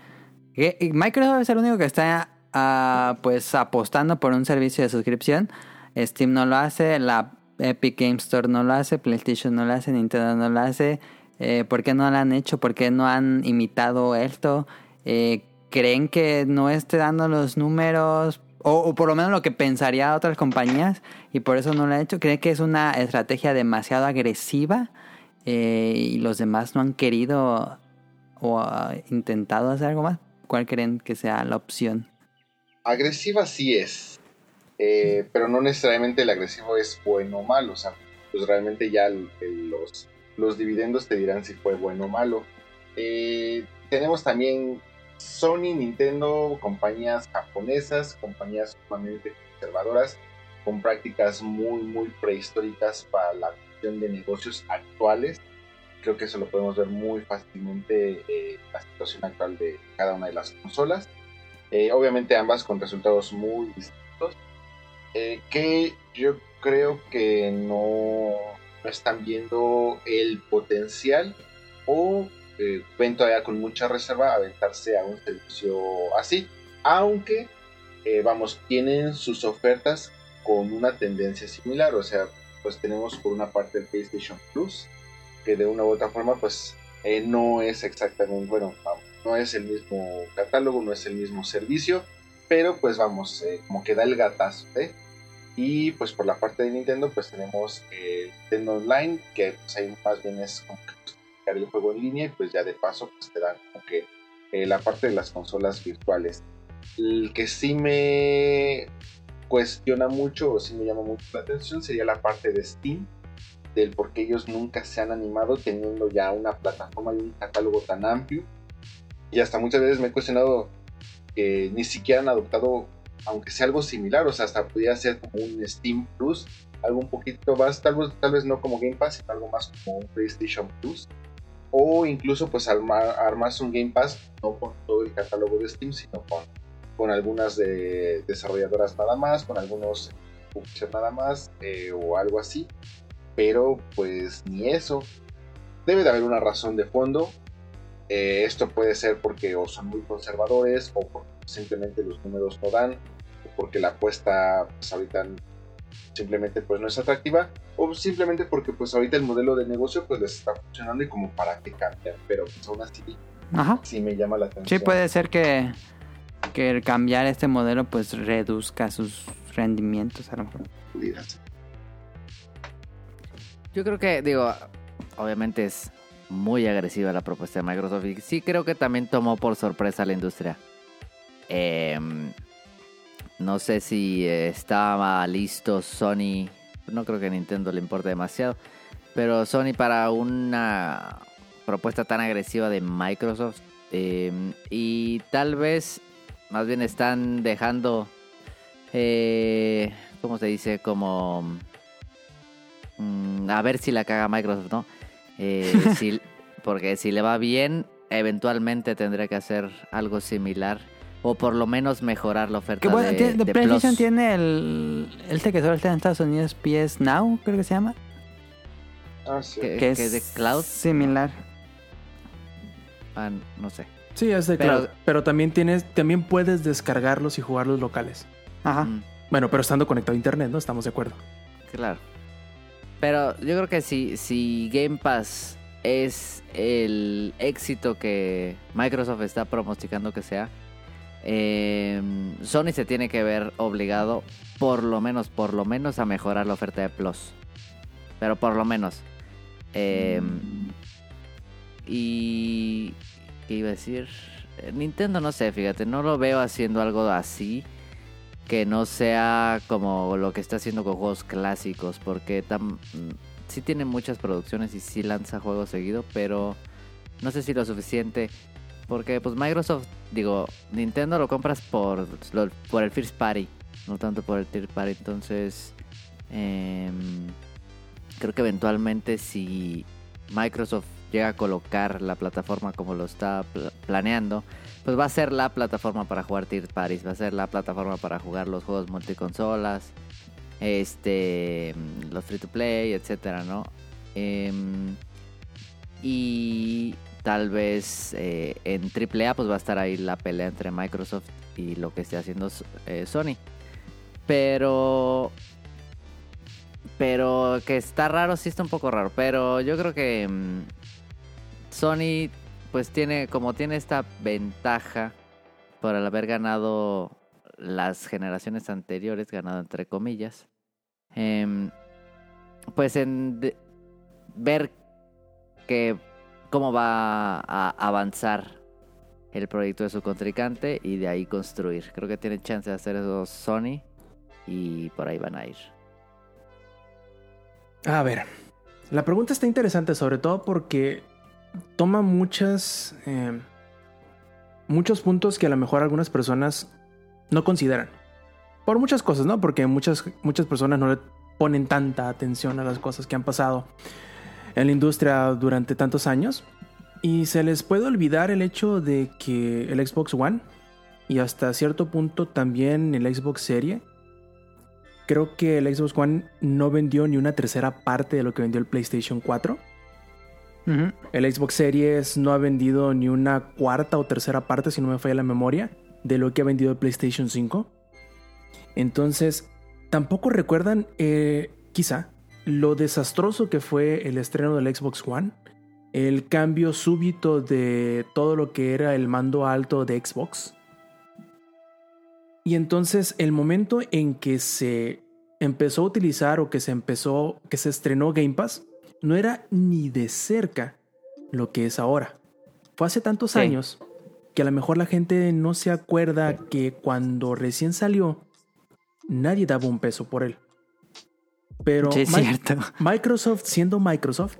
Speaker 1: Microsoft es el único que está, ah, pues, apostando por un servicio de suscripción. Steam no lo hace, la Epic Game Store no lo hace, PlayStation no lo hace, Nintendo no lo hace. Eh, ¿Por qué no lo han hecho? ¿Por qué no han imitado esto? Eh, ¿Creen que no esté dando los números? O, o, por lo menos lo que pensaría otras compañías y por eso no lo han hecho. ¿Creen que es una estrategia demasiado agresiva eh, y los demás no han querido o uh, intentado hacer algo más? ¿Cuál creen que sea la opción?
Speaker 4: Agresiva sí es, eh, pero no necesariamente el agresivo es bueno o malo. O sea, pues realmente ya los, los dividendos te dirán si fue bueno o malo. Eh, tenemos también Sony, Nintendo, compañías japonesas, compañías sumamente conservadoras, con prácticas muy, muy prehistóricas para la cuestión de negocios actuales. Creo que eso lo podemos ver muy fácilmente en la situación actual de cada una de las consolas. Eh, obviamente ambas con resultados muy distintos, eh, que yo creo que no, no están viendo el potencial o eh, ven todavía con mucha reserva aventarse a un servicio así, aunque eh, vamos, tienen sus ofertas con una tendencia similar, o sea, pues tenemos por una parte el PlayStation Plus, que de una u otra forma pues eh, no es exactamente, bueno, vamos, no es el mismo catálogo, no es el mismo servicio, pero pues vamos, eh, como que da el gatazo, ¿eh? Y pues por la parte de Nintendo pues tenemos eh, Nintendo Online, que pues ahí más bien es como pues, el juego en línea y pues ya de paso pues te dan como que eh, la parte de las consolas virtuales. El que sí me cuestiona mucho o sí me llama mucho la atención sería la parte de Steam, del por qué ellos nunca se han animado teniendo ya una plataforma y un catálogo tan amplio. Y hasta muchas veces me he cuestionado que ni siquiera han adoptado, aunque sea algo similar, o sea, hasta podría ser como un Steam Plus, algo un poquito más, tal vez, tal vez no como Game Pass, sino algo más como un PlayStation Plus o incluso pues armar, armarse un Game Pass no con todo el catálogo de Steam sino con, con algunas de desarrolladoras nada más con algunos publishers nada más eh, o algo así. Pero pues ni eso. Debe de haber una razón de fondo. Eh, esto puede ser porque son muy conservadores o porque simplemente los números no dan o porque la apuesta pues ahorita simplemente pues no es atractiva o simplemente porque pues ahorita el modelo de negocio pues les está funcionando y como para qué cambiar pero pues aún así
Speaker 1: Ajá.
Speaker 4: sí me llama la atención
Speaker 1: Sí, puede ser que, que cambiar este modelo pues reduzca sus rendimientos a lo mejor.
Speaker 2: Yo creo que, digo, obviamente es muy agresiva la propuesta de Microsoft y sí creo que también tomó por sorpresa a la industria. Eh, no sé si estaba listo Sony, no creo que a Nintendo le importe demasiado, pero Sony para una propuesta tan agresiva de Microsoft eh, y tal vez más bien están dejando, eh, ¿cómo se dice? Como mm, a ver si la caga Microsoft, ¿no? Eh, si, porque si le va bien, eventualmente tendrá que hacer algo similar. O por lo menos mejorar la oferta
Speaker 1: Que bueno,
Speaker 2: de,
Speaker 1: tiene-
Speaker 2: de
Speaker 1: PlayStation
Speaker 2: Plus.
Speaker 1: tiene el, este que solo está en Estados Unidos, PS Now, creo que se llama.
Speaker 4: Ah, sí.
Speaker 2: ¿Qué?
Speaker 1: Que
Speaker 2: que
Speaker 1: es
Speaker 2: de cloud?
Speaker 1: similar.
Speaker 2: Ah, no sé.
Speaker 3: Sí, es de
Speaker 2: Pero-
Speaker 3: cloud. Pero también tienes, también puedes descargarlos y jugarlos locales.
Speaker 1: Ajá.
Speaker 2: Mm,
Speaker 3: Bueno, pero estando conectado a internet, ¿no? Estamos de acuerdo.
Speaker 2: claro. Pero yo creo que si, si Game Pass es el éxito que Microsoft está pronosticando que sea, eh, Sony se tiene que ver obligado, por lo menos, por lo menos, a mejorar la oferta de Plus. Pero por lo menos. Eh, y. ¿Qué iba a decir? Nintendo no sé, fíjate, no lo veo haciendo algo así. que no sea como lo que está haciendo con juegos clásicos, porque tam- sí tiene muchas producciones y sí lanza juegos seguido, pero no sé si lo suficiente, porque pues Microsoft, digo, Nintendo lo compras por, por el First Party, no tanto por el Third Party, entonces em, creo que eventualmente si Microsoft llega a colocar la plataforma como lo está pla- planeando, pues va a ser la plataforma para jugar Third Parties, va a ser la plataforma para jugar los juegos multiconsolas, este, los free to play, etcétera, ¿no? Em, y tal vez eh, en AAA pues va a estar ahí la pelea entre Microsoft y lo que esté haciendo eh, Sony. Pero pero que está raro, sí está un poco raro. Pero yo creo que mm, Sony, pues tiene, como tiene esta ventaja por el haber ganado las generaciones anteriores, ganado entre comillas, em, pues en ver que cómo va a avanzar el proyecto de su contrincante y de ahí construir. Creo que tiene chance de hacer eso Sony y por ahí van a ir.
Speaker 3: A ver, la pregunta está interesante, sobre todo porque toma muchas. eh, muchos puntos que a lo mejor algunas personas no consideran. Por muchas cosas, ¿no? Porque muchas, muchas personas no le ponen tanta atención a las cosas que han pasado en la industria durante tantos años. Y se les puede olvidar el hecho de que el Xbox One y hasta cierto punto también el Xbox Serie creo que el Xbox One no vendió ni una tercera parte de lo que vendió el PlayStation 4.
Speaker 1: Ujú.
Speaker 3: El Xbox Series no ha vendido ni una cuarta o tercera parte, si no me falla la memoria, de lo que ha vendido el PlayStation 5. Entonces, tampoco recuerdan, eh, quizá, lo desastroso que fue el estreno del Xbox One. El cambio súbito de todo lo que era el mando alto de Xbox. Y entonces el momento en que se empezó a utilizar o que se empezó, que se estrenó Game Pass, no era ni de cerca lo que es ahora. Fue hace tantos
Speaker 1: Sí.
Speaker 3: años que a lo mejor la gente no se acuerda que cuando recién salió, nadie daba un peso por él. Pero
Speaker 1: Sí, cierto.
Speaker 3: Microsoft siendo Microsoft,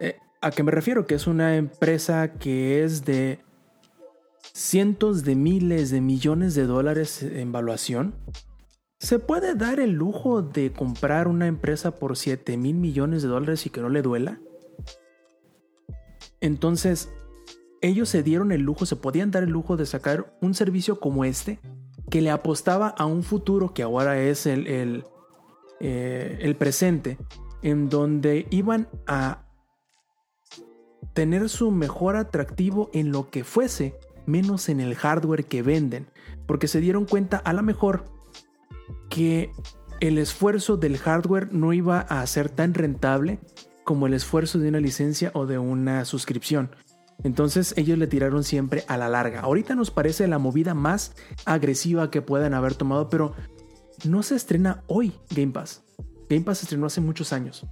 Speaker 3: eh, ¿a qué me refiero? Que es una empresa que es de cientos de miles de millones de dólares en valuación. ¿Se puede dar el lujo de comprar una empresa por 7 mil millones de dólares y que no le duela? Entonces, ellos se dieron el lujo, se podían dar el lujo de sacar un servicio como este, que le apostaba a un futuro que ahora es el, el, eh, el presente, en donde iban a tener su mejor atractivo en lo que fuese, menos en el hardware que venden, porque se dieron cuenta a lo mejor que el esfuerzo del hardware no iba a ser tan rentable como el esfuerzo de una licencia o de una suscripción. Entonces ellos le tiraron siempre a la larga. Ahorita nos parece la movida más agresiva que puedan haber tomado, pero no se estrena hoy Game Pass. Game Pass se estrenó hace muchos años.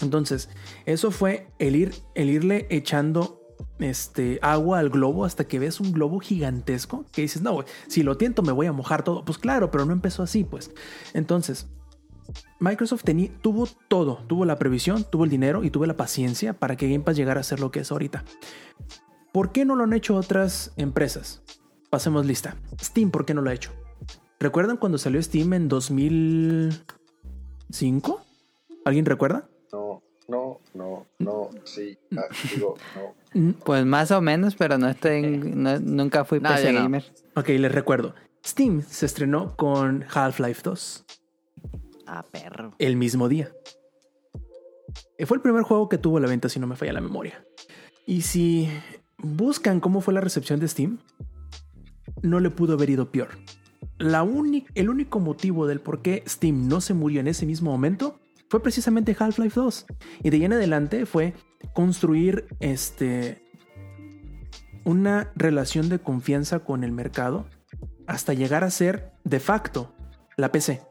Speaker 3: Entonces, eso fue el ir, el irle echando este, agua al globo hasta que ves un globo gigantesco que dices, no, si lo tiento me voy a mojar todo. Pues claro, pero no empezó así, pues. Entonces, Microsoft tuvo todo, tuvo la previsión, tuvo el dinero y tuvo la paciencia para que Game Pass llegara a ser lo que es ahorita. ¿Por qué no lo han hecho otras empresas? Pasemos lista. Steam, ¿por qué no lo ha hecho? ¿Recuerdan cuando salió Steam en 2005? ¿Alguien recuerda?
Speaker 4: No, no, no, no, sí, ah, digo, no.
Speaker 1: Pues más o menos, pero no estoy en- no- nunca fui
Speaker 2: No,
Speaker 1: PC gamer.
Speaker 3: Ok, les recuerdo. Steam se estrenó con Half-Life 2
Speaker 2: Ah, perro.
Speaker 3: el mismo día. Eh, Fue el primer juego que tuvo la venta, si no me falla la memoria. Y si buscan cómo fue la recepción de Steam, no le pudo haber ido peor. La el único motivo del por qué Steam no se murió en ese mismo momento fue precisamente Half-Life 2. Y de ahí en adelante fue construir este una relación de confianza con el mercado hasta llegar a ser de facto la PC.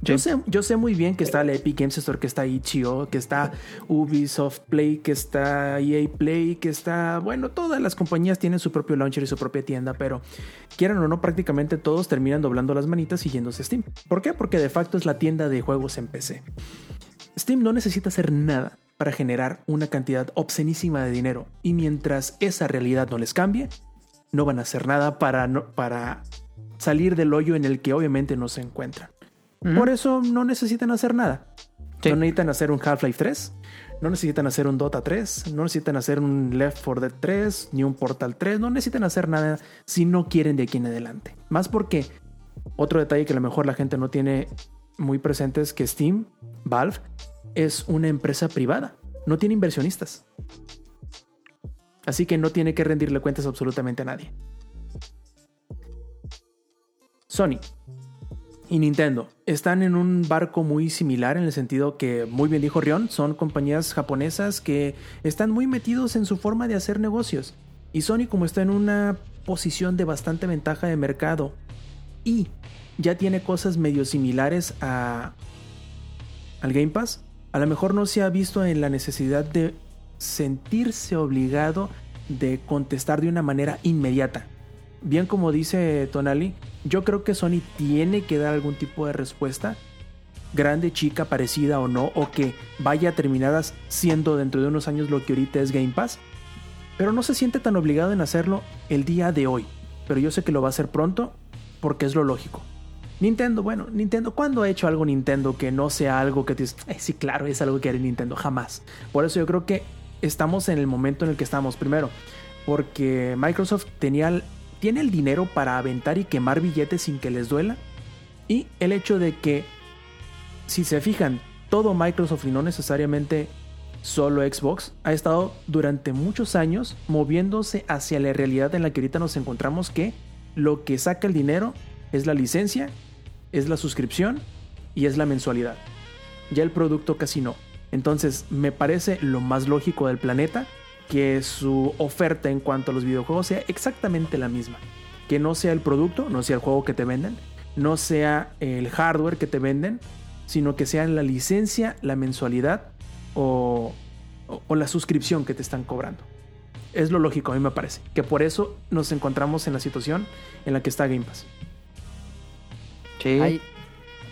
Speaker 3: Yo, sé, yo sé muy bien que está la Epic Games Store, que está Itch.io, que está Ubisoft Play, que está EA Play, que está... Bueno, todas las compañías tienen su propio launcher y su propia tienda, pero quieran o no, prácticamente todos terminan doblando las manitas y yéndose a Steam. ¿Por qué? Porque de facto es la tienda de juegos en PC. Steam no necesita hacer nada para generar una cantidad obscenísima de dinero y mientras esa realidad no les cambie, no van a hacer nada para, no- para salir del hoyo en el que obviamente no se encuentran. Por eso no necesitan hacer nada.
Speaker 1: Sí.
Speaker 3: No necesitan hacer un Half-Life 3, no necesitan hacer un Dota 3, no necesitan hacer un Left 4 Dead 3, ni un Portal 3, no necesitan hacer nada si no quieren de aquí en adelante. Más porque otro detalle que a lo mejor la gente no tiene muy presente es que Steam, Valve, es una empresa privada, no tiene inversionistas. Así que no tiene que rendirle cuentas absolutamente a nadie. Sony y Nintendo están en un barco muy similar en el sentido que, muy bien dijo Rion, son compañías japonesas que están muy metidos en su forma de hacer negocios. Y Sony como está en una posición de bastante ventaja de mercado y ya tiene cosas medio similares a, al Game Pass, a lo mejor no se ha visto en la necesidad de sentirse obligado de contestar de una manera inmediata. Bien como dice Tonali, yo creo que Sony tiene que dar algún tipo de respuesta, grande, chica, parecida o no, o que vaya terminadas siendo dentro de unos años lo que ahorita es Game Pass, pero no se siente tan obligado en hacerlo el día de hoy. Pero yo sé que lo va a hacer pronto porque es lo lógico. Nintendo, bueno, Nintendo, ¿cuándo ha hecho algo Nintendo que no sea algo que te dices, "Ay, sí, claro, es algo que haré Nintendo? Jamás. Por eso yo creo que estamos en el momento en el que estamos. Primero, porque Microsoft tenía, tiene el dinero para aventar y quemar billetes sin que les duela. Y el hecho de que, si se fijan, todo Microsoft y no necesariamente solo Xbox, ha estado durante muchos años moviéndose hacia la realidad en la que ahorita nos encontramos que lo que saca el dinero es la licencia, es la suscripción y es la mensualidad. Ya el producto casi no. Entonces me parece lo más lógico del planeta que su oferta en cuanto a los videojuegos sea exactamente la misma. Que no sea el producto, no sea el juego que te venden, no sea el hardware que te venden, sino que sea la licencia, la mensualidad o, o- o la suscripción que te están cobrando. Es lo lógico, a mí me parece. Que por eso nos encontramos en la situación en la que está Game Pass.
Speaker 1: Sí.
Speaker 2: Ay,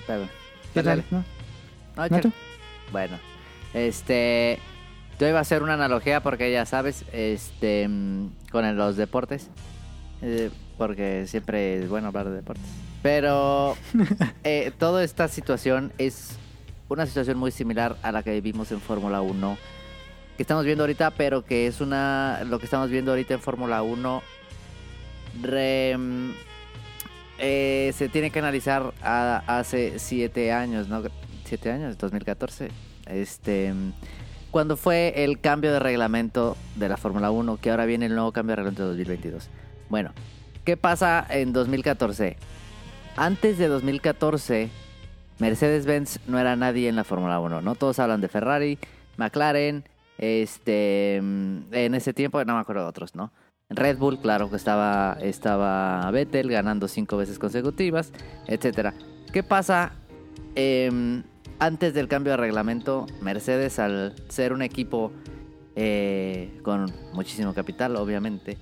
Speaker 2: perdón.
Speaker 1: ¿Qué tal? ¿No?
Speaker 2: No. Bueno, este. Yo iba a hacer una analogía porque ya sabes, este. con los deportes. eh, porque siempre es bueno hablar de deportes. Pero. eh, toda esta situación es una situación muy similar a la que vivimos en Fórmula 1. Que estamos viendo ahorita, pero que es una. Lo que estamos viendo ahorita en Fórmula 1. re- mm, eh, se tiene que analizar a- hace siete años, ¿no? Siete años, 2014. Este, cuando fue el cambio de reglamento de la Fórmula 1, que ahora viene el nuevo cambio de reglamento de 2022. Bueno, ¿qué pasa en 2014? Antes de 2014, Mercedes-Benz no era nadie en la Fórmula 1, ¿no? Todos hablan de Ferrari, McLaren, este, en ese tiempo no me acuerdo de otros, ¿no? Red Bull, claro que estaba, estaba Vettel ganando cinco veces consecutivas, etcétera. ¿Qué pasa em, antes del cambio de reglamento? Mercedes, al ser un equipo eh, con muchísimo capital, obviamente,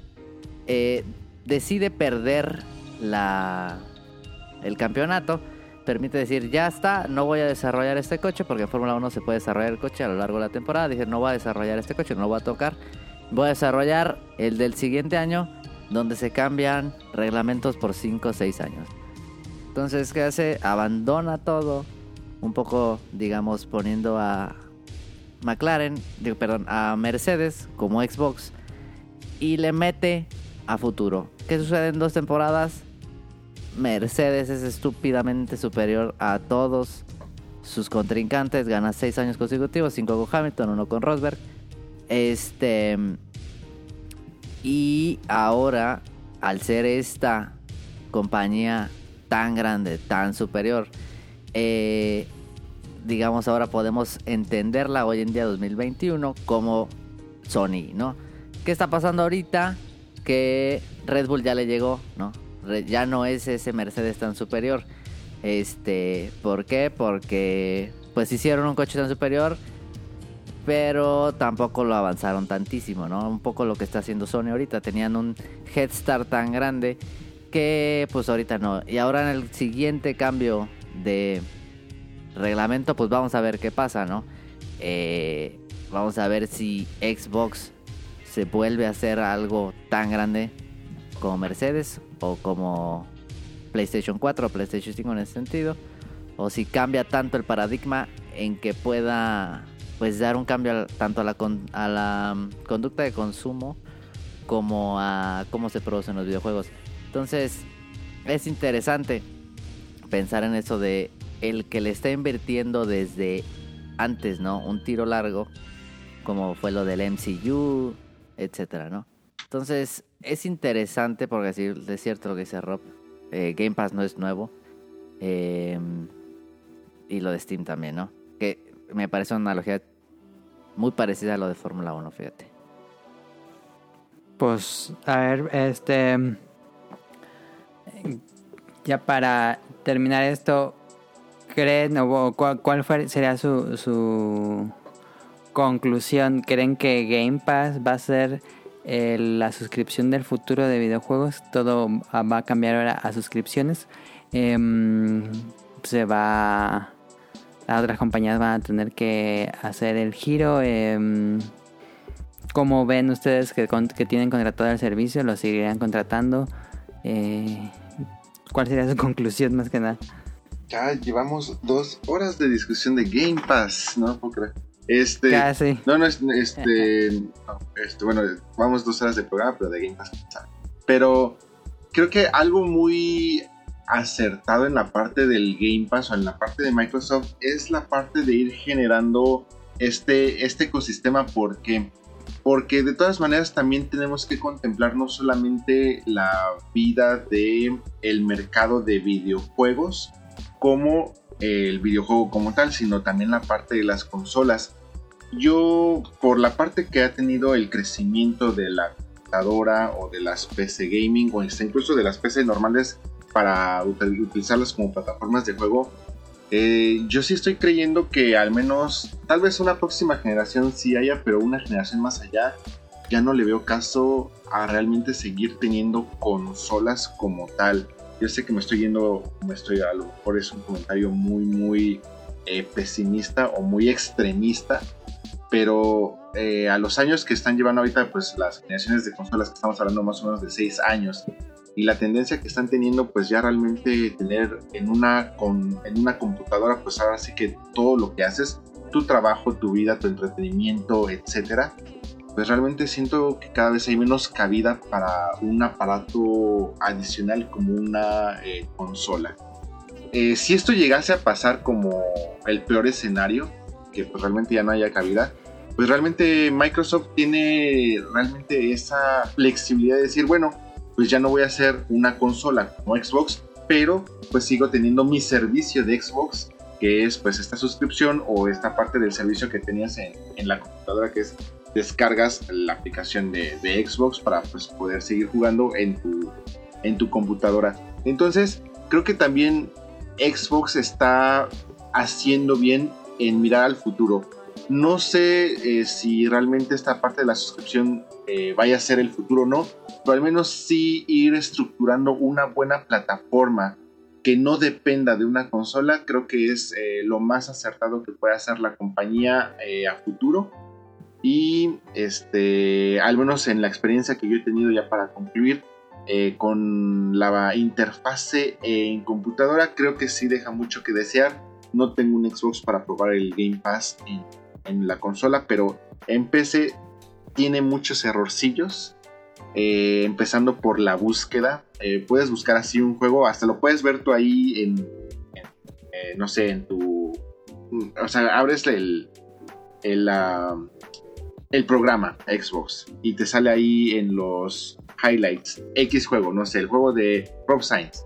Speaker 2: eh, decide perder la, el campeonato. Permite decir, ya está, no voy a desarrollar este coche, porque en Fórmula 1 se puede desarrollar el coche a lo largo de la temporada. Dije, no voy a desarrollar este coche, no lo voy a tocar. Voy a desarrollar el del siguiente año, donde se cambian reglamentos por 5 o 6 años. Entonces, ¿qué hace? Abandona todo, un poco, digamos, poniendo a McLaren, perdón, a Mercedes como Xbox y le mete a futuro. ¿Qué sucede en dos temporadas? Mercedes es estúpidamente superior a todos sus contrincantes, gana 6 años consecutivos, 5 con Hamilton, 1 con Rosberg. Este. Y ahora, al ser esta compañía tan grande, tan superior, eh, digamos, ahora podemos entenderla hoy en día 2021 como Sony, ¿no? ¿Qué está pasando ahorita? Que Red Bull ya le llegó, ¿no? Ya no es ese Mercedes tan superior. Este, ¿por qué? Porque pues hicieron un coche tan superior, pero tampoco lo avanzaron tantísimo, ¿no? Un poco lo que está haciendo Sony ahorita, tenían un head start tan grande que pues ahorita no. Y ahora en el siguiente cambio de reglamento, pues vamos a ver qué pasa, ¿no? Eh, vamos a ver si Xbox se vuelve a hacer algo tan grande como Mercedes o como PlayStation 4 o PlayStation 5 en ese sentido. O si cambia tanto el paradigma en que pueda pues dar un cambio tanto a la, mm, conducta de consumo como a cómo se producen los videojuegos. Entonces es interesante pensar en eso de el que le está invirtiendo desde antes, ¿no? Un tiro largo, como fue lo del MCU, etcétera, ¿no? Entonces, es interesante porque decir, es cierto lo que dice Rob. Eh, Game Pass no es nuevo. Em, y lo de Steam también, ¿no? Que me parece una analogía muy parecida a lo de Fórmula 1, fíjate.
Speaker 1: Pues, a ver, este. Ya para terminar esto, ¿creen o cuál, cuál sería su, su conclusión? ¿Creen que Game Pass va a ser la suscripción del futuro de videojuegos? Todo va a cambiar ahora a suscripciones. Em, se va. Las otras compañías van a tener que hacer el giro. Eh, ¿Cómo ven ustedes que, que, tienen contratado el servicio? ¿Lo seguirán contratando? Eh, ¿Cuál sería su conclusión más que nada?
Speaker 4: Ya llevamos dos horas de discusión de Game Pass, no. Este,
Speaker 1: Casi.
Speaker 4: No, no, este, este, bueno, vamos dos horas de programa, pero de Game Pass. Pero creo que algo muy acertado en la parte del Game Pass o en la parte de Microsoft es la parte de ir generando este, este ecosistema porque porque de todas maneras también tenemos que contemplar no solamente la vida de el mercado de videojuegos como el videojuego como tal, sino también la parte de las consolas. Yo, por la parte que ha tenido el crecimiento de la computadora o de las PC gaming o incluso de las PC normales para utilizarlas como plataformas de juego, eh, yo sí estoy creyendo que al menos, tal vez una próxima generación sí haya, pero una generación más allá, ya no le veo caso a realmente seguir teniendo consolas como tal. Yo sé que me estoy yendo, me estoy a lo mejor es un comentario muy, muy eh, pesimista o muy extremista, pero eh, a los años que están llevando ahorita, pues las generaciones de consolas que estamos hablando más o menos de 6 años, y la tendencia que están teniendo pues ya realmente tener en una, con, en una computadora pues ahora sí que todo lo que haces, tu trabajo, tu vida, tu entretenimiento, etcétera, pues realmente siento que cada vez hay menos cabida para un aparato adicional como una eh, consola. Eh, si esto llegase a pasar como el peor escenario, que pues realmente ya no haya cabida, pues realmente Microsoft tiene realmente esa flexibilidad de decir, bueno, pues ya no voy a hacer una consola como Xbox, pero pues sigo teniendo mi servicio de Xbox, que es pues esta suscripción o esta parte del servicio que tenías en, la computadora, que es descargas la aplicación de, Xbox para pues poder seguir jugando en tu, en tu computadora. Entonces, creo que también Xbox está haciendo bien en mirar al futuro. No sé eh, si realmente esta parte de la suscripción eh, vaya a ser el futuro o no, pero al menos sí ir estructurando una buena plataforma que no dependa de una consola, creo que es eh, lo más acertado que puede hacer la compañía a futuro. Y este, al menos en la experiencia que yo he tenido ya para concluir, con la interfase en computadora creo que sí deja mucho que desear. No tengo un Xbox para probar el Game Pass en en la consola, pero en PC tiene muchos errorcillos. Eh, empezando por la búsqueda. Eh, puedes buscar así un juego, hasta lo puedes ver tú ahí en, eh, no sé, en tu... O sea, abres el, el, el programa Xbox y te sale ahí en los highlights X juego, no sé, el juego de Rob Science.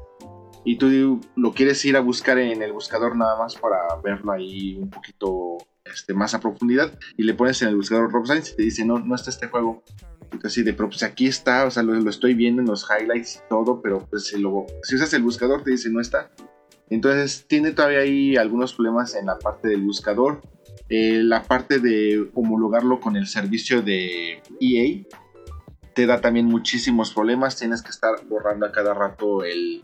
Speaker 4: Y tú lo quieres ir a buscar en el buscador nada más para verlo ahí un poquito este, más a profundidad y le pones en el buscador Rob Science y te dice, no, no está este juego. Entonces, de, pero pues aquí está, o sea, lo, estoy viendo en los highlights y todo, pero pues si, si usas el buscador te dice, no está. Entonces tiene todavía ahí algunos problemas en la parte del buscador. Eh, la parte de homologarlo con el servicio de EA te da también muchísimos problemas. Tienes que estar borrando a cada rato el,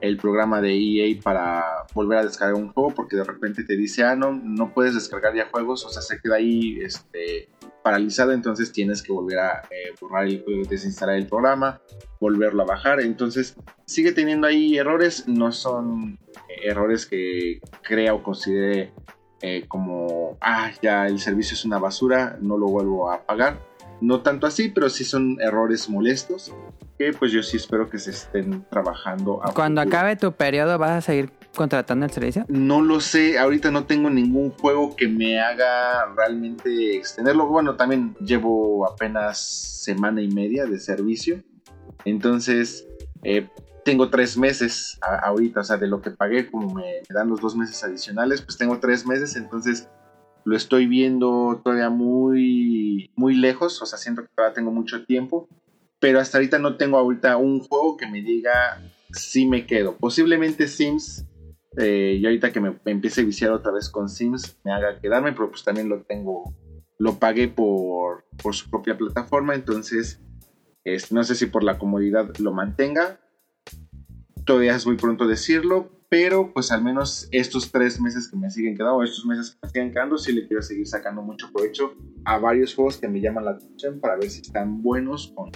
Speaker 4: el programa de EA para volver a descargar un juego porque de repente te dice, ah, no, no puedes descargar ya juegos, o sea, se queda ahí este, paralizado, entonces tienes que volver a eh, borrar el juego, desinstalar el programa, volverlo a bajar, entonces sigue teniendo ahí errores, no son eh, errores que crea o considere eh, como, ah, ya el servicio es una basura, no lo vuelvo a pagar, no tanto así, pero sí son errores molestos que pues yo sí espero que se estén trabajando. a
Speaker 1: Cuando
Speaker 4: futuro.
Speaker 1: acabe tu periodo, ¿vas a seguir contratando el servicio?
Speaker 4: No lo sé, ahorita no tengo ningún juego que me haga realmente extenderlo. Bueno, también llevo apenas semana y media de servicio. Entonces, eh, tengo tres meses a- ahorita, o sea, de lo que pagué, como me, me dan los dos meses adicionales, pues tengo tres meses, entonces lo estoy viendo todavía muy, muy lejos, o sea, siento que todavía tengo mucho tiempo, pero hasta ahorita no tengo ahorita un juego que me diga si me quedo. Posiblemente Sims, eh, y ahorita que me, me empiece a viciar otra vez con Sims, me haga quedarme, pero pues también lo tengo, lo pagué por, por su propia plataforma, entonces este, no sé si por la comodidad lo mantenga. Todavía es muy pronto decirlo, pero pues al menos estos tres meses que me siguen quedando, estos meses que me siguen quedando, sí le quiero seguir sacando mucho provecho a varios juegos que me llaman la atención para ver si están buenos o no.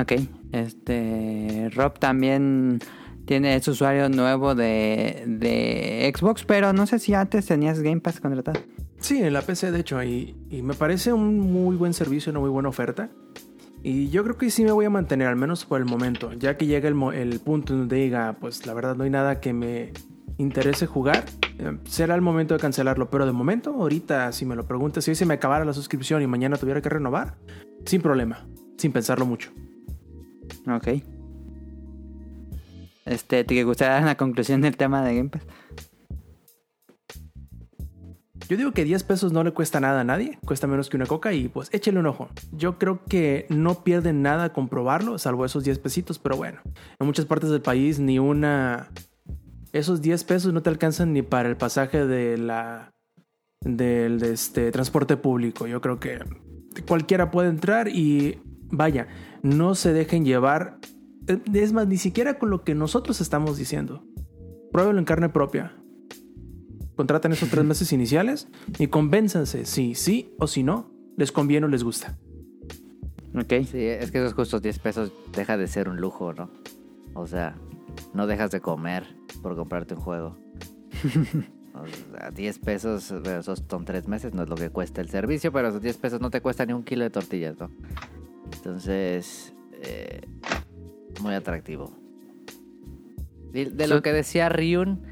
Speaker 1: Ok, este Rob también tiene su usuario nuevo de, de Xbox, pero no sé si antes tenías Game Pass contratado.
Speaker 3: Sí, en la PC de hecho, y, y me parece un muy buen servicio, una muy buena oferta. Y yo creo que sí me voy a mantener, al menos por el momento, ya que llega el, el punto en donde diga, pues la verdad no hay nada que me interese jugar, eh, será el momento de cancelarlo. Pero de momento, ahorita, si me lo preguntas, si hoy se me acabara la suscripción y mañana tuviera que renovar, sin problema, sin pensarlo mucho.
Speaker 1: Ok. Este, ¿te gustaría dar conclusión del tema de Game Pass?
Speaker 3: Yo digo que 10 pesos no le cuesta nada a nadie, cuesta menos que una coca y pues échale un ojo. Yo creo que no pierden nada con probarlo, salvo esos 10 pesitos, pero bueno, en muchas partes del país ni una... Esos 10 pesos no te alcanzan ni para el pasaje de la... del de este, transporte público. Yo creo que cualquiera puede entrar y vaya, no se dejen llevar. Es más, ni siquiera con lo que nosotros estamos diciendo. Pruébelo en carne propia. Contratan esos tres meses iniciales y convénzanse si sí o si no les conviene o les gusta.
Speaker 1: Ok.
Speaker 2: Sí, es que esos justos 10 pesos deja de ser un lujo, ¿no? O sea, no dejas de comer por comprarte un juego. O sea, 10 pesos, esos son 3 meses, no es lo que cuesta el servicio, pero esos 10 pesos no te cuesta ni un kilo de tortillas, ¿no? Entonces, eh, muy atractivo. De, de lo que decía Ryun,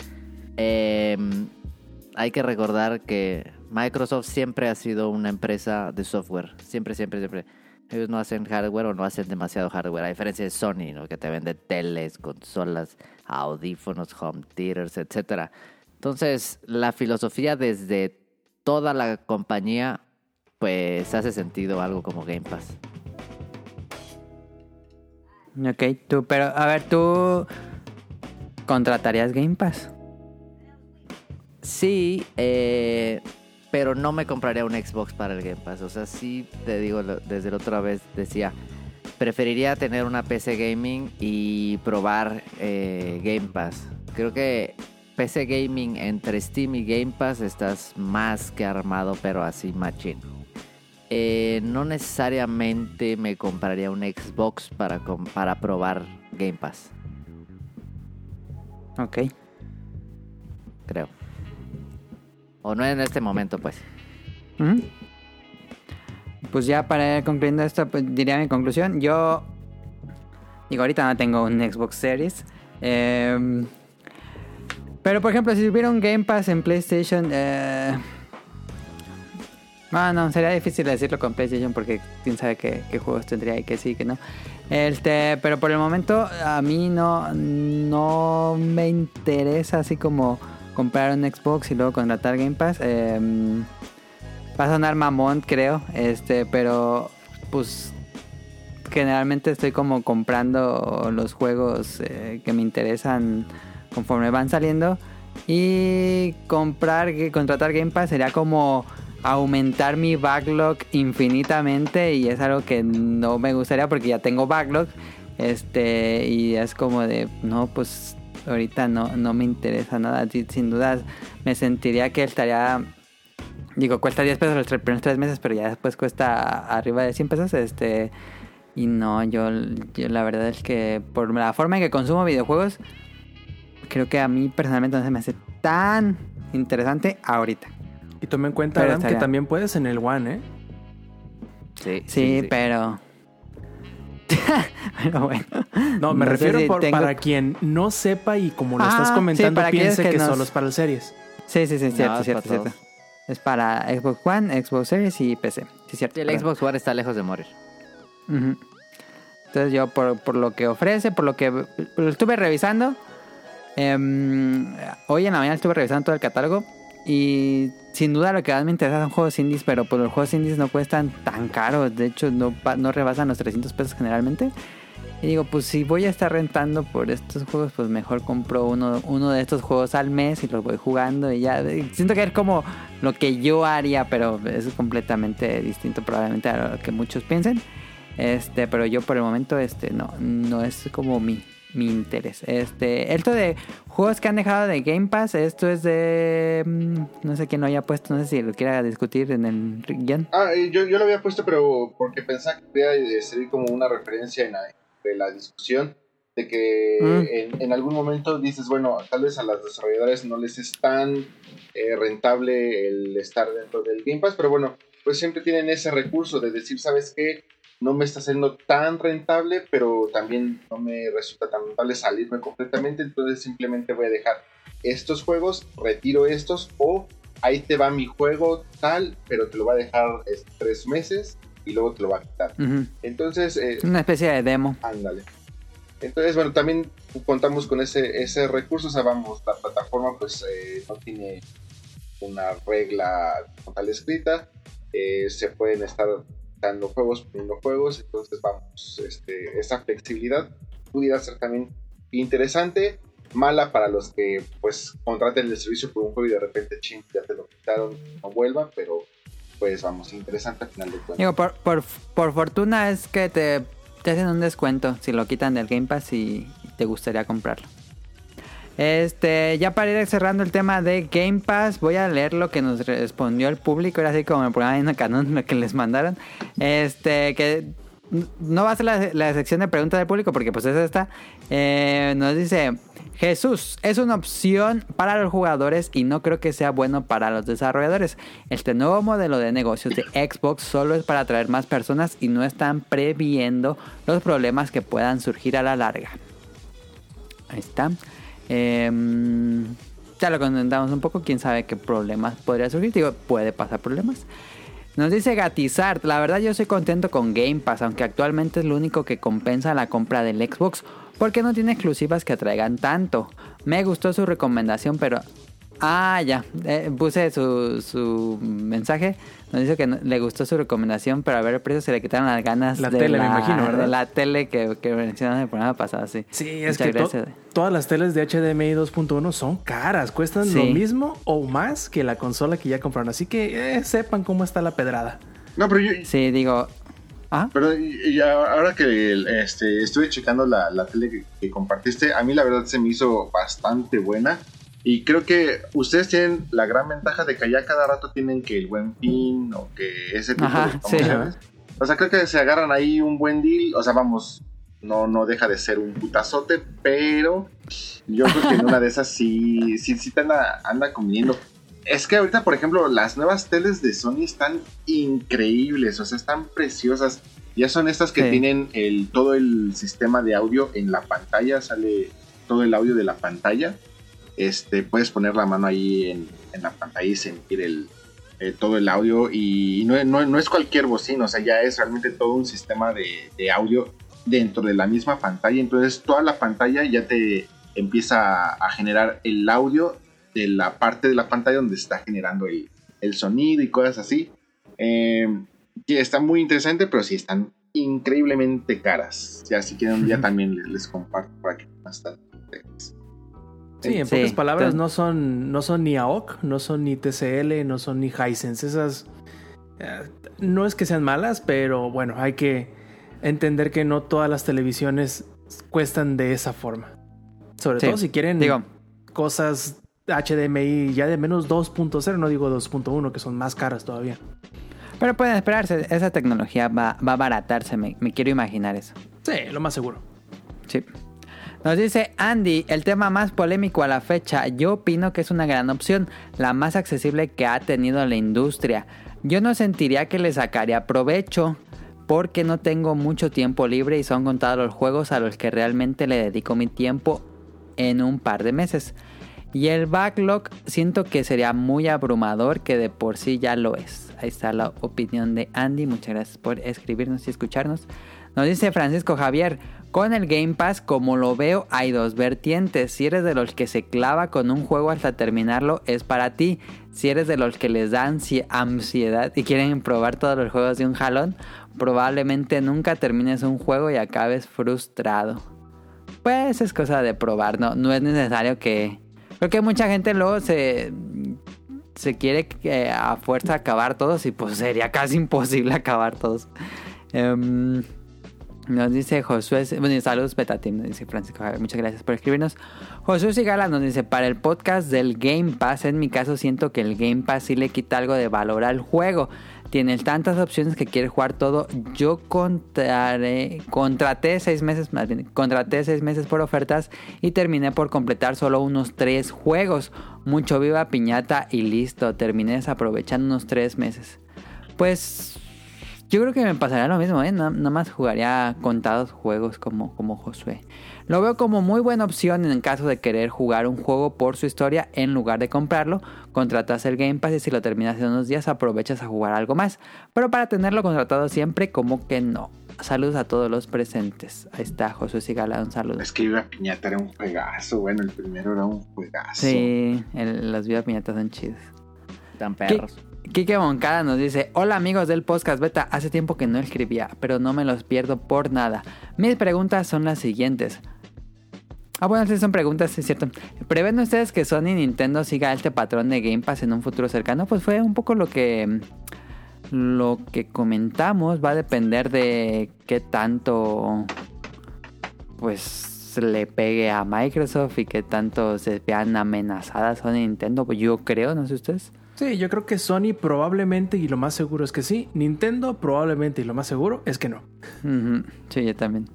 Speaker 2: eh, hay que recordar que Microsoft siempre ha sido una empresa de software. Siempre, siempre, siempre. Ellos no hacen hardware o no hacen demasiado hardware. A diferencia de Sony, ¿no? que te vende teles, consolas, audífonos, home theaters, etcétera. Entonces, la filosofía desde toda la compañía, pues hace sentido algo como Game Pass.
Speaker 1: Ok, tú, pero a ver, tú contratarías Game Pass.
Speaker 2: Sí, eh, pero no me compraría un Xbox para el Game Pass. O sea, sí, te digo, desde la otra vez decía, preferiría tener una PC gaming y probar eh, Game Pass. Creo que PC gaming entre Steam y Game Pass estás más que armado, pero así machín. Eh, no necesariamente me compraría un Xbox para, para probar Game Pass,
Speaker 1: Ok.
Speaker 2: creo. O no en este momento, pues.
Speaker 1: Pues ya para ir concluyendo esto, pues diría mi conclusión. Yo digo, ahorita no tengo un Xbox Series. Em, pero por ejemplo, si hubiera un Game Pass en PlayStation... Eh, ah, sería difícil decirlo con PlayStation porque quién sabe qué, juegos tendría y qué sí y qué no. Este, pero por el momento a mí no, no me interesa así como comprar un Xbox y luego contratar Game Pass. Em, va a sonar mamón, creo. Este, pero pues generalmente estoy como comprando los juegos eh, que me interesan conforme van saliendo. Y comprar, contratar Game Pass sería como aumentar mi backlog infinitamente y es algo que no me gustaría porque ya tengo backlog. Este, y es como de, no, pues ahorita no, no me interesa nada. Sin duda me sentiría que estaría, digo, cuesta 10 pesos los primeros tres meses, pero ya después cuesta arriba de 100 pesos. Este, y no, yo, yo la verdad es que por la forma en que consumo videojuegos, creo que a mí personalmente no se me hace tan interesante ahorita.
Speaker 3: Y tome en cuenta, Adam, que también puedes en el One, ¿eh?
Speaker 2: Sí,
Speaker 1: Sí, pero bueno.
Speaker 3: No, me
Speaker 1: No sé
Speaker 3: refiero
Speaker 1: si
Speaker 3: por-
Speaker 1: tengo-
Speaker 3: para quien no sepa y como lo
Speaker 1: Ah,
Speaker 3: estás
Speaker 1: sí,
Speaker 3: comentando,
Speaker 1: para aquellos
Speaker 3: piense
Speaker 1: que
Speaker 3: que,
Speaker 1: nos-
Speaker 3: solo es para las series.
Speaker 1: Sí, sí, sí,
Speaker 2: No,
Speaker 1: cierto,
Speaker 2: es
Speaker 1: cierto,
Speaker 2: para
Speaker 1: cierto. Es para Xbox One, Xbox Series y PC. Sí, cierto.
Speaker 2: Sí, el
Speaker 1: perdón.
Speaker 2: Xbox One está lejos de morir.
Speaker 1: Entonces yo por, por lo que ofrece, por lo que lo estuve revisando, em, hoy en la mañana estuve revisando todo el catálogo y sin duda lo que más me interesa son juegos indies, pero pues los juegos indies no cuestan tan caros, de hecho no, no rebasan los 300 pesos generalmente. Y digo, pues si voy a estar rentando por estos juegos, pues mejor compro uno, uno de estos juegos al mes y los voy jugando y ya. Siento que es como lo que yo haría, pero es completamente distinto probablemente a lo que muchos piensen. Este, pero yo por el momento, este, no, no es como mi, mi interés. Este, esto de juegos que han dejado de Game Pass, esto es de, mm, no sé quién lo haya puesto, no sé si lo quiera discutir en el.
Speaker 4: Ah, yo, yo lo había puesto, pero porque pensaba que podía servir como una referencia en la, de la discusión de que
Speaker 1: Mm.
Speaker 4: en, en algún momento dices, bueno, tal vez a los desarrolladores no les es tan eh, rentable el estar dentro del Game Pass, pero bueno, pues siempre tienen ese recurso de decir, ¿sabes qué? No me está siendo tan rentable, pero también no me resulta tan rentable salirme completamente, entonces simplemente voy a dejar estos juegos, retiro estos, o ahí te va mi juego tal, pero te lo va a dejar este, tres meses y luego te lo va a quitar. Entonces, eh,
Speaker 1: Una especie de demo.
Speaker 4: Ándale. Entonces, bueno, también contamos con ese, ese recurso. O sea, vamos, la plataforma pues eh, no tiene una regla como tal escrita. Eh, se pueden estar dando juegos, poniendo juegos. Entonces, vamos, este, esa flexibilidad pudiera ser también interesante. Mala para los que pues contraten el servicio por un juego y de repente, ching, ya te lo quitaron, no vuelvan, pero pues vamos, interesante al final de cuentas.
Speaker 1: Digo, por, por, por fortuna es que te, te hacen un descuento si lo quitan del Game Pass y te gustaría comprarlo. Este, ya para ir cerrando el tema de Game Pass, voy a leer lo que nos respondió el público, era así como el programa de canon lo que les mandaron. Este, que no va a ser la, la sección de preguntas del público porque pues es esta. Eh, nos dice, Jesús, es una opción para los jugadores y no creo que sea bueno para los desarrolladores. Este nuevo modelo de negocios de Xbox solo es para atraer más personas y no están previendo los problemas que puedan surgir a la larga. Ahí está. Eh, ya lo comentamos un poco. Quién sabe qué problemas podría surgir. Digo, puede pasar problemas. Nos dice Gatizart. La verdad, yo estoy contento con Game Pass, aunque actualmente es lo único que compensa la compra del Xbox. Porque no tiene exclusivas que atraigan tanto. Me gustó su recomendación, pero. Ah, ya. Eh, puse su, su mensaje. Nos dice que no- le gustó su recomendación, pero a ver el precio se le quitaron las ganas
Speaker 3: La
Speaker 1: de,
Speaker 3: tele, me imagino, ¿verdad?
Speaker 1: de la tele que, que mencionaron en el programa pasado. Sí,
Speaker 3: Sí, es
Speaker 1: Muchas
Speaker 3: que to- todas las teles de HDMI 2.1 son caras, cuestan
Speaker 1: Sí.
Speaker 3: lo mismo o más que la consola que ya compraron. Así que eh, sepan cómo está la pedrada.
Speaker 4: No, pero yo,
Speaker 1: Sí, digo. Ah,
Speaker 4: Pero y- y ahora que este, estuve checando la, la tele que, que compartiste, a mí la verdad se me hizo bastante buena. Y creo que ustedes tienen la gran ventaja de que allá cada rato tienen que el buen fin o que ese tipo
Speaker 1: Ajá,
Speaker 4: de
Speaker 1: sí.
Speaker 4: O sea, creo que se agarran ahí un buen deal. O sea, vamos, no, no deja de ser un putazote, pero yo creo que en una de esas sí, sí, sí te anda, anda conveniendo. Es que ahorita, por ejemplo, las nuevas teles de Sony están increíbles, o sea, están preciosas. Ya son estas que
Speaker 1: Sí.
Speaker 4: tienen el, todo el sistema de audio en la pantalla, sale todo el audio de la pantalla. Este, puedes poner la mano ahí en, en la pantalla y sentir el, eh, todo el audio. Y no, no- no es cualquier bocina, o sea, ya es realmente todo un sistema de, de audio dentro de la misma pantalla. Entonces, toda la pantalla ya te empieza a, a generar el audio de la parte de la pantalla donde está generando el, el sonido y cosas así. Eh, que está muy interesante, pero sí están increíblemente caras. Ya si quieren un día también les, les comparto para que más tarde.
Speaker 3: Sí, en
Speaker 1: Sí,
Speaker 3: pocas palabras,
Speaker 1: entonces-
Speaker 3: no son, no son ni AOC, no son ni TCL, no son ni Hisense. Esas eh, no es que sean malas, pero bueno, hay que entender que no todas las televisiones cuestan de esa forma. Sobre
Speaker 1: Sí,
Speaker 3: todo si quieren
Speaker 1: Digo,
Speaker 3: cosas HDMI ya de menos 2.0, no digo 2.1, que son más caras todavía.
Speaker 1: pero pueden esperarse. Esa tecnología va, va a abaratarse. Me, me quiero imaginar eso.
Speaker 3: Sí, lo más seguro.
Speaker 1: Sí. Nos dice Andy, el tema más polémico a la fecha. Yo opino que es una gran opción, la más accesible que ha tenido la industria. Yo no sentiría que le sacaría provecho porque no tengo mucho tiempo libre y son contados los juegos a los que realmente le dedico mi tiempo en un par de meses. Y el backlog siento que sería muy abrumador, que de por sí ya lo es. Ahí está la opinión de Andy. Muchas gracias por escribirnos y escucharnos. Nos dice Francisco Javier, con el Game Pass, como lo veo, hay dos vertientes. Si eres de los que se clava con un juego hasta terminarlo, es para ti. Si eres de los que les da ansi- ansiedad y quieren probar todos los juegos de un jalón, probablemente nunca termines un juego y acabes frustrado. Pues es cosa de probar, no, no es necesario que... Creo que mucha gente luego se, se quiere a fuerza acabar todos y pues sería casi imposible acabar todos. Em, nos dice Josué, bueno, saludos Betatim, nos dice Francisco Javier, muchas gracias por escribirnos. Josué Sigala nos dice, para el podcast del Game Pass, en mi caso siento que el Game Pass sí le quita algo de valor al juego. Tienes tantas opciones que quieres jugar todo. Yo contraré, contraté seis meses, contraté seis meses por ofertas y terminé por completar solo unos tres juegos. Mucho viva piñata y listo. Terminé desaprovechando unos tres meses. Pues yo creo que me pasaría lo mismo, ¿eh? Na- Nada más jugaría contados juegos como, como Josué. Lo veo como muy buena opción en caso de querer jugar un juego por su historia en lugar de comprarlo. Contratas el Game Pass y si lo terminas en unos días aprovechas a jugar algo más. Pero para tenerlo contratado siempre, como que no. Saludos a todos los presentes. Ahí está Josué Sigala, un saludo.
Speaker 4: Es que Viva Piñata era un juegazo. Bueno, el primero era un juegazo.
Speaker 1: Sí, el- las vidas piñatas son chidas.
Speaker 2: Tan perros.
Speaker 1: Kike Moncada nos dice, hola amigos del podcast beta, hace tiempo que no escribía, pero no me los pierdo por nada. Mis preguntas son las siguientes. Ah, bueno, sí son preguntas, es cierto. ¿Prevén ustedes que Sony Nintendo siga este patrón de Game Pass en un futuro cercano? Pues fue un poco lo que lo que comentamos. Va a depender de qué tanto pues le pegue a Microsoft y qué tanto se vean amenazadas y Nintendo. Yo creo, no sé ustedes.
Speaker 3: Sí, yo creo que Sony probablemente y lo más seguro es que sí. Nintendo probablemente y lo más seguro es que no.
Speaker 1: Sí, yo también.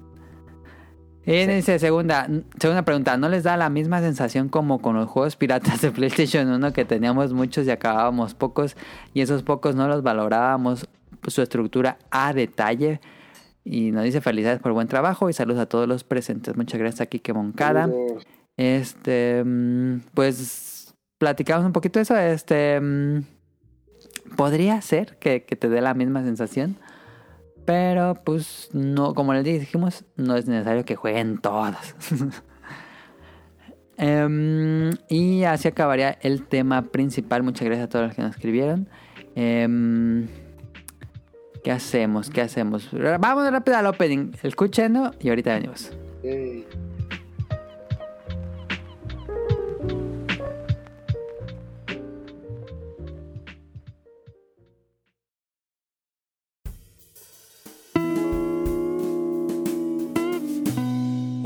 Speaker 1: Y dice, segunda, segunda pregunta, ¿no les da la misma sensación como con los juegos piratas de PlayStation 1 que teníamos muchos y acabábamos pocos y esos pocos no los valorábamos su estructura a detalle? Y nos dice felicidades por el buen trabajo y saludos a todos los presentes. Muchas gracias a Kike Moncada.
Speaker 4: Saludos.
Speaker 1: Este, mm, pues platicamos un poquito de eso. Este, mm, podría ser que, te dé la misma sensación, pero pues no, como les dijimos, no es necesario que jueguen todas. Em, y así acabaría el tema principal. Muchas gracias a todos los que nos escribieron. Em, ¿Qué hacemos? ¿Qué hacemos? Vamos rápido al opening. Escuchando y ahorita venimos.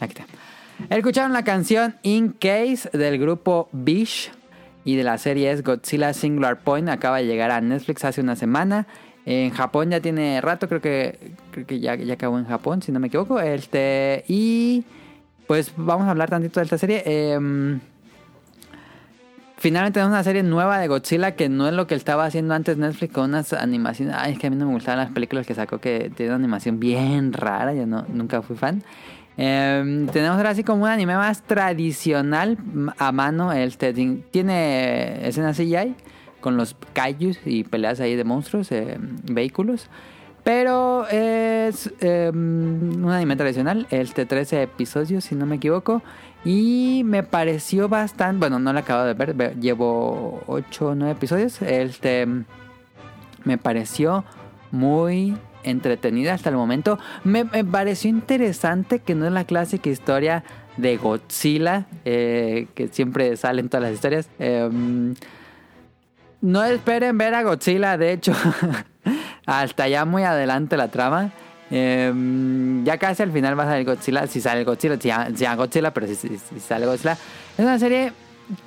Speaker 1: Aquí está. Escucharon la canción In Case del grupo Bish y de la serie es Godzilla Singular Point. Acaba de llegar a Netflix hace una semana. En Japón ya tiene rato, creo que, creo que ya, ya acabó en Japón, si no me equivoco. Este, y pues vamos a hablar tantito de esta serie. Em, finalmente tenemos una serie nueva de Godzilla que no es lo que estaba haciendo antes Netflix con unas animaciones. Ay, es que a mí no me gustaban las películas que sacó que tiene una animación bien rara. Yo no, nunca fui fan. Em, tenemos ahora así como un anime más tradicional a mano. Este tiene escenas CGI con los kaijus y peleas ahí de monstruos, eh, vehículos. Pero es eh, un anime tradicional, este 13 episodios si no me equivoco. Y me pareció bastante, bueno, no lo acabo de ver, ve- llevo 8 o 9 episodios. Este me pareció muy entretenida hasta el momento. Me, me pareció interesante que no es la clásica historia de Godzilla, eh, que siempre salen todas las historias. Em, no esperen ver a Godzilla, de hecho, hasta ya muy adelante la trama. Em, ya casi al final va a salir Godzilla, si sale Godzilla, si se llama Godzilla, pero si, si- si sale Godzilla. Es una serie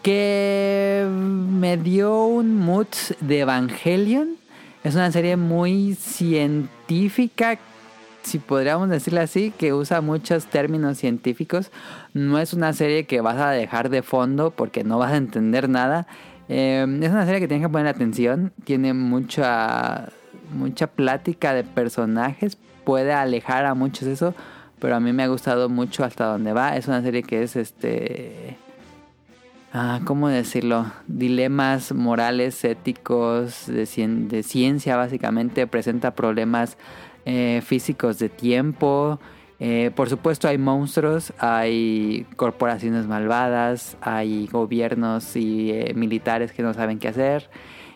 Speaker 1: que me dio un mood de Evangelion. Es una serie muy científica, si podríamos decirlo así, que usa muchos términos científicos. No es una serie que vas a dejar de fondo porque no vas a entender nada. Eh, es una serie que tienes que poner atención. Tiene mucha, mucha plática de personajes. Puede alejar a muchos eso. Pero a mí me ha gustado mucho hasta donde va. Es una serie que es este. Ah, ¿cómo decirlo? Dilemas morales, éticos, de, cien- de ciencia básicamente. Presenta problemas eh, físicos de tiempo. Eh, por supuesto hay monstruos, hay corporaciones malvadas, hay gobiernos y eh, militares que no saben qué hacer.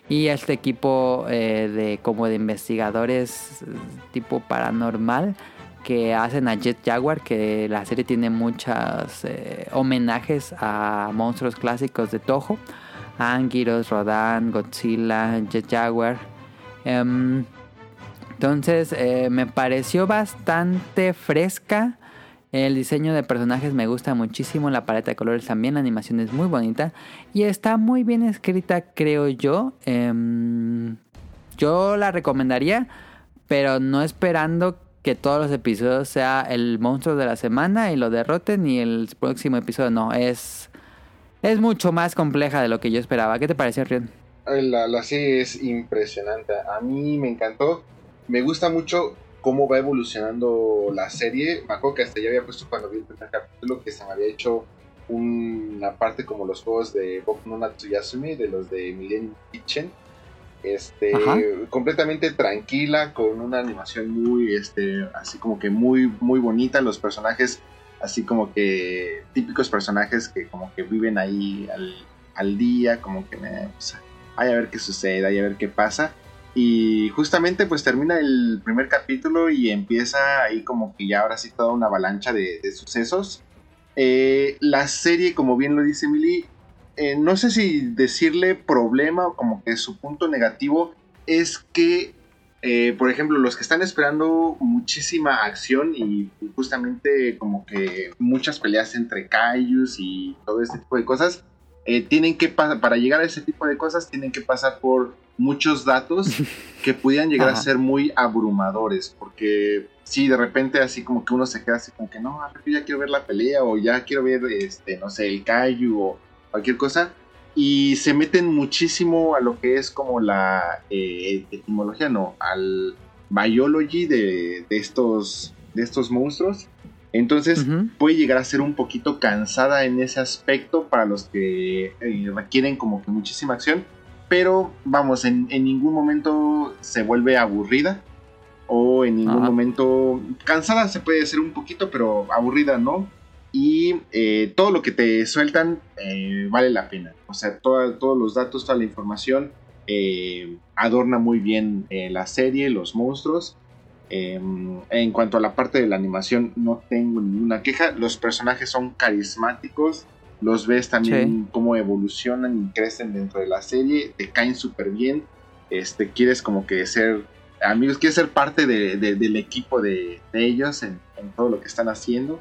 Speaker 1: Y este equipo eh, de como de investigadores tipo paranormal que hacen a Jet Jaguar, que la serie tiene muchos eh, homenajes a monstruos clásicos de Toho. Anguirus, Rodan, Godzilla, Jet Jaguar. Em, entonces eh, me pareció bastante fresca. El diseño de personajes me gusta muchísimo. La paleta de colores también. La animación es muy bonita. Y está muy bien escrita, creo yo. Em, yo la recomendaría. Pero no esperando que todos los episodios sea el monstruo de la semana y lo derroten. Y el próximo episodio no. Es, es mucho más compleja de lo que yo esperaba. ¿Qué te pareció, Rion?
Speaker 4: La, la serie es impresionante. A mí me encantó. Me gusta mucho cómo va evolucionando la serie. Me acuerdo que hasta ya había puesto cuando vi el primer capítulo que se me había hecho una parte como los juegos de Boku no Natsuyasumi, de los de Millennium Kitchen. Este,
Speaker 1: Ajá.
Speaker 4: completamente tranquila, con una animación muy, este, así como que muy, muy bonita. Los personajes, así como que típicos personajes que como que viven ahí al, al día, como que me, pues, ay, a ver qué sucede, ay, a ver qué pasa. Y justamente pues termina el primer capítulo y empieza ahí como que ya ahora sí toda una avalancha de, sucesos. Eh, la serie, como bien lo dice Emily, eh, no sé si decirle problema o como que su punto negativo es que, eh, por ejemplo, los que están esperando muchísima acción y justamente como que muchas peleas entre kaijus y todo este tipo de cosas, eh, tienen que pasar, para llegar a ese tipo de cosas, tienen que pasar por muchos datos que pudieran llegar
Speaker 1: Ajá.
Speaker 4: a ser muy abrumadores, porque sí, de repente así como que uno se queda así como que no, ya quiero ver la pelea o ya quiero ver, este, no sé, el kaiju o cualquier cosa, y se meten muchísimo a lo que es como la eh, etimología, no, al biology de, de estos, de estos monstruos. Entonces puede llegar a ser un poquito cansada en ese aspecto para los que eh, requieren como que muchísima acción. Pero vamos, en, en ningún momento se vuelve aburrida. O en ningún
Speaker 1: Ajá.
Speaker 4: momento cansada se puede ser un poquito, pero aburrida no. Y eh, todo lo que te sueltan eh, vale la pena. O sea, toda- todos los datos, toda la información eh, adorna muy bien la serie, los monstruos. Eh, en cuanto a la parte de la animación, no tengo ninguna queja. Los personajes son carismáticos. Los ves también
Speaker 1: Sí.
Speaker 4: cómo evolucionan y crecen dentro de la serie. Te caen súper bien. Este, quieres como que ser amigos, quiere ser parte de- de- del equipo de, de ellos en, en todo lo que están haciendo.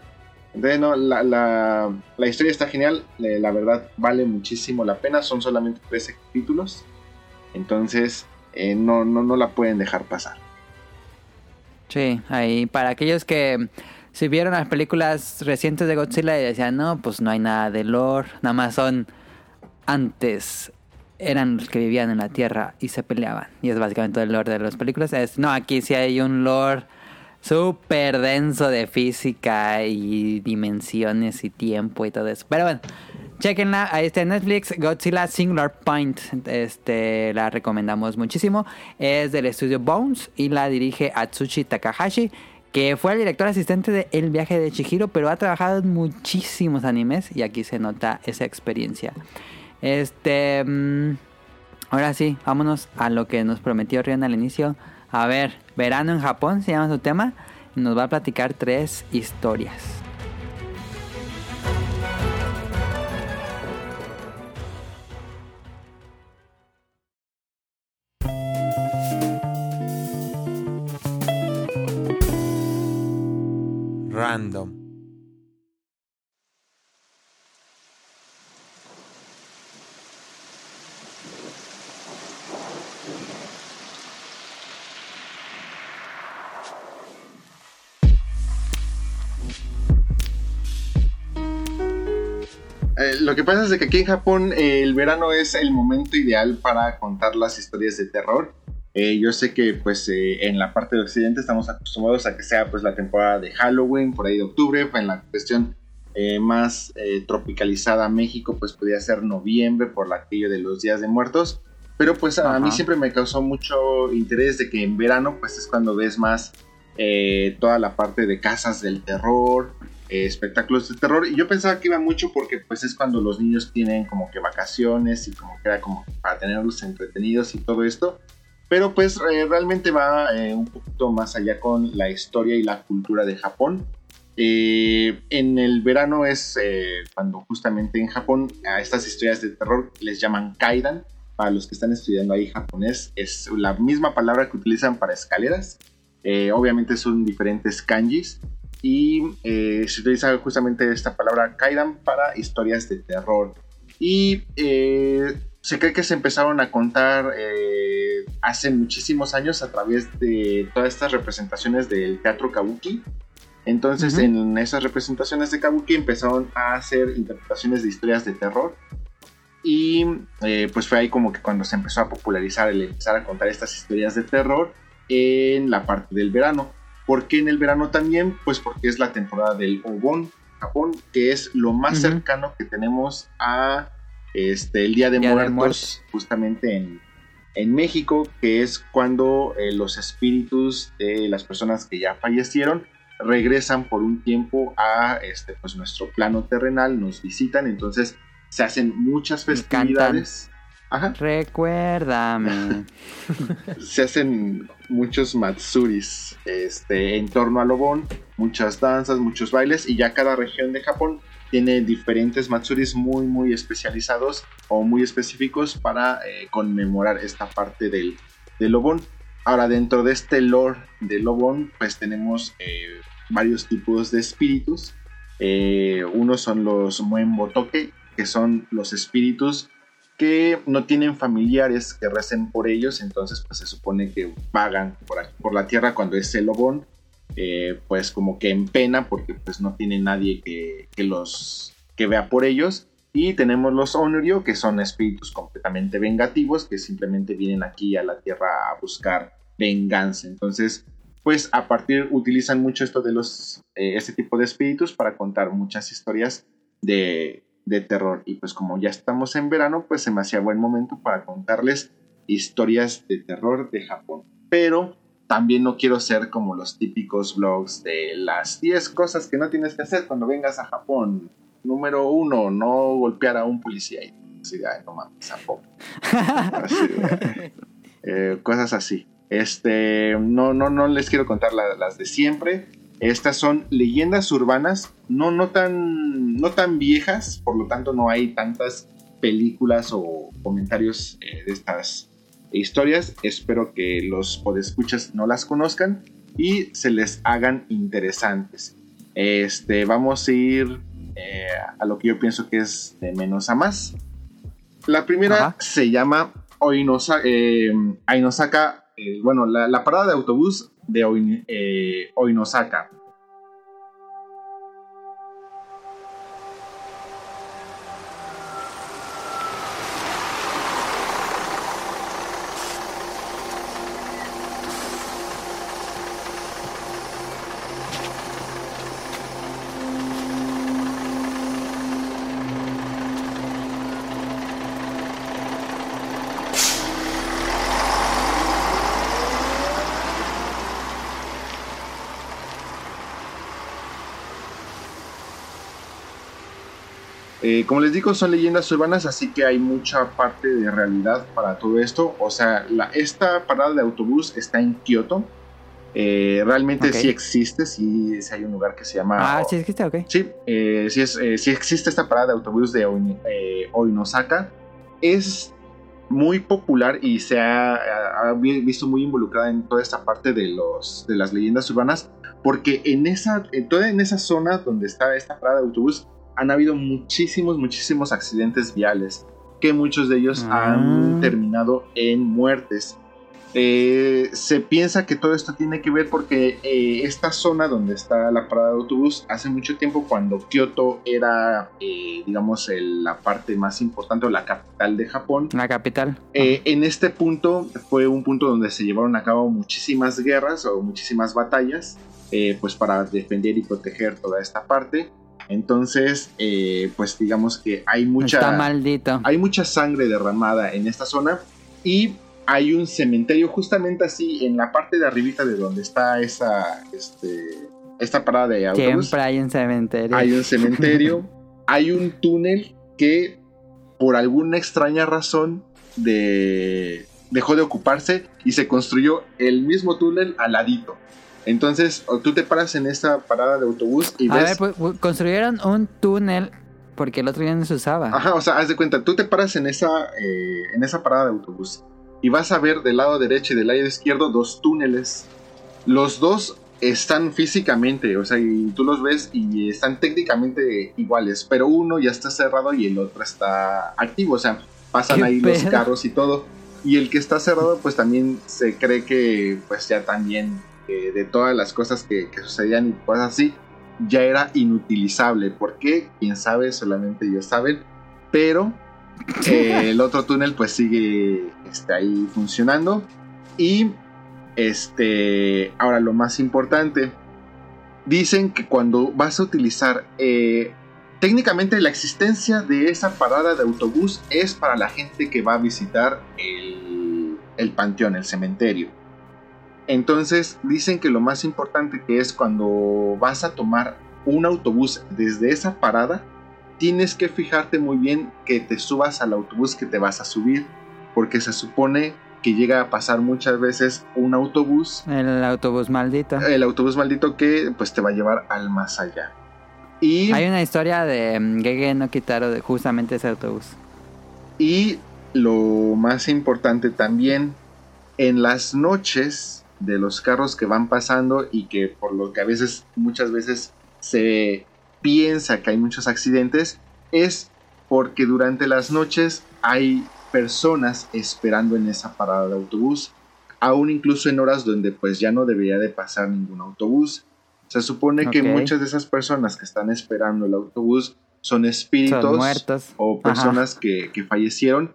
Speaker 4: Entonces, no, la, la- la historia está genial, eh, la verdad vale muchísimo la pena, son solamente 13 capítulos, entonces eh, no, no, no la pueden dejar pasar.
Speaker 1: Sí, ahí para aquellos que si vieron las películas recientes de Godzilla y decían, no, pues no hay nada de lore, nada más son antes eran los que vivían en la Tierra y se peleaban. Y es básicamente el lore de las películas. Es, no, aquí sí hay un lore súper denso de física y dimensiones y tiempo y todo eso. Pero bueno, chequenla, ahí está Netflix, Godzilla Singular Point. Este, la recomendamos muchísimo. Es del estudio Bones y la dirige Atsushi Takahashi, que fue el director asistente de El viaje de Chihiro, pero ha trabajado en muchísimos animes y aquí se nota esa experiencia. Este, mm, ahora sí, vámonos a lo que nos prometió Rion al inicio. A ver, verano en Japón se llama su tema. Nos va a platicar tres historias.
Speaker 6: Random.
Speaker 4: Eh, lo que pasa es que aquí en Japón eh, el verano es el momento ideal para contar las historias de terror. Eh, yo sé que pues eh, en la parte de Occidente estamos acostumbrados a que sea pues la temporada de Halloween, por ahí de octubre, en la cuestión eh, más eh, tropicalizada México pues podría ser noviembre por aquello de los días de muertos. Pero pues a
Speaker 1: Ajá.
Speaker 4: mí siempre me causó mucho interés de que en verano pues es cuando ves más eh, toda la parte de casas del terror, eh, espectáculos de terror. Y yo pensaba que iba mucho porque pues es cuando los niños tienen como que vacaciones y como que era como para tenerlos entretenidos y todo esto. Pero pues eh, realmente va eh, un poquito más allá con la historia y la cultura de Japón. Eh, en el verano es eh, cuando justamente en Japón a estas historias de terror les llaman kaidan. Para los que están estudiando ahí japonés, es la misma palabra que utilizan para escaleras. Eh, obviamente son diferentes kanjis y eh, se utiliza justamente esta palabra kaidan para historias de terror. Y se cree que se empezaron a contar eh, hace muchísimos años a través de todas estas representaciones del teatro kabuki. Entonces, en esas representaciones de kabuki empezaron a hacer interpretaciones de historias de terror. Y eh, pues fue ahí como que cuando se empezó a popularizar el empezar a contar estas historias de terror en la parte del verano. ¿Por qué en el verano también? Pues porque es la temporada del Obon, Japón, que es lo más cercano que tenemos a este, el Día de
Speaker 1: Día de
Speaker 4: Muertos, justamente en, en México, que es cuando eh, los espíritus de las personas que ya fallecieron regresan por un tiempo a este, pues, nuestro plano terrenal, nos visitan, entonces se hacen muchas festividades. Ajá
Speaker 1: Recuérdame.
Speaker 4: se hacen muchos matsuris este, en torno al Obon, muchas danzas, muchos bailes y ya cada región de Japón tiene diferentes matsuris muy muy especializados o muy específicos para eh, conmemorar esta parte del, del. Ahora dentro de este lore del Obon pues tenemos eh, varios tipos de espíritus. Eh, unos son los Muen Botoke, que son los espíritus que no tienen familiares que recen por ellos, entonces pues se supone que vagan por, aquí- por la tierra cuando es el Obon, eh, pues como que en pena porque pues no tiene nadie que, que los que vea por ellos. Y tenemos los Onryo, que son espíritus completamente vengativos, que simplemente vienen aquí a la tierra a buscar venganza. Entonces, pues a partir utilizan mucho esto de los eh, este tipo de espíritus para contar muchas historias de, de terror y pues como ya estamos en verano pues se me buen momento para contarles historias de terror de Japón pero también no quiero ser como los típicos vlogs de las 10 cosas que no tienes que hacer cuando vengas a Japón número uno no golpear a un policía y así de, "Ay, no mames tampoco Así de, eh, cosas así. Este, no, no, no les quiero contar la- las de siempre. Estas son leyendas urbanas, no, no, tan, no tan viejas, por lo tanto no hay tantas películas o comentarios eh, de estas historias. Espero que los podescuchas no las conozcan y se les hagan interesantes. Este, vamos a ir eh, a lo que yo pienso que es de menos a más. La primera
Speaker 1: Ajá.
Speaker 4: se llama Oinosa- eh, Ainosaka, eh, bueno, la, la parada de autobús de Oin- Oinosaka. Eh, como les digo, son leyendas urbanas, así que hay mucha parte de realidad para todo esto. O sea, la, esta parada de autobús está en Kioto. Eh, realmente
Speaker 1: Ok.
Speaker 4: sí existe, sí, sí hay un lugar que se llama...
Speaker 1: Ah, sí, existe, ok.
Speaker 4: Sí, eh, sí, es, eh, sí existe esta parada de autobús de eh, Oinosaka. Es muy popular y se ha, ha- ha vi- visto muy involucrada en toda esta parte de, los, de las leyendas urbanas, porque en esa, en toda en esa zona donde está esta parada de autobús han habido muchísimos, muchísimos accidentes viales, que muchos de ellos
Speaker 1: Ah.
Speaker 4: han terminado en muertes. Eh, se piensa que todo esto tiene que ver porque eh, esta zona donde está la parada de autobús, hace mucho tiempo cuando Kioto era, eh, digamos, el- la parte más importante o la capital de Japón,
Speaker 1: La capital.
Speaker 4: en este punto fue un punto donde se llevaron a cabo muchísimas guerras o muchísimas batallas, pues para defender y proteger toda esta parte. Entonces, eh, pues digamos que hay mucha
Speaker 1: Está maldito.
Speaker 4: hay mucha sangre derramada en esta zona y hay un cementerio justamente así en la parte de arribita de donde está esa este, esta parada de autobús.
Speaker 1: Siempre hay un cementerio.
Speaker 4: Hay un cementerio, hay un túnel que por alguna extraña razón de, dejó de ocuparse y se construyó el mismo túnel al ladito. Entonces, o tú te paras en esta parada de autobús y
Speaker 1: A
Speaker 4: ves
Speaker 1: ver, pues, pues, construyeron un túnel porque el otro ya no se usaba.
Speaker 4: Ajá, o sea, haz de cuenta, tú te paras en esa, eh, en esa parada de autobús y vas a ver del lado derecho y del lado izquierdo dos túneles. Los dos están físicamente, o sea, y tú los ves y están técnicamente iguales, pero uno ya está cerrado y el otro está activo, o sea, pasan
Speaker 1: ¿Qué
Speaker 4: ahí los
Speaker 1: pedo?
Speaker 4: carros y todo. Y el que está cerrado, pues también se cree que, pues ya también, eh, de todas las cosas que, que sucedían y cosas así, ya era inutilizable. ¿Por qué? Quién sabe, solamente ellos saben. Pero eh, el otro túnel pues sigue este, ahí funcionando. Y este, ahora lo más importante, dicen que cuando vas a utilizar, eh, técnicamente la existencia de esa parada de autobús es para la gente que va a visitar el, el panteón, el cementerio. Entonces dicen que lo más importante que es cuando vas a tomar un autobús desde esa parada, tienes que fijarte muy bien que te subas al autobús que te vas a subir, porque se supone que llega a pasar muchas veces un autobús,
Speaker 1: El autobús maldito.
Speaker 4: el autobús maldito que pues te va a llevar al más allá. Y,
Speaker 1: Hay una historia de mm, Gege no Kitaro de justamente ese autobús.
Speaker 4: y lo más importante también, en las noches de los carros que van pasando y que por lo que a veces, muchas veces se piensa que hay muchos accidentes, es porque durante las noches hay personas esperando en esa parada de autobús, aún incluso en horas donde pues ya no debería de pasar ningún autobús. Se supone que muchas de esas personas que están esperando el autobús son espíritus
Speaker 1: Son
Speaker 4: o personas que, que fallecieron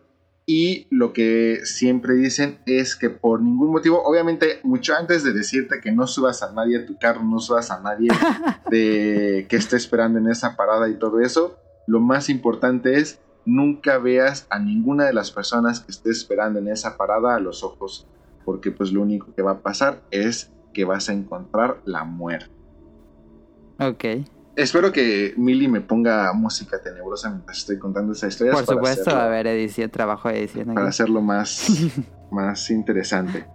Speaker 4: y lo que siempre dicen es que por ningún motivo, obviamente mucho antes de decirte que no subas a nadie a tu carro, no subas a nadie de que esté esperando en esa parada y todo eso, lo más importante es nunca veas a ninguna de las personas que esté esperando en esa parada a los ojos, porque pues lo único que va a pasar es que vas a encontrar la muerte.
Speaker 1: Ok.
Speaker 4: Espero que Millie me ponga música tenebrosa mientras estoy contando esa historia.
Speaker 1: Por supuesto,
Speaker 4: hacerlo-
Speaker 1: va a haber edición, trabajo de edición.
Speaker 4: para hacerlo más, más interesante.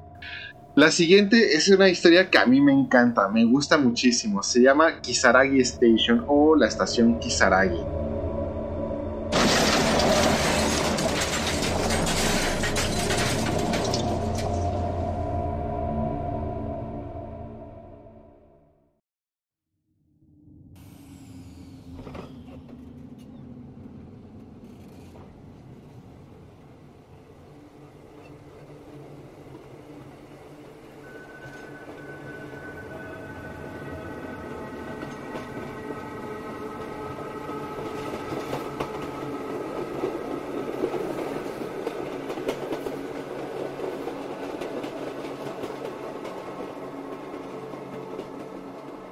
Speaker 4: La siguiente es una historia que a mí me encanta, me gusta muchísimo. Se llama Kisaragi Station o la estación Kisaragi.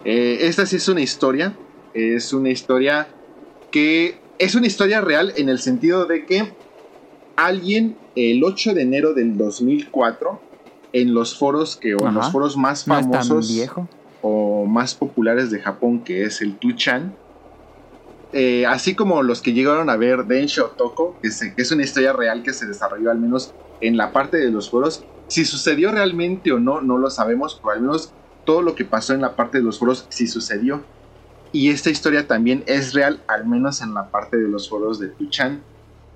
Speaker 4: Eh, esta sí es una historia. Es una historia que es una historia real en el sentido de que alguien el 8 de enero del 2004 en los foros que o en los foros más
Speaker 1: No
Speaker 4: famosos
Speaker 1: viejo.
Speaker 4: o más populares de Japón que es el 2chan eh, así como los que llegaron a ver Densho Toko que, se- que es una historia real que se desarrolló al menos en la parte de los foros si sucedió realmente o no no lo sabemos pero al menos todo lo que pasó en la parte de los foros sí sucedió. Y esta historia también es real al menos en la parte de los foros de 2chan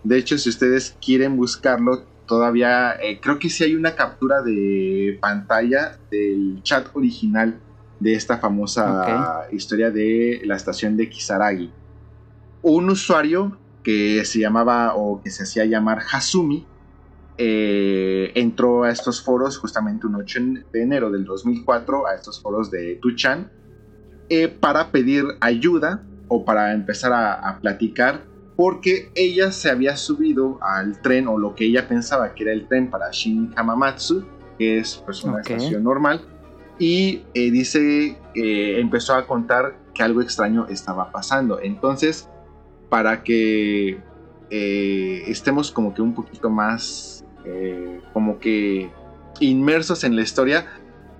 Speaker 4: de hecho, si ustedes quieren buscarlo, todavía eh, creo que sí hay una captura de pantalla del chat original de esta famosa historia de la estación de Kisaragi. Un usuario que se llamaba o que se hacía llamar Hasumi eh, entró a estos foros justamente un 8 de enero del 2004 a estos foros de Tuchan eh, para pedir ayuda o para empezar a, a platicar porque ella se había subido al tren o lo que ella pensaba que era el tren para Shin Hamamatsu, que es pues, una
Speaker 1: Ok.
Speaker 4: estación normal, y eh, dice que empezó a contar que algo extraño estaba pasando. Entonces, para que eh, estemos como que un poquito más eh, como que inmersos en la historia,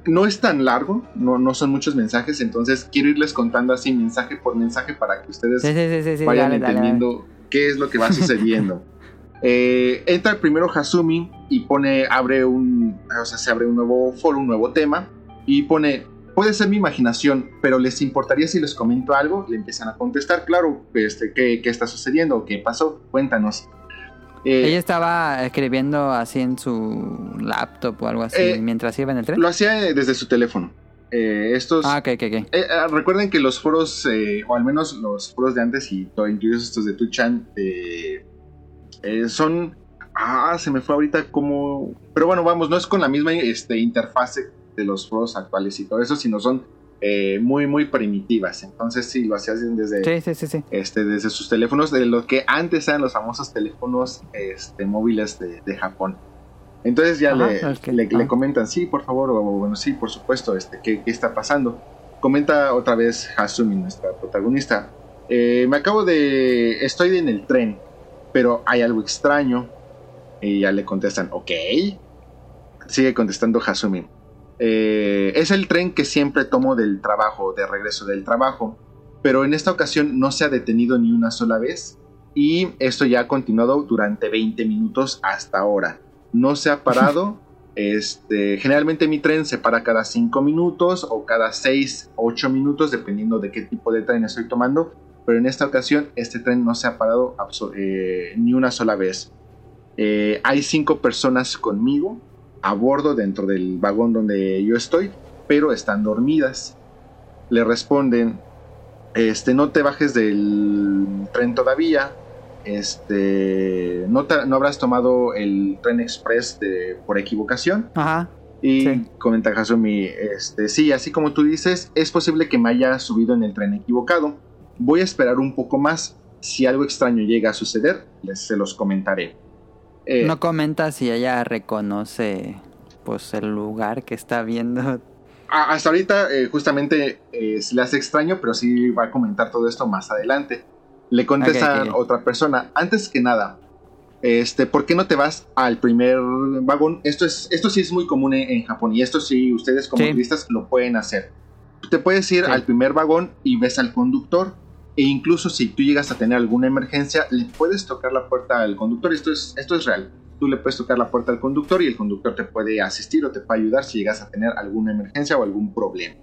Speaker 4: no es tan largo, no, no son muchos mensajes, entonces quiero irles contando así mensaje por mensaje para que ustedes
Speaker 1: Sí, sí,
Speaker 4: vayan
Speaker 1: dale, dale, dale.
Speaker 4: entendiendo qué es lo que va sucediendo. Eh, entra primero Hasumi y pone, abre un, o sea, se abre un nuevo foro, un nuevo tema y pone, puede ser mi imaginación, pero les importaría si les comento algo, le empiezan a contestar, claro, este, ¿qué, qué está sucediendo? ¿Qué pasó? Cuéntanos. Eh,
Speaker 1: Ella estaba escribiendo así en su laptop o algo así
Speaker 4: Eh,
Speaker 1: mientras iba en el tren.
Speaker 4: lo hacía eh, desde su teléfono. Eh, estos,
Speaker 1: Ah, ok, ok, ok.
Speaker 4: Eh, recuerden que los foros, o al menos los foros de antes y incluidos estos de Tuchan, son... Ah, se me fue ahorita como... Pero bueno, vamos, no es con la misma este, interfase de los foros actuales y todo eso, sino son eh, muy, muy primitivas. Entonces sí, lo hacían desde,
Speaker 1: Sí, sí, sí, sí.
Speaker 4: este, desde sus teléfonos, de lo que antes eran los famosos teléfonos este, móviles de, de Japón. Entonces ya
Speaker 1: Ajá,
Speaker 4: le- le
Speaker 1: ah.
Speaker 4: comentan, sí, por favor, o bueno, sí, por supuesto, este, ¿qué, qué está pasando? Comenta otra vez Hasumi, nuestra protagonista. "Eh, me acabo de... Estoy en el tren, pero hay algo extraño. Y ya le contestan, ok. Sigue contestando Hasumi. "Eh, es el tren que siempre tomo del trabajo, de regreso del trabajo pero en esta ocasión no se ha detenido ni una sola vez y esto ya ha continuado durante 20 minutos hasta ahora. No se ha parado. Este, generalmente mi tren se para cada 5 minutos o cada 6, 8 minutos dependiendo de qué tipo de tren estoy tomando, pero en esta ocasión este tren no se ha parado eh, ni una sola vez. Eh, hay 5 personas conmigo a bordo dentro del vagón donde yo estoy, pero están dormidas. Le responden, este, no te bajes del tren todavía. Este, no, te- no habrás tomado el tren express de- por equivocación.
Speaker 1: Ajá.
Speaker 4: Y
Speaker 1: Sí.
Speaker 4: comenta Hasumi, este, sí, así como tú dices, es posible que me haya subido en el tren equivocado. Voy a esperar un poco más. Si algo extraño llega a suceder, les se los comentaré. Eh,
Speaker 1: No comenta si ella reconoce pues el lugar que está viendo.
Speaker 4: hasta ahorita, eh, justamente, eh, se le hace extraño, pero sí va a comentar todo esto más adelante. Le contesta
Speaker 1: Ok, ok.
Speaker 4: otra persona, antes que nada, este, ¿por qué no te vas al primer vagón? Esto, es, esto sí es muy común en, en Japón y esto sí ustedes como
Speaker 1: Sí.
Speaker 4: turistas lo pueden hacer. Te puedes ir
Speaker 1: Sí.
Speaker 4: al primer vagón y ves al conductor e incluso si tú llegas a tener alguna emergencia, le puedes tocar la puerta al conductor. Esto es, esto es real. Tú le puedes tocar la puerta al conductor y el conductor te puede asistir o te puede ayudar si llegas a tener alguna emergencia o algún problema.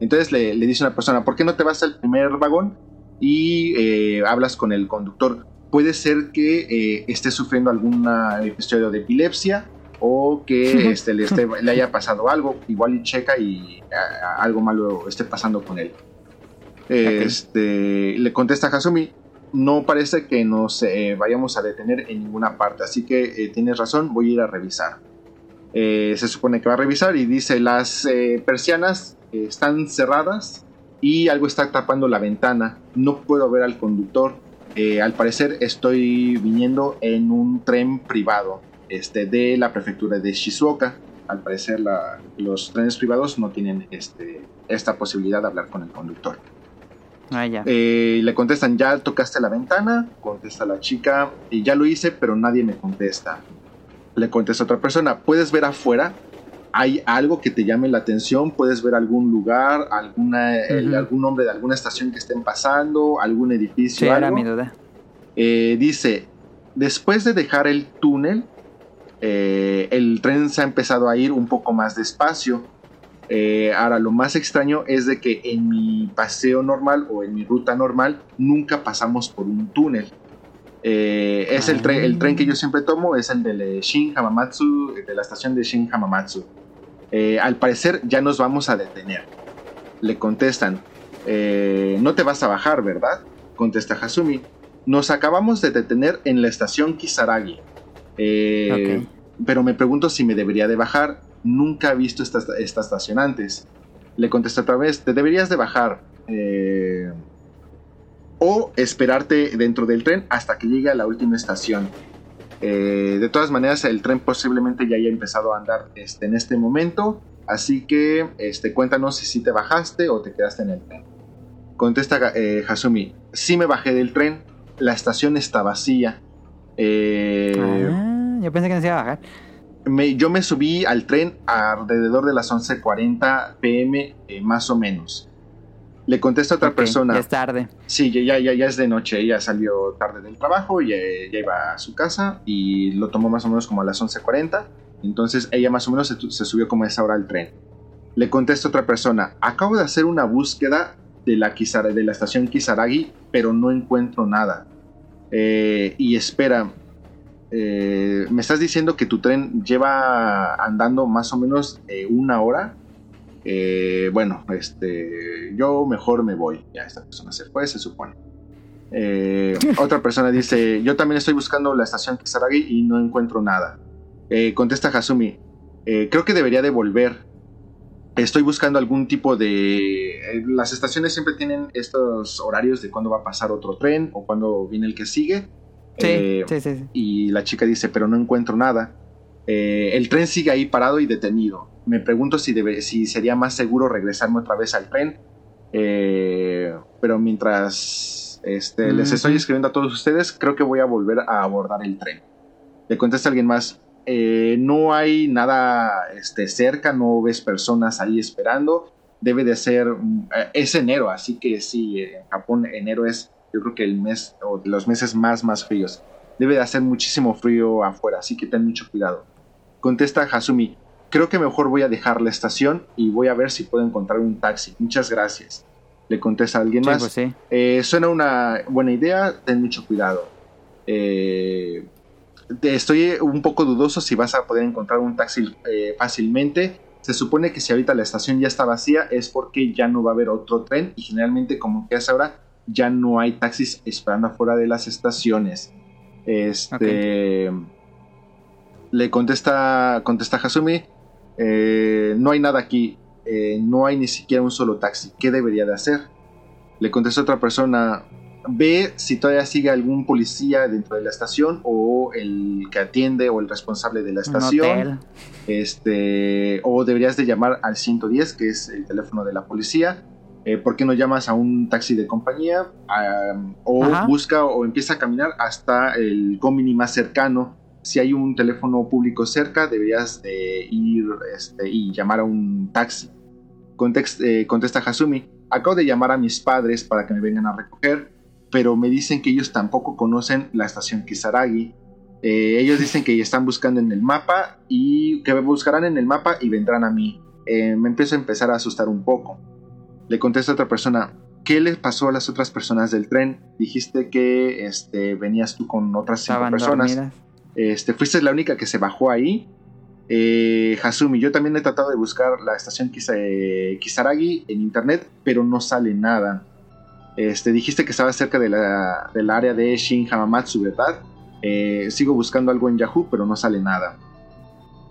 Speaker 4: Entonces le, le dice una persona, ¿por qué no te vas al primer vagón y eh, hablas con el conductor? Puede ser que eh, esté sufriendo algún episodio de epilepsia o que este, le, esté- le haya pasado algo, igual y checa y a- a- algo malo esté pasando con él. Este, Le contesta Hasumi, no parece que nos eh, vayamos a detener en ninguna parte, así que eh, tienes razón, voy a ir a revisar. Eh, se supone que va a revisar y dice, las persianas están cerradas y algo está tapando la ventana, no puedo ver al conductor, al parecer estoy viniendo en un tren privado este, de la prefectura de Shizuoka, al parecer los trenes privados no tienen este, esta posibilidad de hablar con el conductor.
Speaker 1: Ah, ya.
Speaker 4: Eh, le contestan, ya tocaste la ventana, contesta la chica, y ya lo hice, pero nadie me contesta. Le contesta otra persona, ¿puedes ver afuera? ¿Hay algo que te llame la atención? ¿Puedes ver algún lugar, alguna, el-
Speaker 1: Ujú.
Speaker 4: algún nombre de alguna estación que estén pasando, algún edificio?
Speaker 1: Sí, era
Speaker 4: algo?
Speaker 1: mi duda.
Speaker 4: Eh, dice, después de dejar el túnel, eh, el tren se ha empezado a ir un poco más despacio. Eh, ahora, lo más extraño es de que en mi paseo normal o en mi ruta normal nunca pasamos por un túnel. Eh, es el, tren, el tren que yo siempre tomo, es el de Shin Hamamatsu, de la estación de Shin Hamamatsu. Eh, al parecer ya nos vamos a detener. Le contestan, no te vas a bajar, ¿verdad? Contesta Hasumi. Nos acabamos de detener en la estación Kisaragi. Pero me pregunto si me debería de bajar. Nunca he visto esta, esta estación antes. Le contesta otra vez, te deberías de bajar. Eh, o esperarte dentro del tren hasta que llegue a la última estación. Eh, de todas maneras, el tren posiblemente ya haya empezado a andar este, en este momento. Así que este, cuéntanos si te bajaste o te quedaste en el tren. Contesta eh, Hasumi, sí me bajé del tren, la estación está vacía. Eh,
Speaker 1: Ah, yo pensé que no se iba a bajar.
Speaker 4: Me- yo me subí al tren alrededor de las 11.40 pm eh, más o menos. Le contesta otra
Speaker 1: Ok,
Speaker 4: persona.
Speaker 1: ya es tarde.
Speaker 4: Sí, ya, ya, ya es de noche, ella salió tarde del trabajo, ya, ya iba a su casa y lo tomó más o menos como a las 11.40. Entonces ella más o menos se subió como a esa hora al tren. Le contesta otra persona, acabo de hacer una búsqueda de la, Kisara- de la estación Kisaragi, pero no encuentro nada. Eh, y espera, eh, me estás diciendo que tu tren lleva andando más o menos eh, una hora. Eh, bueno, este, yo mejor me voy. Ya esta persona se fue, se supone. Otra persona dice, yo también estoy buscando la estación Kisaragi y no encuentro nada. Contesta Hasumi, "Eh, creo que debería de volver. Estoy buscando algún tipo de... las estaciones siempre tienen estos horarios de cuándo va a pasar otro tren o cuándo viene el que sigue.
Speaker 1: Sí,
Speaker 4: Eh,
Speaker 1: sí, sí, sí.
Speaker 4: y la chica dice, pero no encuentro nada. Eh, el tren sigue ahí parado y detenido. Me pregunto si, debe, si sería más seguro regresarme otra vez al tren. Eh, pero mientras este, les estoy escribiendo a todos ustedes, creo que voy a volver a abordar el tren. Le contesta alguien más, "Eh, no hay nada este, cerca, no ves personas ahí esperando. Debe de ser, mm, es enero, así que sí, en Japón enero es yo creo que el mes o de los meses más más fríos. Debe de hacer muchísimo frío afuera, así que ten mucho cuidado. Contesta Hasumi, creo que mejor voy a dejar la estación y voy a ver si puedo encontrar un taxi. Muchas gracias. Le contesta alguien
Speaker 1: Sí,
Speaker 4: más.
Speaker 1: pues sí.
Speaker 4: Eh, suena una buena idea, ten mucho cuidado. Eh, estoy un poco dudoso si vas a poder encontrar un taxi eh, fácilmente. Se supone que si ahorita la estación ya está vacía es porque ya no va a haber otro tren y generalmente como que es ahora ya no hay taxis esperando afuera de las estaciones. Este le contesta contesta Hasumi, eh, no hay nada aquí, eh, no hay ni siquiera un solo taxi. ¿Qué debería de hacer? Le contesta otra persona, ve si todavía sigue algún policía dentro de la estación o el que atiende o el responsable de la estación. Este, o deberías de llamar al 110, que es el teléfono de la policía. Eh, ¿Por qué no llamas a un taxi de compañía? O
Speaker 1: Ajá.
Speaker 4: busca o empieza a caminar hasta el comini más cercano. Si hay un teléfono público cerca, deberías de ir este, y llamar a un taxi. Context- eh, contesta Hasumi, acabo de llamar a mis padres para que me vengan a recoger, pero me dicen que ellos tampoco conocen la estación Kisaragi. Eh, ellos dicen que están buscando en el mapa y que buscarán en el mapa y vendrán a mí. Eh, me empiezo a empezar a asustar un poco. Le contesta otra persona, ¿qué les pasó a las otras personas del tren? Dijiste que este, venías tú con otras cinco personas.
Speaker 1: dormidas.
Speaker 4: Este, fuiste la única que se bajó ahí. Eh, Hasumi, yo también he tratado de buscar la estación eh, Kisaragi en internet, pero no sale nada. Este, dijiste que estaba cerca de la, del área de Shin Hamamatsu, ¿verdad? Eh, sigo buscando algo en Yahoo, pero no sale nada.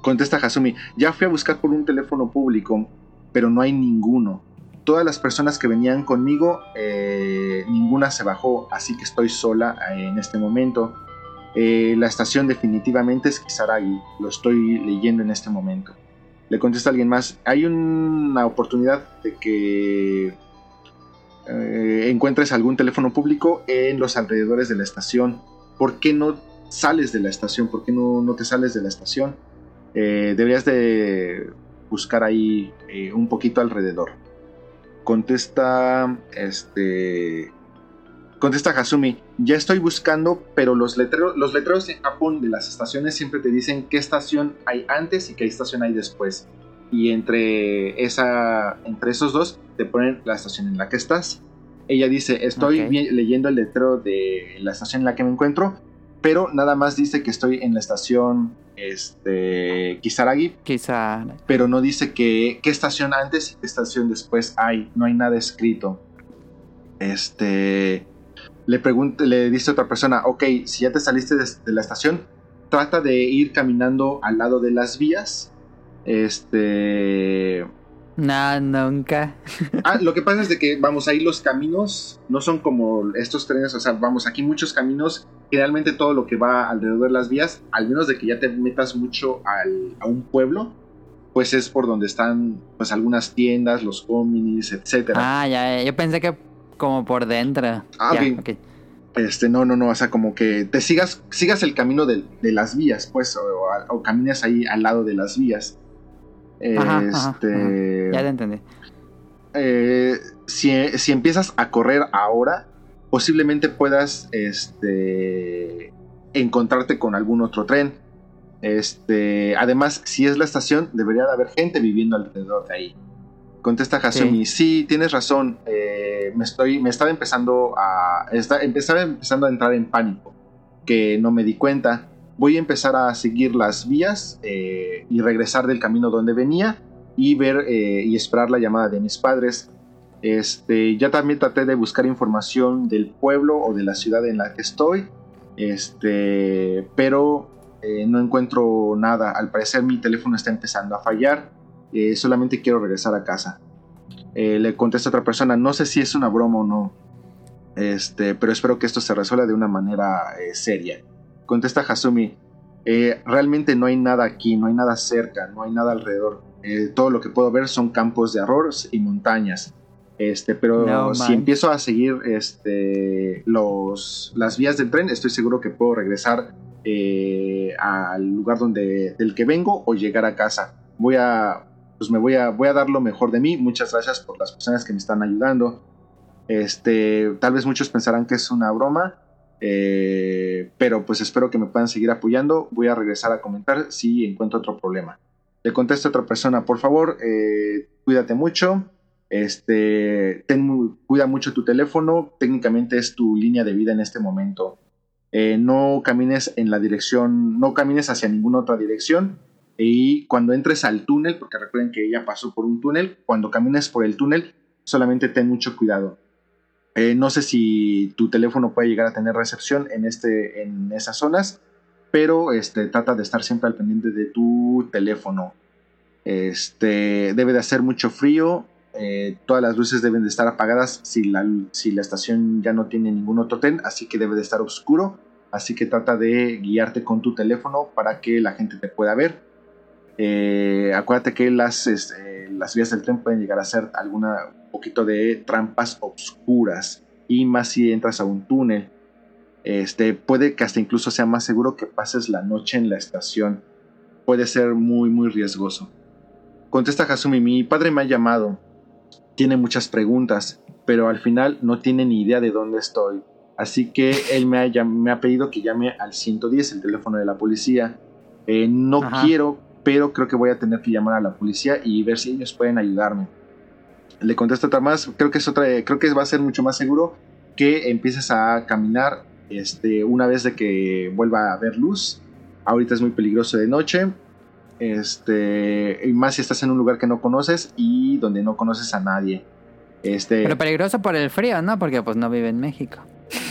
Speaker 4: Contesta Hasumi, ya fui a buscar por un teléfono público, pero no hay ninguno. Todas las personas que venían conmigo, eh, ninguna se bajó, así que estoy sola eh, en este momento. Eh, la estación definitivamente es Kisaragi, lo estoy leyendo en este momento. Le contesta alguien más, hay una oportunidad de que encuentres algún teléfono público en los alrededores de la estación. ¿Por qué no sales de la estación? ¿Por qué no, no te sales de la estación? Deberías de buscar ahí un poquito alrededor. Contesta, este, contesta Hasumi, ya estoy buscando, pero los letreros, los letreros en Japón de las estaciones siempre te dicen qué estación hay antes y qué estación hay después. Y entre, esa, entre esos dos te ponen la estación en la que estás. Ella dice, estoy leyendo el letrero de la estación en la que me encuentro, pero nada más dice que estoy en la estación este, Kisaragi,
Speaker 1: Quizá.
Speaker 4: pero no dice que, qué estación antes y qué estación después hay. No hay nada escrito. Este. Le, pregunta, le dice a otra persona: Ok, si ya te saliste de, de la estación, trata de ir caminando al lado de las vías. Este.
Speaker 1: No, nunca.
Speaker 4: Ah, lo que pasa es de que, vamos, ahí los caminos no son como estos trenes, o sea, vamos, aquí muchos caminos, generalmente todo lo que va alrededor de las vías, al menos de que ya te metas mucho al- a un pueblo, pues es por donde están, pues, algunas tiendas, los cóminis, etcétera.
Speaker 1: Ah, ya, yo pensé que como por dentro.
Speaker 4: Ah,
Speaker 1: Ya,
Speaker 4: ok.
Speaker 1: ok.
Speaker 4: Este, no, no, no, o sea, como que te sigas, sigas el camino de, de las vías, pues, o, o- o camines ahí al lado de las vías.
Speaker 1: Ajá, ajá,
Speaker 4: este...
Speaker 1: Ya te entendí.
Speaker 4: eh, si, si empiezas a correr ahora, posiblemente puedas este, encontrarte con algún otro tren. Este, además, si es la estación, debería de haber gente viviendo alrededor de ahí. Contesta Hasumi, sí, tienes razón. eh, me estoy, me estaba empezando a, está- empezaba empezando a entrar en pánico, que no me di cuenta. Voy a empezar a seguir las vías eh, y regresar del camino donde venía y ver eh, y esperar la llamada de mis padres. Este, ya también traté de buscar información del pueblo o de la ciudad en la que estoy, este, pero eh, no encuentro nada. Al parecer mi teléfono está empezando a fallar. eh, solamente quiero regresar a casa. Eh, le contesta otra persona, no sé si es una broma o no, este, pero espero que esto se resuelva de una manera eh, seria. Contesta Hasumi, "Eh, realmente no hay nada aquí, no hay nada cerca, no hay nada alrededor. Eh, todo lo que puedo ver son campos de arroz y montañas. Este, pero
Speaker 1: No
Speaker 4: si empiezo a seguir este, los, las vías del tren, estoy seguro que puedo regresar eh, al lugar donde, del que vengo o llegar a casa. Voy a, pues me voy a, voy a dar lo mejor de mí. Muchas gracias por las personas que me están ayudando. Este, tal vez muchos pensarán que es una broma, eh, pero pues espero que me puedan seguir apoyando. Voy a regresar a comentar si encuentro otro problema. Le contesta otra persona, por favor, eh, cuídate mucho. Este, cuida mucho tu teléfono. Técnicamente es tu línea de vida en este momento. Eh, no camines en la dirección, no camines hacia ninguna otra dirección. Y cuando entres al túnel, porque recuerden que ella pasó por un túnel, cuando camines por el túnel, solamente ten mucho cuidado. Eh, no sé si tu teléfono puede llegar a tener recepción en, este, en esas zonas, pero este, trata de estar siempre al pendiente de tu teléfono. Este, debe de hacer mucho frío, eh, todas las luces deben de estar apagadas si la, si la estación ya no tiene ningún otro tren, así que debe de estar oscuro, así que trata de guiarte con tu teléfono para que la gente te pueda ver. Eh, acuérdate que las, eh, las vías del tren pueden llegar a ser alguna un poquito de trampas obscuras y más si entras a un túnel. Este, puede que hasta incluso sea más seguro que pases la noche en la estación. Puede ser muy, muy riesgoso. Contesta Hasumi, mi padre me ha llamado. Tiene muchas preguntas, pero al final no tiene ni idea de dónde estoy. Así que él me ha, me ha pedido que llame al 110, el teléfono de la policía. Eh, no
Speaker 1: Ajá.
Speaker 4: quiero, pero creo que voy a tener que llamar a la policía y ver si ellos pueden ayudarme. Le contesta otra más, creo que es otra, creo que va a ser mucho más seguro que empieces a caminar este, una vez de que vuelva a haber luz. Ahorita es muy peligroso de noche. Este, y más si estás en un lugar que no conoces y donde no conoces a nadie. Este,
Speaker 1: Pero peligroso por el frío, ¿no? Porque pues no vive en México.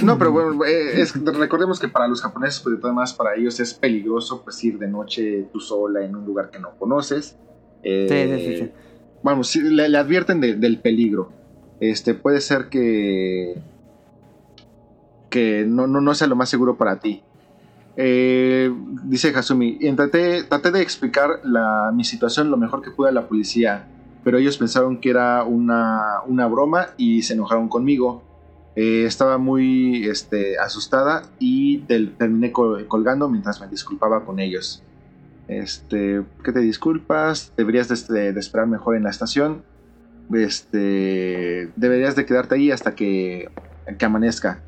Speaker 4: No, pero bueno, eh, es- recordemos que para los japoneses, pues de todas maneras, para ellos es peligroso pues ir de noche tú sola en un lugar que no conoces. Eh,
Speaker 1: Sí, sí, sí.
Speaker 4: Vamos, le, le advierten de- del peligro. Este, puede ser que que no, no, no sea lo más seguro para ti. Eh, dice Hasumi, traté de explicar la, mi situación lo mejor que pude a la policía, pero ellos pensaron que era una, una broma y se enojaron conmigo. Eh, estaba muy este, asustada y terminé col- colgando mientras me disculpaba con ellos. Este, ¿qué te disculpas? Deberías de, este, de esperar mejor en la estación. Este, deberías de quedarte ahí hasta que, que amanezca.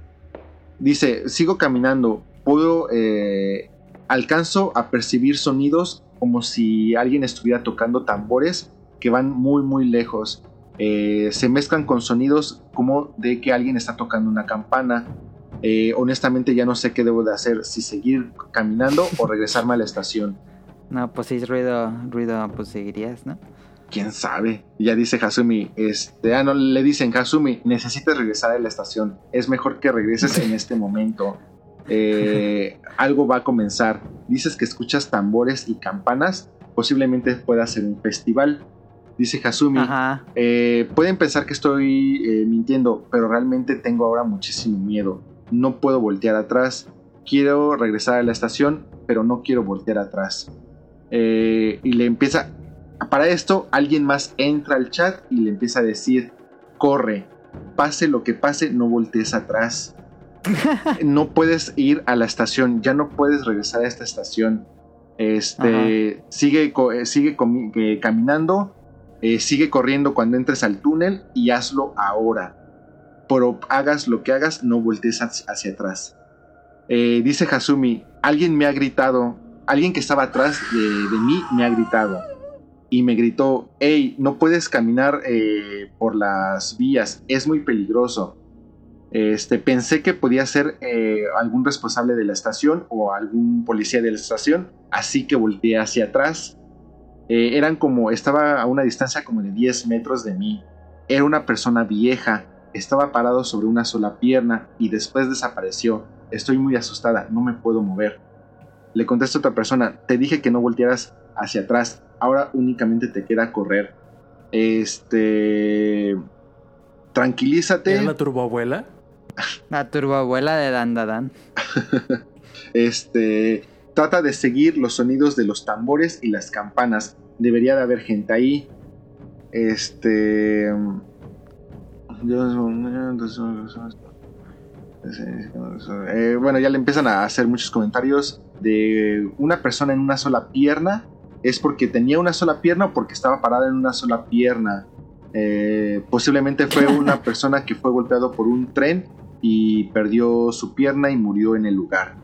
Speaker 4: Dice, sigo caminando, puedo, eh, alcanzo a percibir sonidos como si alguien estuviera tocando tambores que van muy muy lejos. Eh, se mezclan con sonidos como de que alguien está tocando una campana. Eh, honestamente ya no sé qué debo de hacer, si seguir caminando o regresarme a la estación.
Speaker 1: No, pues sí, ruido, ruido, pues seguirías, ¿no?
Speaker 4: quién sabe. Ya dice Hasumi, este, ah, no, le dicen, Hasumi, necesitas regresar a la estación. Es mejor que regreses en este momento. Eh, algo va a comenzar. Dices que escuchas tambores y campanas. Posiblemente pueda ser un festival. Dice Hasumi, eh, pueden pensar que estoy eh, mintiendo, pero realmente tengo ahora muchísimo miedo. No puedo voltear atrás. Quiero regresar a la estación, pero no quiero voltear atrás. Eh, y le empieza... Para esto, alguien más entra al chat y le empieza a decir, corre, pase lo que pase, no voltees atrás. no puedes ir a la estación, ya no puedes regresar a esta estación. Este, sigue, sigue caminando, eh, sigue corriendo cuando entres al túnel y hazlo ahora. Pero hagas lo que hagas, no voltees hacia, atrás. Eh, dice Hasumi, alguien me ha gritado, alguien que estaba atrás de, mí me ha gritado. Y me gritó, hey, no puedes caminar eh, por las vías, es muy peligroso. Este, pensé que podía ser algún responsable de la estación o algún policía de la estación, así que volteé hacia atrás. Eh, eran como, estaba a una distancia como de 10 metros de mí. Era una persona vieja, estaba parado sobre una sola pierna y después desapareció. Estoy muy asustada, no me puedo mover. Le contesta otra persona, te dije que no voltearas hacia atrás, ahora únicamente te queda correr. Este... Tranquilízate.
Speaker 3: ¿Era la turboabuela?
Speaker 1: La turboabuela de Dandadan.
Speaker 4: Este trata de seguir los sonidos de los tambores y las campanas. Debería de haber gente ahí. Este. Eh, bueno, ya le empiezan a hacer muchos comentarios de una persona en una sola pierna. Es porque tenía una sola pierna o porque estaba parada en una sola pierna. Eh, posiblemente fue una persona que fue golpeado por un tren y perdió su pierna y murió en el lugar.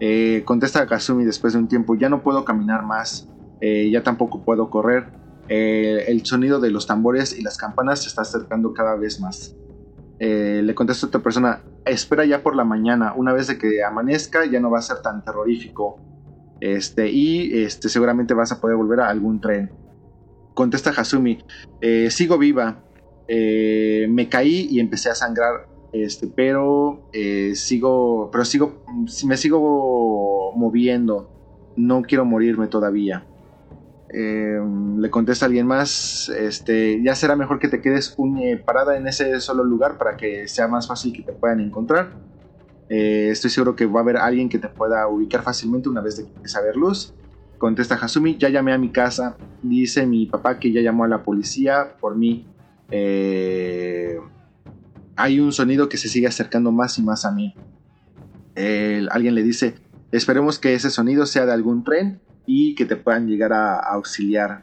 Speaker 4: Eh, contesta Kazumi después de un tiempo, ya no puedo caminar más, eh, ya tampoco puedo correr. Eh, el sonido de los tambores y las campanas se está acercando cada vez más. Eh, le contesta otra persona, espera ya por la mañana, una vez de que amanezca ya no va a ser tan terrorífico. Este, y este, seguramente vas a poder volver a algún tren. Contesta Hasumi, "Eh, sigo viva, me caí y empecé a sangrar este, pero sigo, pero sigo, me sigo moviendo. No quiero morirme todavía. Eh, le contesta alguien más, este, ya será mejor que te quedes eh, parada en ese solo lugar para que sea más fácil que te puedan encontrar. Eh, estoy seguro que va a haber alguien que te pueda ubicar fácilmente una vez de que a ver luz. Contesta Hasumi, ya llamé a mi casa. Dice mi papá que ya llamó a la policía por mí. Eh, hay un sonido que se sigue acercando más y más a mí. Alguien le dice, esperemos que ese sonido sea de algún tren y que te puedan llegar a, auxiliar.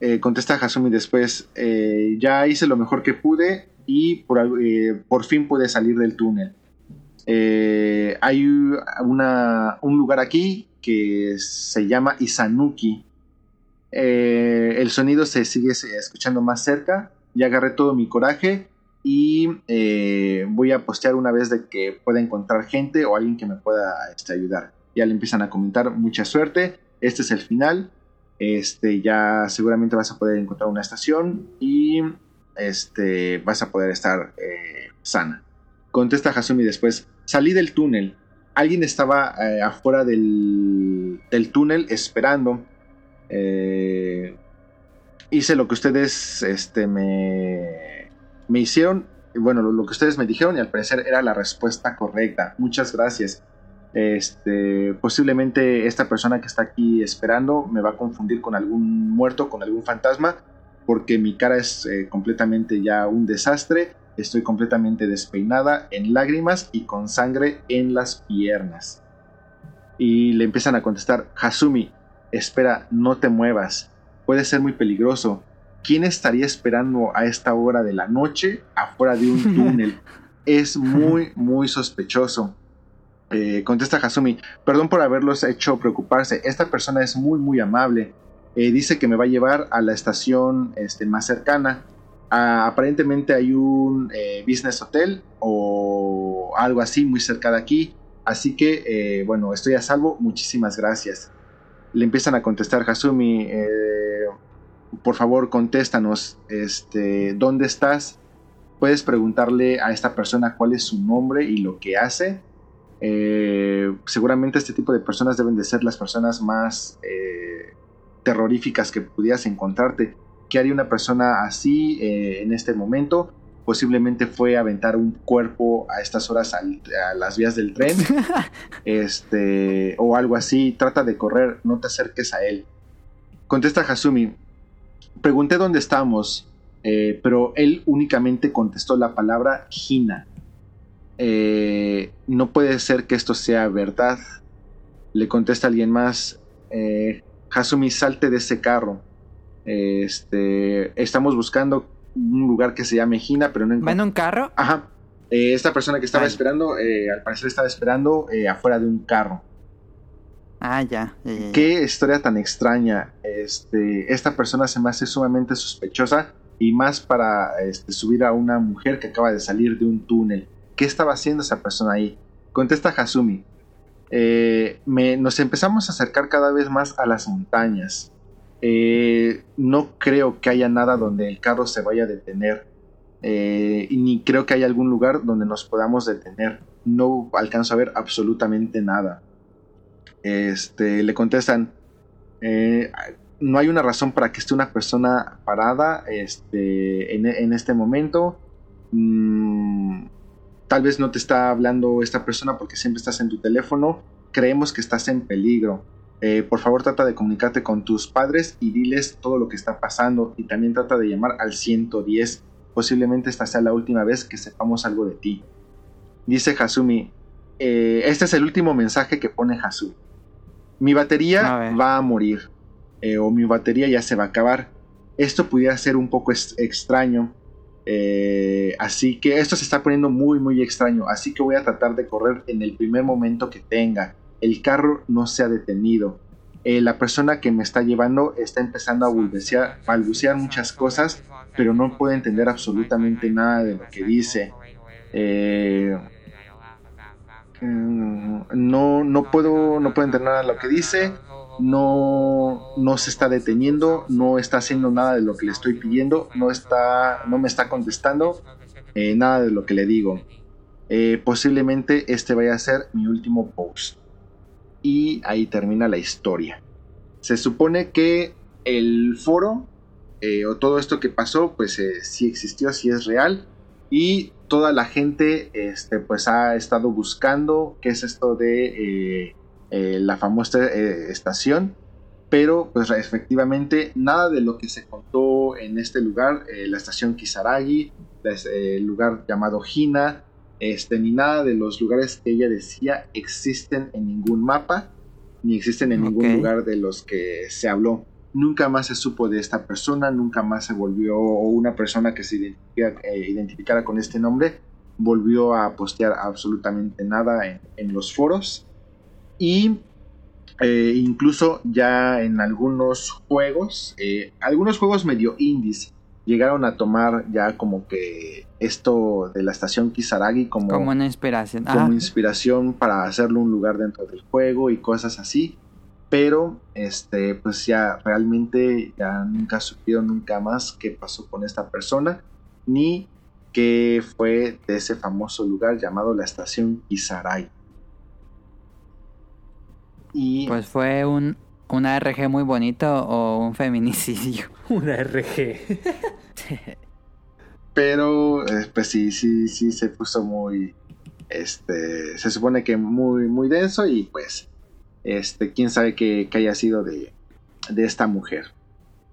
Speaker 4: Eh, contesta Hasumi después, "Eh, ya hice lo mejor que pude y por, eh, fin pude salir del túnel. Hay un lugar aquí que se llama Isanuki. Eh, el sonido se sigue escuchando más cerca. Ya agarré todo mi coraje y voy a postear una vez de que pueda encontrar gente o alguien que me pueda este, ayudar. Ya le empiezan a comentar mucha suerte. Este es el final. Este ya seguramente vas a poder encontrar una estación y este vas a poder estar eh, sana. Contesta Hasumi después. Salí del túnel. Alguien estaba eh, afuera del, túnel esperando. Eh, hice lo que ustedes este, me, me hicieron. Bueno, lo, lo que ustedes me dijeron y al parecer era la respuesta correcta. Muchas gracias. Este, posiblemente esta persona que está aquí esperando me va a confundir con algún muerto, con algún fantasma, porque mi cara es eh, completamente ya un desastre. Estoy completamente despeinada, en lágrimas y con sangre en las piernas. Y le empiezan a contestar, Hasumi, espera, no te muevas. Puede ser muy peligroso. ¿Quién estaría esperando a esta hora de la noche afuera de un túnel? es muy, muy sospechoso. Eh, contesta Hasumi, perdón por haberlos hecho preocuparse. Esta persona es muy, muy amable. Eh, dice que me va a llevar a la estación este, más cercana. Ah, aparentemente hay un eh, business hotel o algo así muy cerca de aquí. Así que, bueno, estoy a salvo. Muchísimas gracias. Le empiezan a contestar Hasumi. por favor, contéstanos. Este, ¿Dónde estás? Puedes preguntarle a esta persona cuál es su nombre y lo que hace. Eh, seguramente este tipo de personas deben de ser las personas más eh, terroríficas que pudieras encontrarte. ¿Qué haría una persona así eh, en este momento? Posiblemente fue aventar un cuerpo a estas horas a las vías del tren. este, o algo así. Trata de correr, no te acerques a él. Contesta Hasumi. Pregunté dónde estamos. Pero él únicamente contestó la palabra Hina. Eh, no puede ser que esto sea verdad. Le contesta alguien más. Eh, Hasumi, salte de ese carro. Este, estamos buscando un lugar que se llame Hina, pero no
Speaker 1: ¿Va en un carro?
Speaker 4: Ajá. esta persona que estaba esperando, al parecer estaba esperando afuera de un carro.
Speaker 1: Ah, ya,
Speaker 4: Qué historia tan extraña. Este, esta persona se me hace sumamente sospechosa y más para este, subir a una mujer que acaba de salir de un túnel. ¿Qué estaba haciendo esa persona ahí? Contesta Hasumi. Eh, nos empezamos a acercar cada vez más a las montañas. Eh, no creo que haya nada donde el carro se vaya a detener. Eh, y ni creo que haya algún lugar donde nos podamos detener. No alcanzo a ver absolutamente nada. Este, le contestan, no hay una razón para que esté una persona parada este, en, este momento. Mm, tal vez no te está hablando esta persona porque siempre estás en tu teléfono. Creemos que estás en peligro. Eh, por favor trata de comunicarte con tus padres y diles todo lo que está pasando y también trata de llamar al 110. Posiblemente esta sea la última vez que sepamos algo de ti. Dice Hasumi, eh, este es el último mensaje que pone Hasumi. Mi batería va a morir. Eh, o mi batería ya se va a acabar. Esto pudiera ser un poco extraño. Eh, así que esto se está poniendo muy muy extraño. Así que voy a tratar de correr en el primer momento que tenga. El carro no se ha detenido. Eh, la persona que me está llevando está empezando a balbucear, muchas cosas, pero no puedo entender absolutamente nada de lo que dice. Mm, no, no puedo, no puedo entender nada de lo que dice no, no se está deteniendo, no está haciendo nada de lo que le estoy pidiendo, no, está, no me está contestando eh, nada de lo que le digo. Eh, posiblemente este vaya a ser mi último post. Y ahí termina la historia. Se supone que el foro eh, o todo esto que pasó, pues sí existió, sí es real. Y toda la gente este, pues ha estado buscando qué es esto de eh, la famosa eh, estación, pero pues efectivamente nada de lo que se contó en este lugar, eh, la estación Kisaragi, el lugar llamado Hina, este, ni nada de los lugares que ella decía existen en ningún mapa, ni existen en ningún lugar de los que se habló. Nunca más se supo de esta persona, nunca más se volvió, o una persona que se identificara con este nombre, volvió a postear absolutamente nada en, en los foros y eh, incluso ya en algunos juegos, eh, algunos juegos medio indies, llegaron a tomar ya como que esto de la estación Kisaragi como,
Speaker 1: como una inspiración.
Speaker 4: Como inspiración para hacerlo un lugar dentro del juego y cosas así. Pero este, pues ya realmente ya nunca supieron nunca más qué pasó con esta persona, ni qué fue de ese famoso lugar llamado la estación Kisaragi.
Speaker 1: Pues fue un, un ARG muy bonito o un feminicidio.
Speaker 3: Un ARG.
Speaker 4: Pero, eh, pues sí, sí, sí se puso muy Este, se supone que muy, muy denso y pues, este, quién sabe qué, haya sido de, de esta mujer.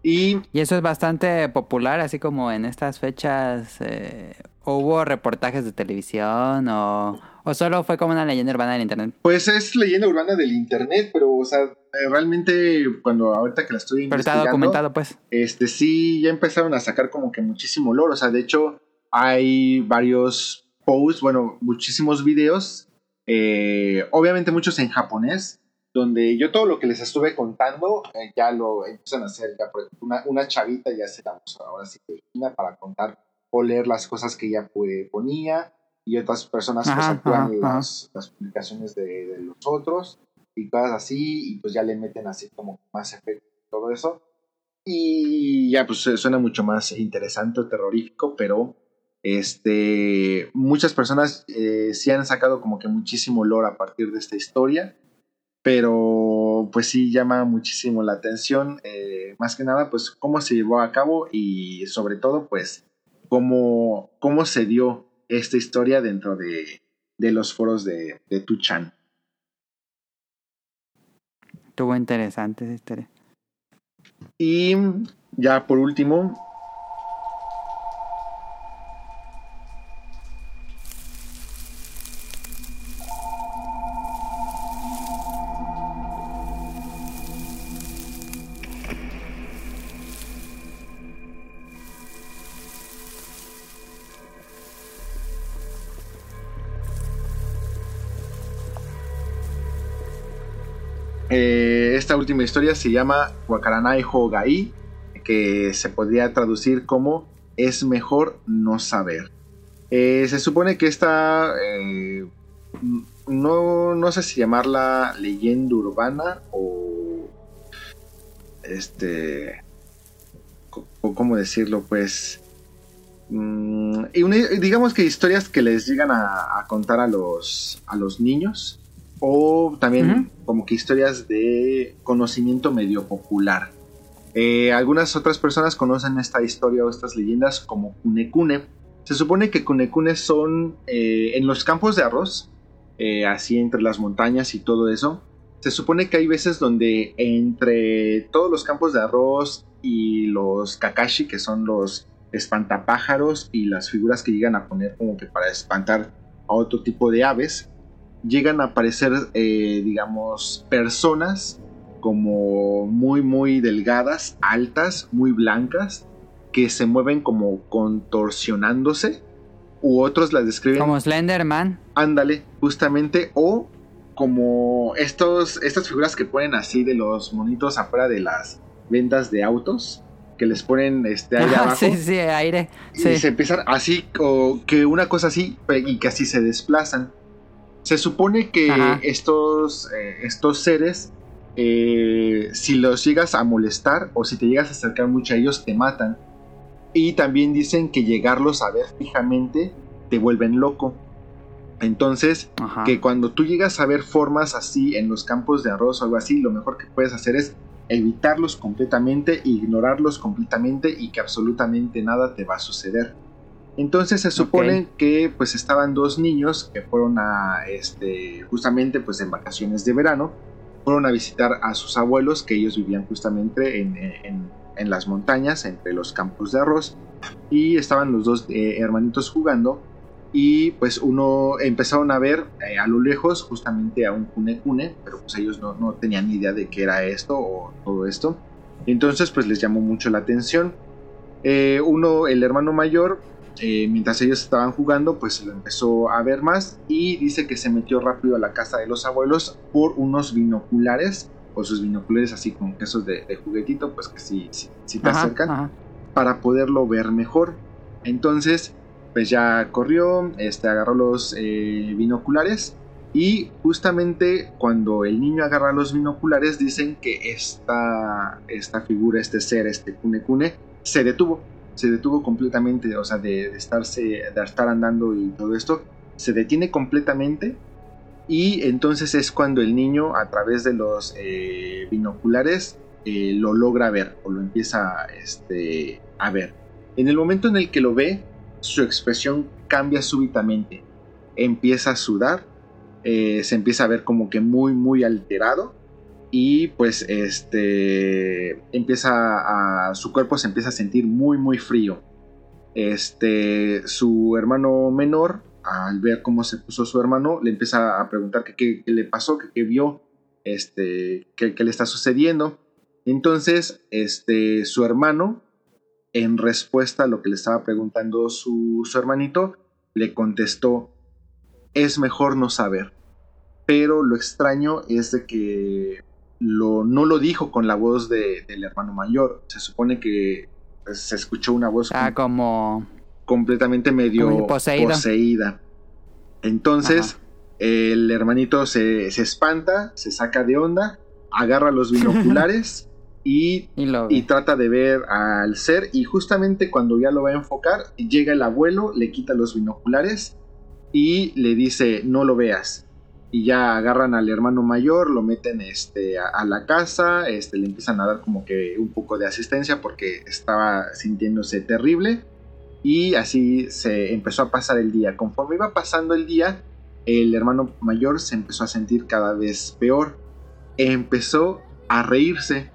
Speaker 4: Y
Speaker 1: Y eso es bastante popular, así como en estas fechas eh, ¿o hubo reportajes de televisión o, o solo fue como una leyenda urbana del internet.
Speaker 4: Pues es leyenda urbana del internet, pero, o sea, eh, realmente cuando ahorita que la estoy
Speaker 1: Pero está
Speaker 4: investigando,
Speaker 1: documentado, pues.
Speaker 4: este sí ya empezaron a sacar como que muchísimo lore, o sea, de hecho hay varios posts, bueno, muchísimos videos, eh, obviamente muchos en japonés, donde yo todo lo que les estuve contando eh, ya lo empiezan a hacer, ya por ejemplo, una, una chavita ya se la puso ahora sí para contar o leer las cosas que ella ponía y otras personas pues
Speaker 1: Ajá,
Speaker 4: actúan
Speaker 1: ajá, ajá.
Speaker 4: las, las publicaciones de, de los otros y cosas así y pues ya le meten así como más efecto y todo eso y ya pues eh, suena mucho más interesante o terrorífico pero este muchas personas eh, sí han sacado como que muchísimo lore a partir de esta historia pero pues sí llama muchísimo la atención eh, más que nada pues cómo se llevó a cabo y sobre todo pues cómo, cómo se dio esta historia dentro de, de los foros de, de Tuchan.
Speaker 1: Estuvo interesante esa historia.
Speaker 4: Y ya por último, esta última historia se llama Wakaranai Hogai, que se podría traducir como es mejor no saber. Eh, se supone que esta, eh, no, no sé si llamarla leyenda urbana o este, o cómo decirlo, pues, mm, y digamos que historias que les llegan a, a contar a los, a los niños o también
Speaker 1: Ujú.
Speaker 4: como que historias de conocimiento medio popular. Eh, algunas otras personas conocen esta historia o estas leyendas como Kunekune. Se supone que Kunekune son eh, en los campos de arroz, eh, así entre las montañas y todo eso. Se supone que hay veces donde entre todos los campos de arroz y los kakashi, que son los espantapájaros y las figuras que llegan a poner como que para espantar a otro tipo de aves, llegan a aparecer, eh, digamos, personas como muy, muy delgadas, altas, muy blancas, que se mueven como contorsionándose, u otros las describen
Speaker 1: Como Slenderman.
Speaker 4: Ándale, justamente, o como estos, estas figuras que ponen así de los monitos afuera de las ventas de autos, que les ponen este aire
Speaker 1: Ajá,
Speaker 4: abajo.
Speaker 1: sí, sí, aire.
Speaker 4: Y
Speaker 1: Sí.
Speaker 4: se empiezan así, o que una cosa así, y que así se desplazan. Se supone que
Speaker 1: Ajá.
Speaker 4: estos, eh, estos seres, eh, si los llegas a molestar o si te llegas a acercar mucho a ellos, te matan. Y también dicen que llegarlos a ver fijamente te vuelven loco. Entonces,
Speaker 1: Ajá.
Speaker 4: que cuando tú llegas a ver formas así en los campos de arroz o algo así, lo mejor que puedes hacer es evitarlos completamente, ignorarlos completamente y que absolutamente nada te va a suceder. Entonces se supone que pues estaban dos niños que fueron a este justamente pues en vacaciones de verano fueron a visitar a sus abuelos que ellos vivían justamente en, en- en las montañas entre los campos de arroz y estaban los dos eh, hermanitos jugando y pues uno empezaron a ver eh, a lo lejos justamente a un cune cune, pero pues ellos no, no tenían ni idea de qué era esto o todo esto. Entonces pues les llamó mucho la atención. Eh, uno, el hermano mayor, eh, mientras ellos estaban jugando, pues lo empezó a ver más y dice que se metió rápido a la casa de los abuelos por unos binoculares, o sus binoculares así como que esos de, de juguetito, pues que sí, sí, sí te
Speaker 1: Ajá,
Speaker 4: acercan
Speaker 1: ajá.
Speaker 4: para poderlo ver mejor. Entonces, pues ya corrió, este, agarró los eh, binoculares y justamente cuando el niño agarra los binoculares dicen que esta, esta figura, este ser, este Kune Kune, se detuvo, se detuvo completamente, o sea, de, de estarse, de estar andando y todo esto, se detiene completamente y entonces es cuando el niño a través de los eh, binoculares eh, lo logra ver o lo empieza este, a ver. En el momento en el que lo ve, su expresión cambia súbitamente. empieza a sudar, eh, se empieza a ver como que muy, muy alterado y pues este empieza a su cuerpo se empieza a sentir muy muy frío. Este su hermano menor al ver cómo se puso su hermano le empieza a preguntar qué le pasó qué vio este qué, qué le está sucediendo. Entonces este su hermano en respuesta a lo que le estaba preguntando su, su hermanito le contestó es mejor no saber pero lo extraño es de que lo, no lo dijo con la voz de- del hermano mayor. Se supone que pues, se escuchó una voz
Speaker 1: Ah,
Speaker 4: com-
Speaker 1: como...
Speaker 4: completamente medio
Speaker 1: como poseída.
Speaker 4: Entonces, el hermanito se, se espanta, se saca de onda, agarra los binoculares y
Speaker 1: y
Speaker 4: trata de ver al ser. Y justamente cuando ya lo va a enfocar llega el abuelo, le quita los binoculares y le dice no lo veas y ya agarran al hermano mayor, lo meten este, a, a la casa, este, le empiezan a dar como que un poco de asistencia porque estaba sintiéndose terrible y así se empezó a pasar el día. Conforme iba pasando el día, el hermano mayor se empezó a sentir cada vez peor. Empezó a reírse.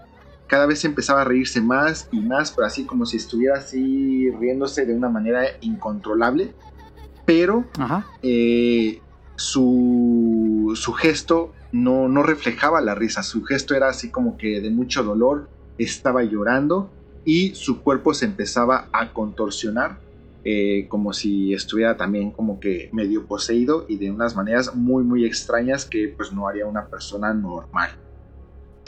Speaker 4: Cada vez empezaba a reírse más y más, pero así como si estuviera así riéndose de una manera incontrolable. Pero
Speaker 1: Ajá.
Speaker 4: eh, su, gesto no, no reflejaba la risa, su gesto era así como que de mucho dolor, estaba llorando y su cuerpo se empezaba a contorsionar eh, como si estuviera también como que medio poseído y de unas maneras muy muy extrañas que pues no haría una persona normal.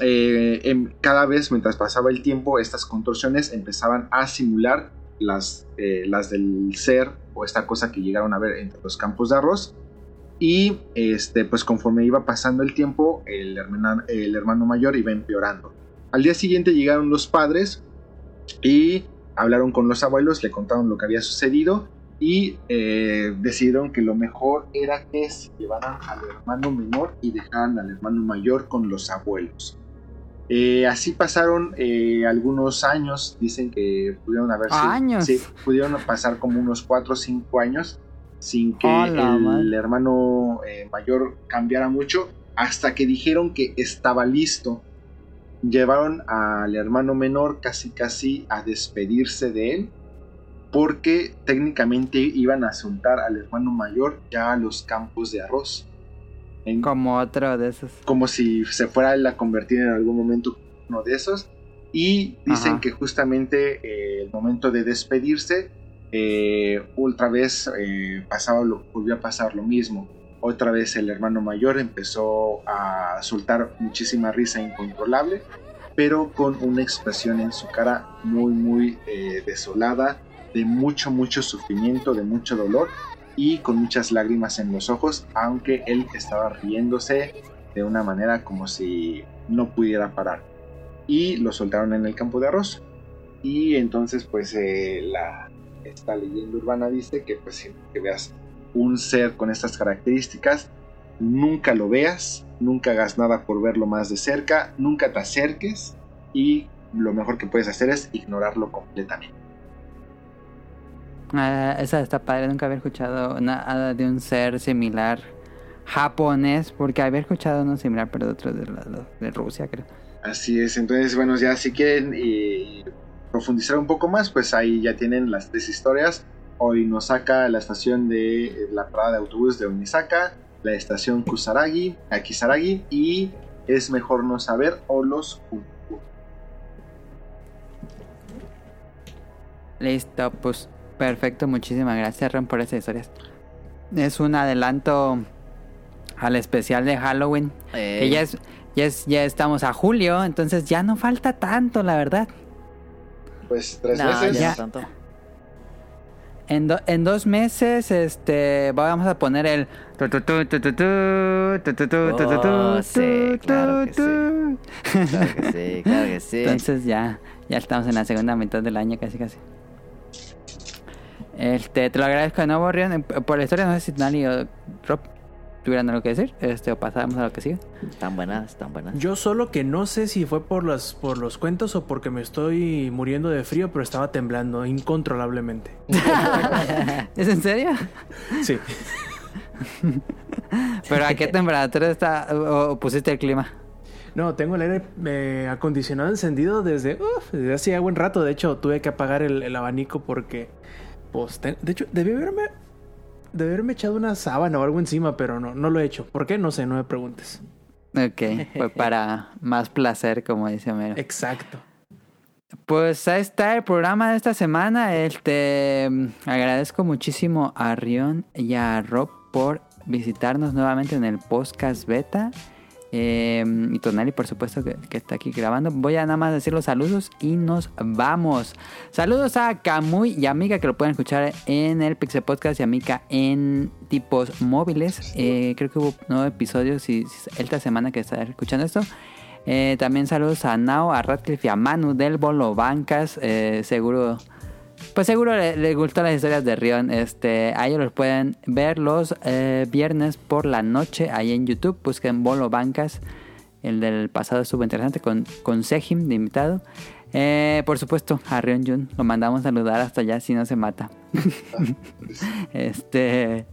Speaker 4: Eh, cada vez mientras pasaba el tiempo estas contorsiones empezaban a simular las, eh, las del ser o esta cosa que llegaron a ver entre los campos de arroz y este pues conforme iba pasando el tiempo el hermano, el hermano mayor iba empeorando. Al día siguiente llegaron los padres y hablaron con los abuelos le contaron lo que había sucedido y eh, decidieron que lo mejor era que se llevaran al hermano menor y dejaran al hermano mayor con los abuelos. Eh, así pasaron eh, algunos años, dicen que pudieron haber sido-
Speaker 1: ¿Años?
Speaker 4: sí, pudieron pasar como unos 4 o 5 años sin que
Speaker 1: ¡Hala,
Speaker 4: el
Speaker 1: madre!
Speaker 4: hermano eh, mayor cambiara mucho, hasta que dijeron que estaba listo. Llevaron al hermano menor casi casi a despedirse de él, porque técnicamente iban a soltar al hermano mayor ya a los campos de arroz. En-
Speaker 1: Como otro de esos.
Speaker 4: como si se fuera él a convertir en algún momento uno de esos. Y dicen
Speaker 1: Ajá.
Speaker 4: que justamente eh, el momento de despedirse, eh, otra vez eh, pasaba lo, volvió a pasar lo mismo. Otra vez el hermano mayor empezó a soltar muchísima risa incontrolable, pero con una expresión en su cara muy, muy eh, desolada, de mucho, mucho sufrimiento, de mucho dolor y con muchas lágrimas en los ojos, aunque él estaba riéndose de una manera como si no pudiera parar. Y lo soltaron en el campo de arroz. Y entonces, pues, eh, la, esta leyenda urbana dice que, pues, siempre que veas un ser con estas características, nunca lo veas, nunca hagas nada por verlo más de cerca, nunca te acerques y lo mejor que puedes hacer es ignorarlo completamente.
Speaker 1: Ah, esa está padre, nunca había escuchado nada de un ser similar japonés, porque había escuchado uno similar, pero de otro de, de Rusia, creo.
Speaker 4: Así es, entonces, bueno, ya si quieren eh, profundizar un poco más, pues ahí ya tienen las tres historias. Hoy nos saca la estación de eh, la parada de autobús de Onisaka, la estación Kusaragi, a Kisaragi y es mejor no saber o los Kunku.
Speaker 1: Listo, pues perfecto, muchísimas gracias Ron por esas historias. Es un adelanto al especial de Halloween.
Speaker 2: Eh,
Speaker 1: Que ya es, ya es, ya estamos a julio, entonces ya no falta tanto, la verdad
Speaker 4: pues tres
Speaker 2: no,
Speaker 4: meses.
Speaker 2: Ya. Tanto.
Speaker 1: En, do, en, dos meses, este, vamos a poner el.
Speaker 2: Oh, sí, claro que
Speaker 1: sí.
Speaker 2: Claro que sí, claro que sí.
Speaker 1: Entonces ya, ya estamos en la segunda mitad del año, casi, casi. Este, te lo agradezco de nuevo, Rion, por la historia. No sé si Nani o tuvieran algo que decir. Este, o pasamos a lo que sigue.
Speaker 2: Están buenas, están buenas.
Speaker 3: Yo solo que no sé si fue por los, por los cuentos o porque me estoy muriendo de frío, pero estaba temblando incontrolablemente.
Speaker 1: ¿Es en serio?
Speaker 3: Sí.
Speaker 1: Pero ¿a qué temperatura está o, o pusiste el clima?
Speaker 3: No, tengo el aire eh, acondicionado encendido desde, uf, desde hace ya buen rato. De hecho, tuve que apagar el, el abanico porque, pues, de hecho, debí haberme, debí haberme echado una sábana o algo encima, pero no, no lo he hecho. ¿Por qué? No sé, no me preguntes.
Speaker 1: Ok, fue para más placer, como dice Homero.
Speaker 3: Exacto.
Speaker 1: Pues ahí está el programa de esta semana. Este agradezco muchísimo a Rion y a Rob por visitarnos nuevamente en el podcast beta. Eh, y Tonali, por supuesto, que, está aquí grabando. Voy a nada más decir los saludos y nos vamos. Saludos a Camuy y a Mika, que lo pueden escuchar en el Pixel Podcast y a Mika en tipos móviles. Eh, creo que hubo nueve episodios y, esta semana que está escuchando esto. Eh, también saludos a Nao, a Radcliffe y a Manu del Bolo Bancas. Eh, seguro, pues seguro le, le gustó las historias de Rion. Este, a ellos los pueden ver los eh, viernes por la noche ahí en YouTube. Busquen Bolo Bancas. El del pasado estuvo interesante con, con Sejim de invitado. Eh, por supuesto, a Rion Jun lo mandamos a saludar hasta allá si no se mata. Este.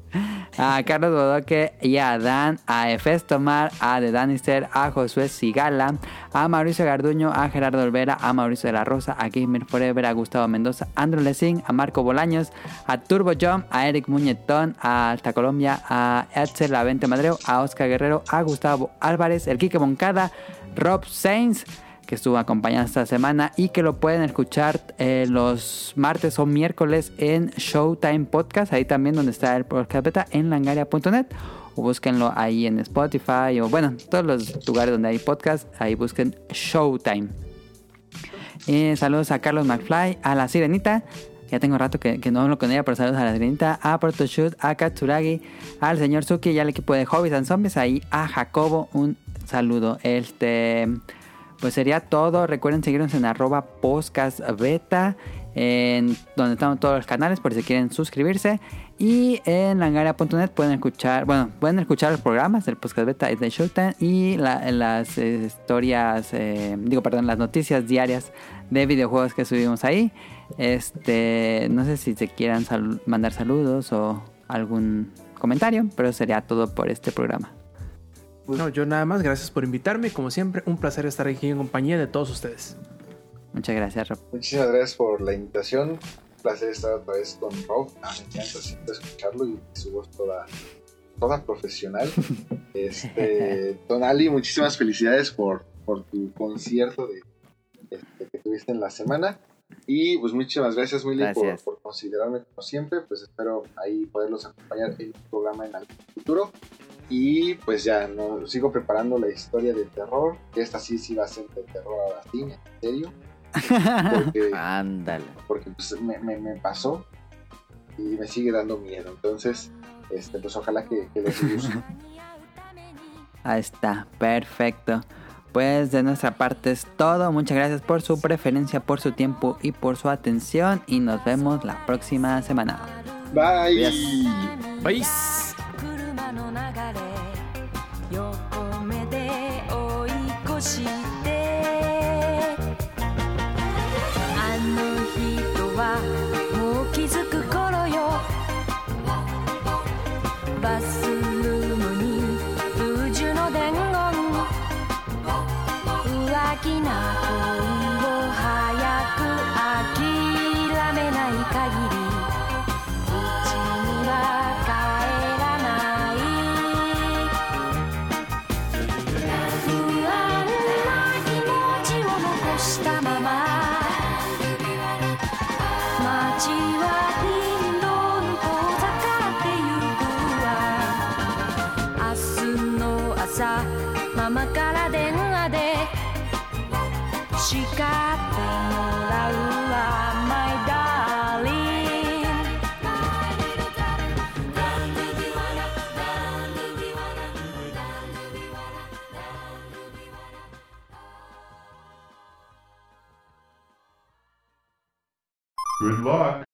Speaker 1: A Carlos Bodoque y a Dan, a Efes Tomar, a The Danister, a Josué Sigala, a Mauricio Garduño, a Gerardo Olvera, a Mauricio de la Rosa, a Gamer Forever, a Gustavo Mendoza, a Andrew Lessing, a Marco Bolaños, a Turbo Jump, a Eric Muñetón, a Alta Colombia, a Etzel Lavente Madreo, a Oscar Guerrero, a Gustavo Álvarez, el Quique Moncada, Rob Sainz que estuvo acompañando esta semana y que lo pueden escuchar eh, los martes o miércoles en Showtime Podcast, ahí también donde está el podcast beta en langaria.net o búsquenlo ahí en Spotify o bueno, todos los lugares donde hay podcast, ahí busquen Showtime. Eh, saludos a Carlos McFly, a la Sirenita. Ya tengo rato que, no hablo con ella, pero saludos a la Sirenita, a Protoshoot, a Katsuragi, al señor Suki y al equipo de Hobbies and Zombies. Ahí a Jacobo, un saludo. Este, pues sería todo. Recuerden seguirnos en arroba podcast beta, en donde están todos los canales por si quieren suscribirse. Y en langaria.net pueden escuchar, bueno, pueden escuchar los programas del podcast beta y de Showtime y la- las historias, eh, digo, perdón, las noticias diarias de videojuegos que subimos ahí. Este, no sé si se quieran mandar saludos o algún comentario, pero sería todo por este programa.
Speaker 3: No, yo nada más, gracias por invitarme. Como siempre, un placer estar aquí en compañía de todos ustedes.
Speaker 1: Muchas gracias, Rob.
Speaker 4: Muchísimas gracias por la invitación. Un placer estar otra vez con Rob. Ah, me encanta siempre escucharlo y su voz toda, toda profesional. Este, Tonali, muchísimas felicidades por, por tu concierto de, este, que tuviste en la semana. Y pues muchísimas gracias, Willy, por,
Speaker 2: Gracias.
Speaker 4: por considerarme como siempre. Pues espero ahí poderlos acompañar en un programa en algún futuro. Y pues ya, no sigo preparando la historia de terror. Que esta sí, sí va a ser de terror ahora sí, en serio. Porque
Speaker 2: Ándale.
Speaker 4: porque pues, me, me- me pasó y me sigue dando miedo. Entonces, este, pues ojalá que, que les guste.
Speaker 1: Ahí está, perfecto. Pues de nuestra parte es todo. Muchas gracias por su preferencia, por su tiempo y por su atención. Y nos vemos la próxima semana.
Speaker 4: Bye.
Speaker 3: Bye.
Speaker 5: の流れ横目で追い越してあの人はもう気づく頃よ。バスルームにルージュの伝言。浮気な恋
Speaker 7: luck!」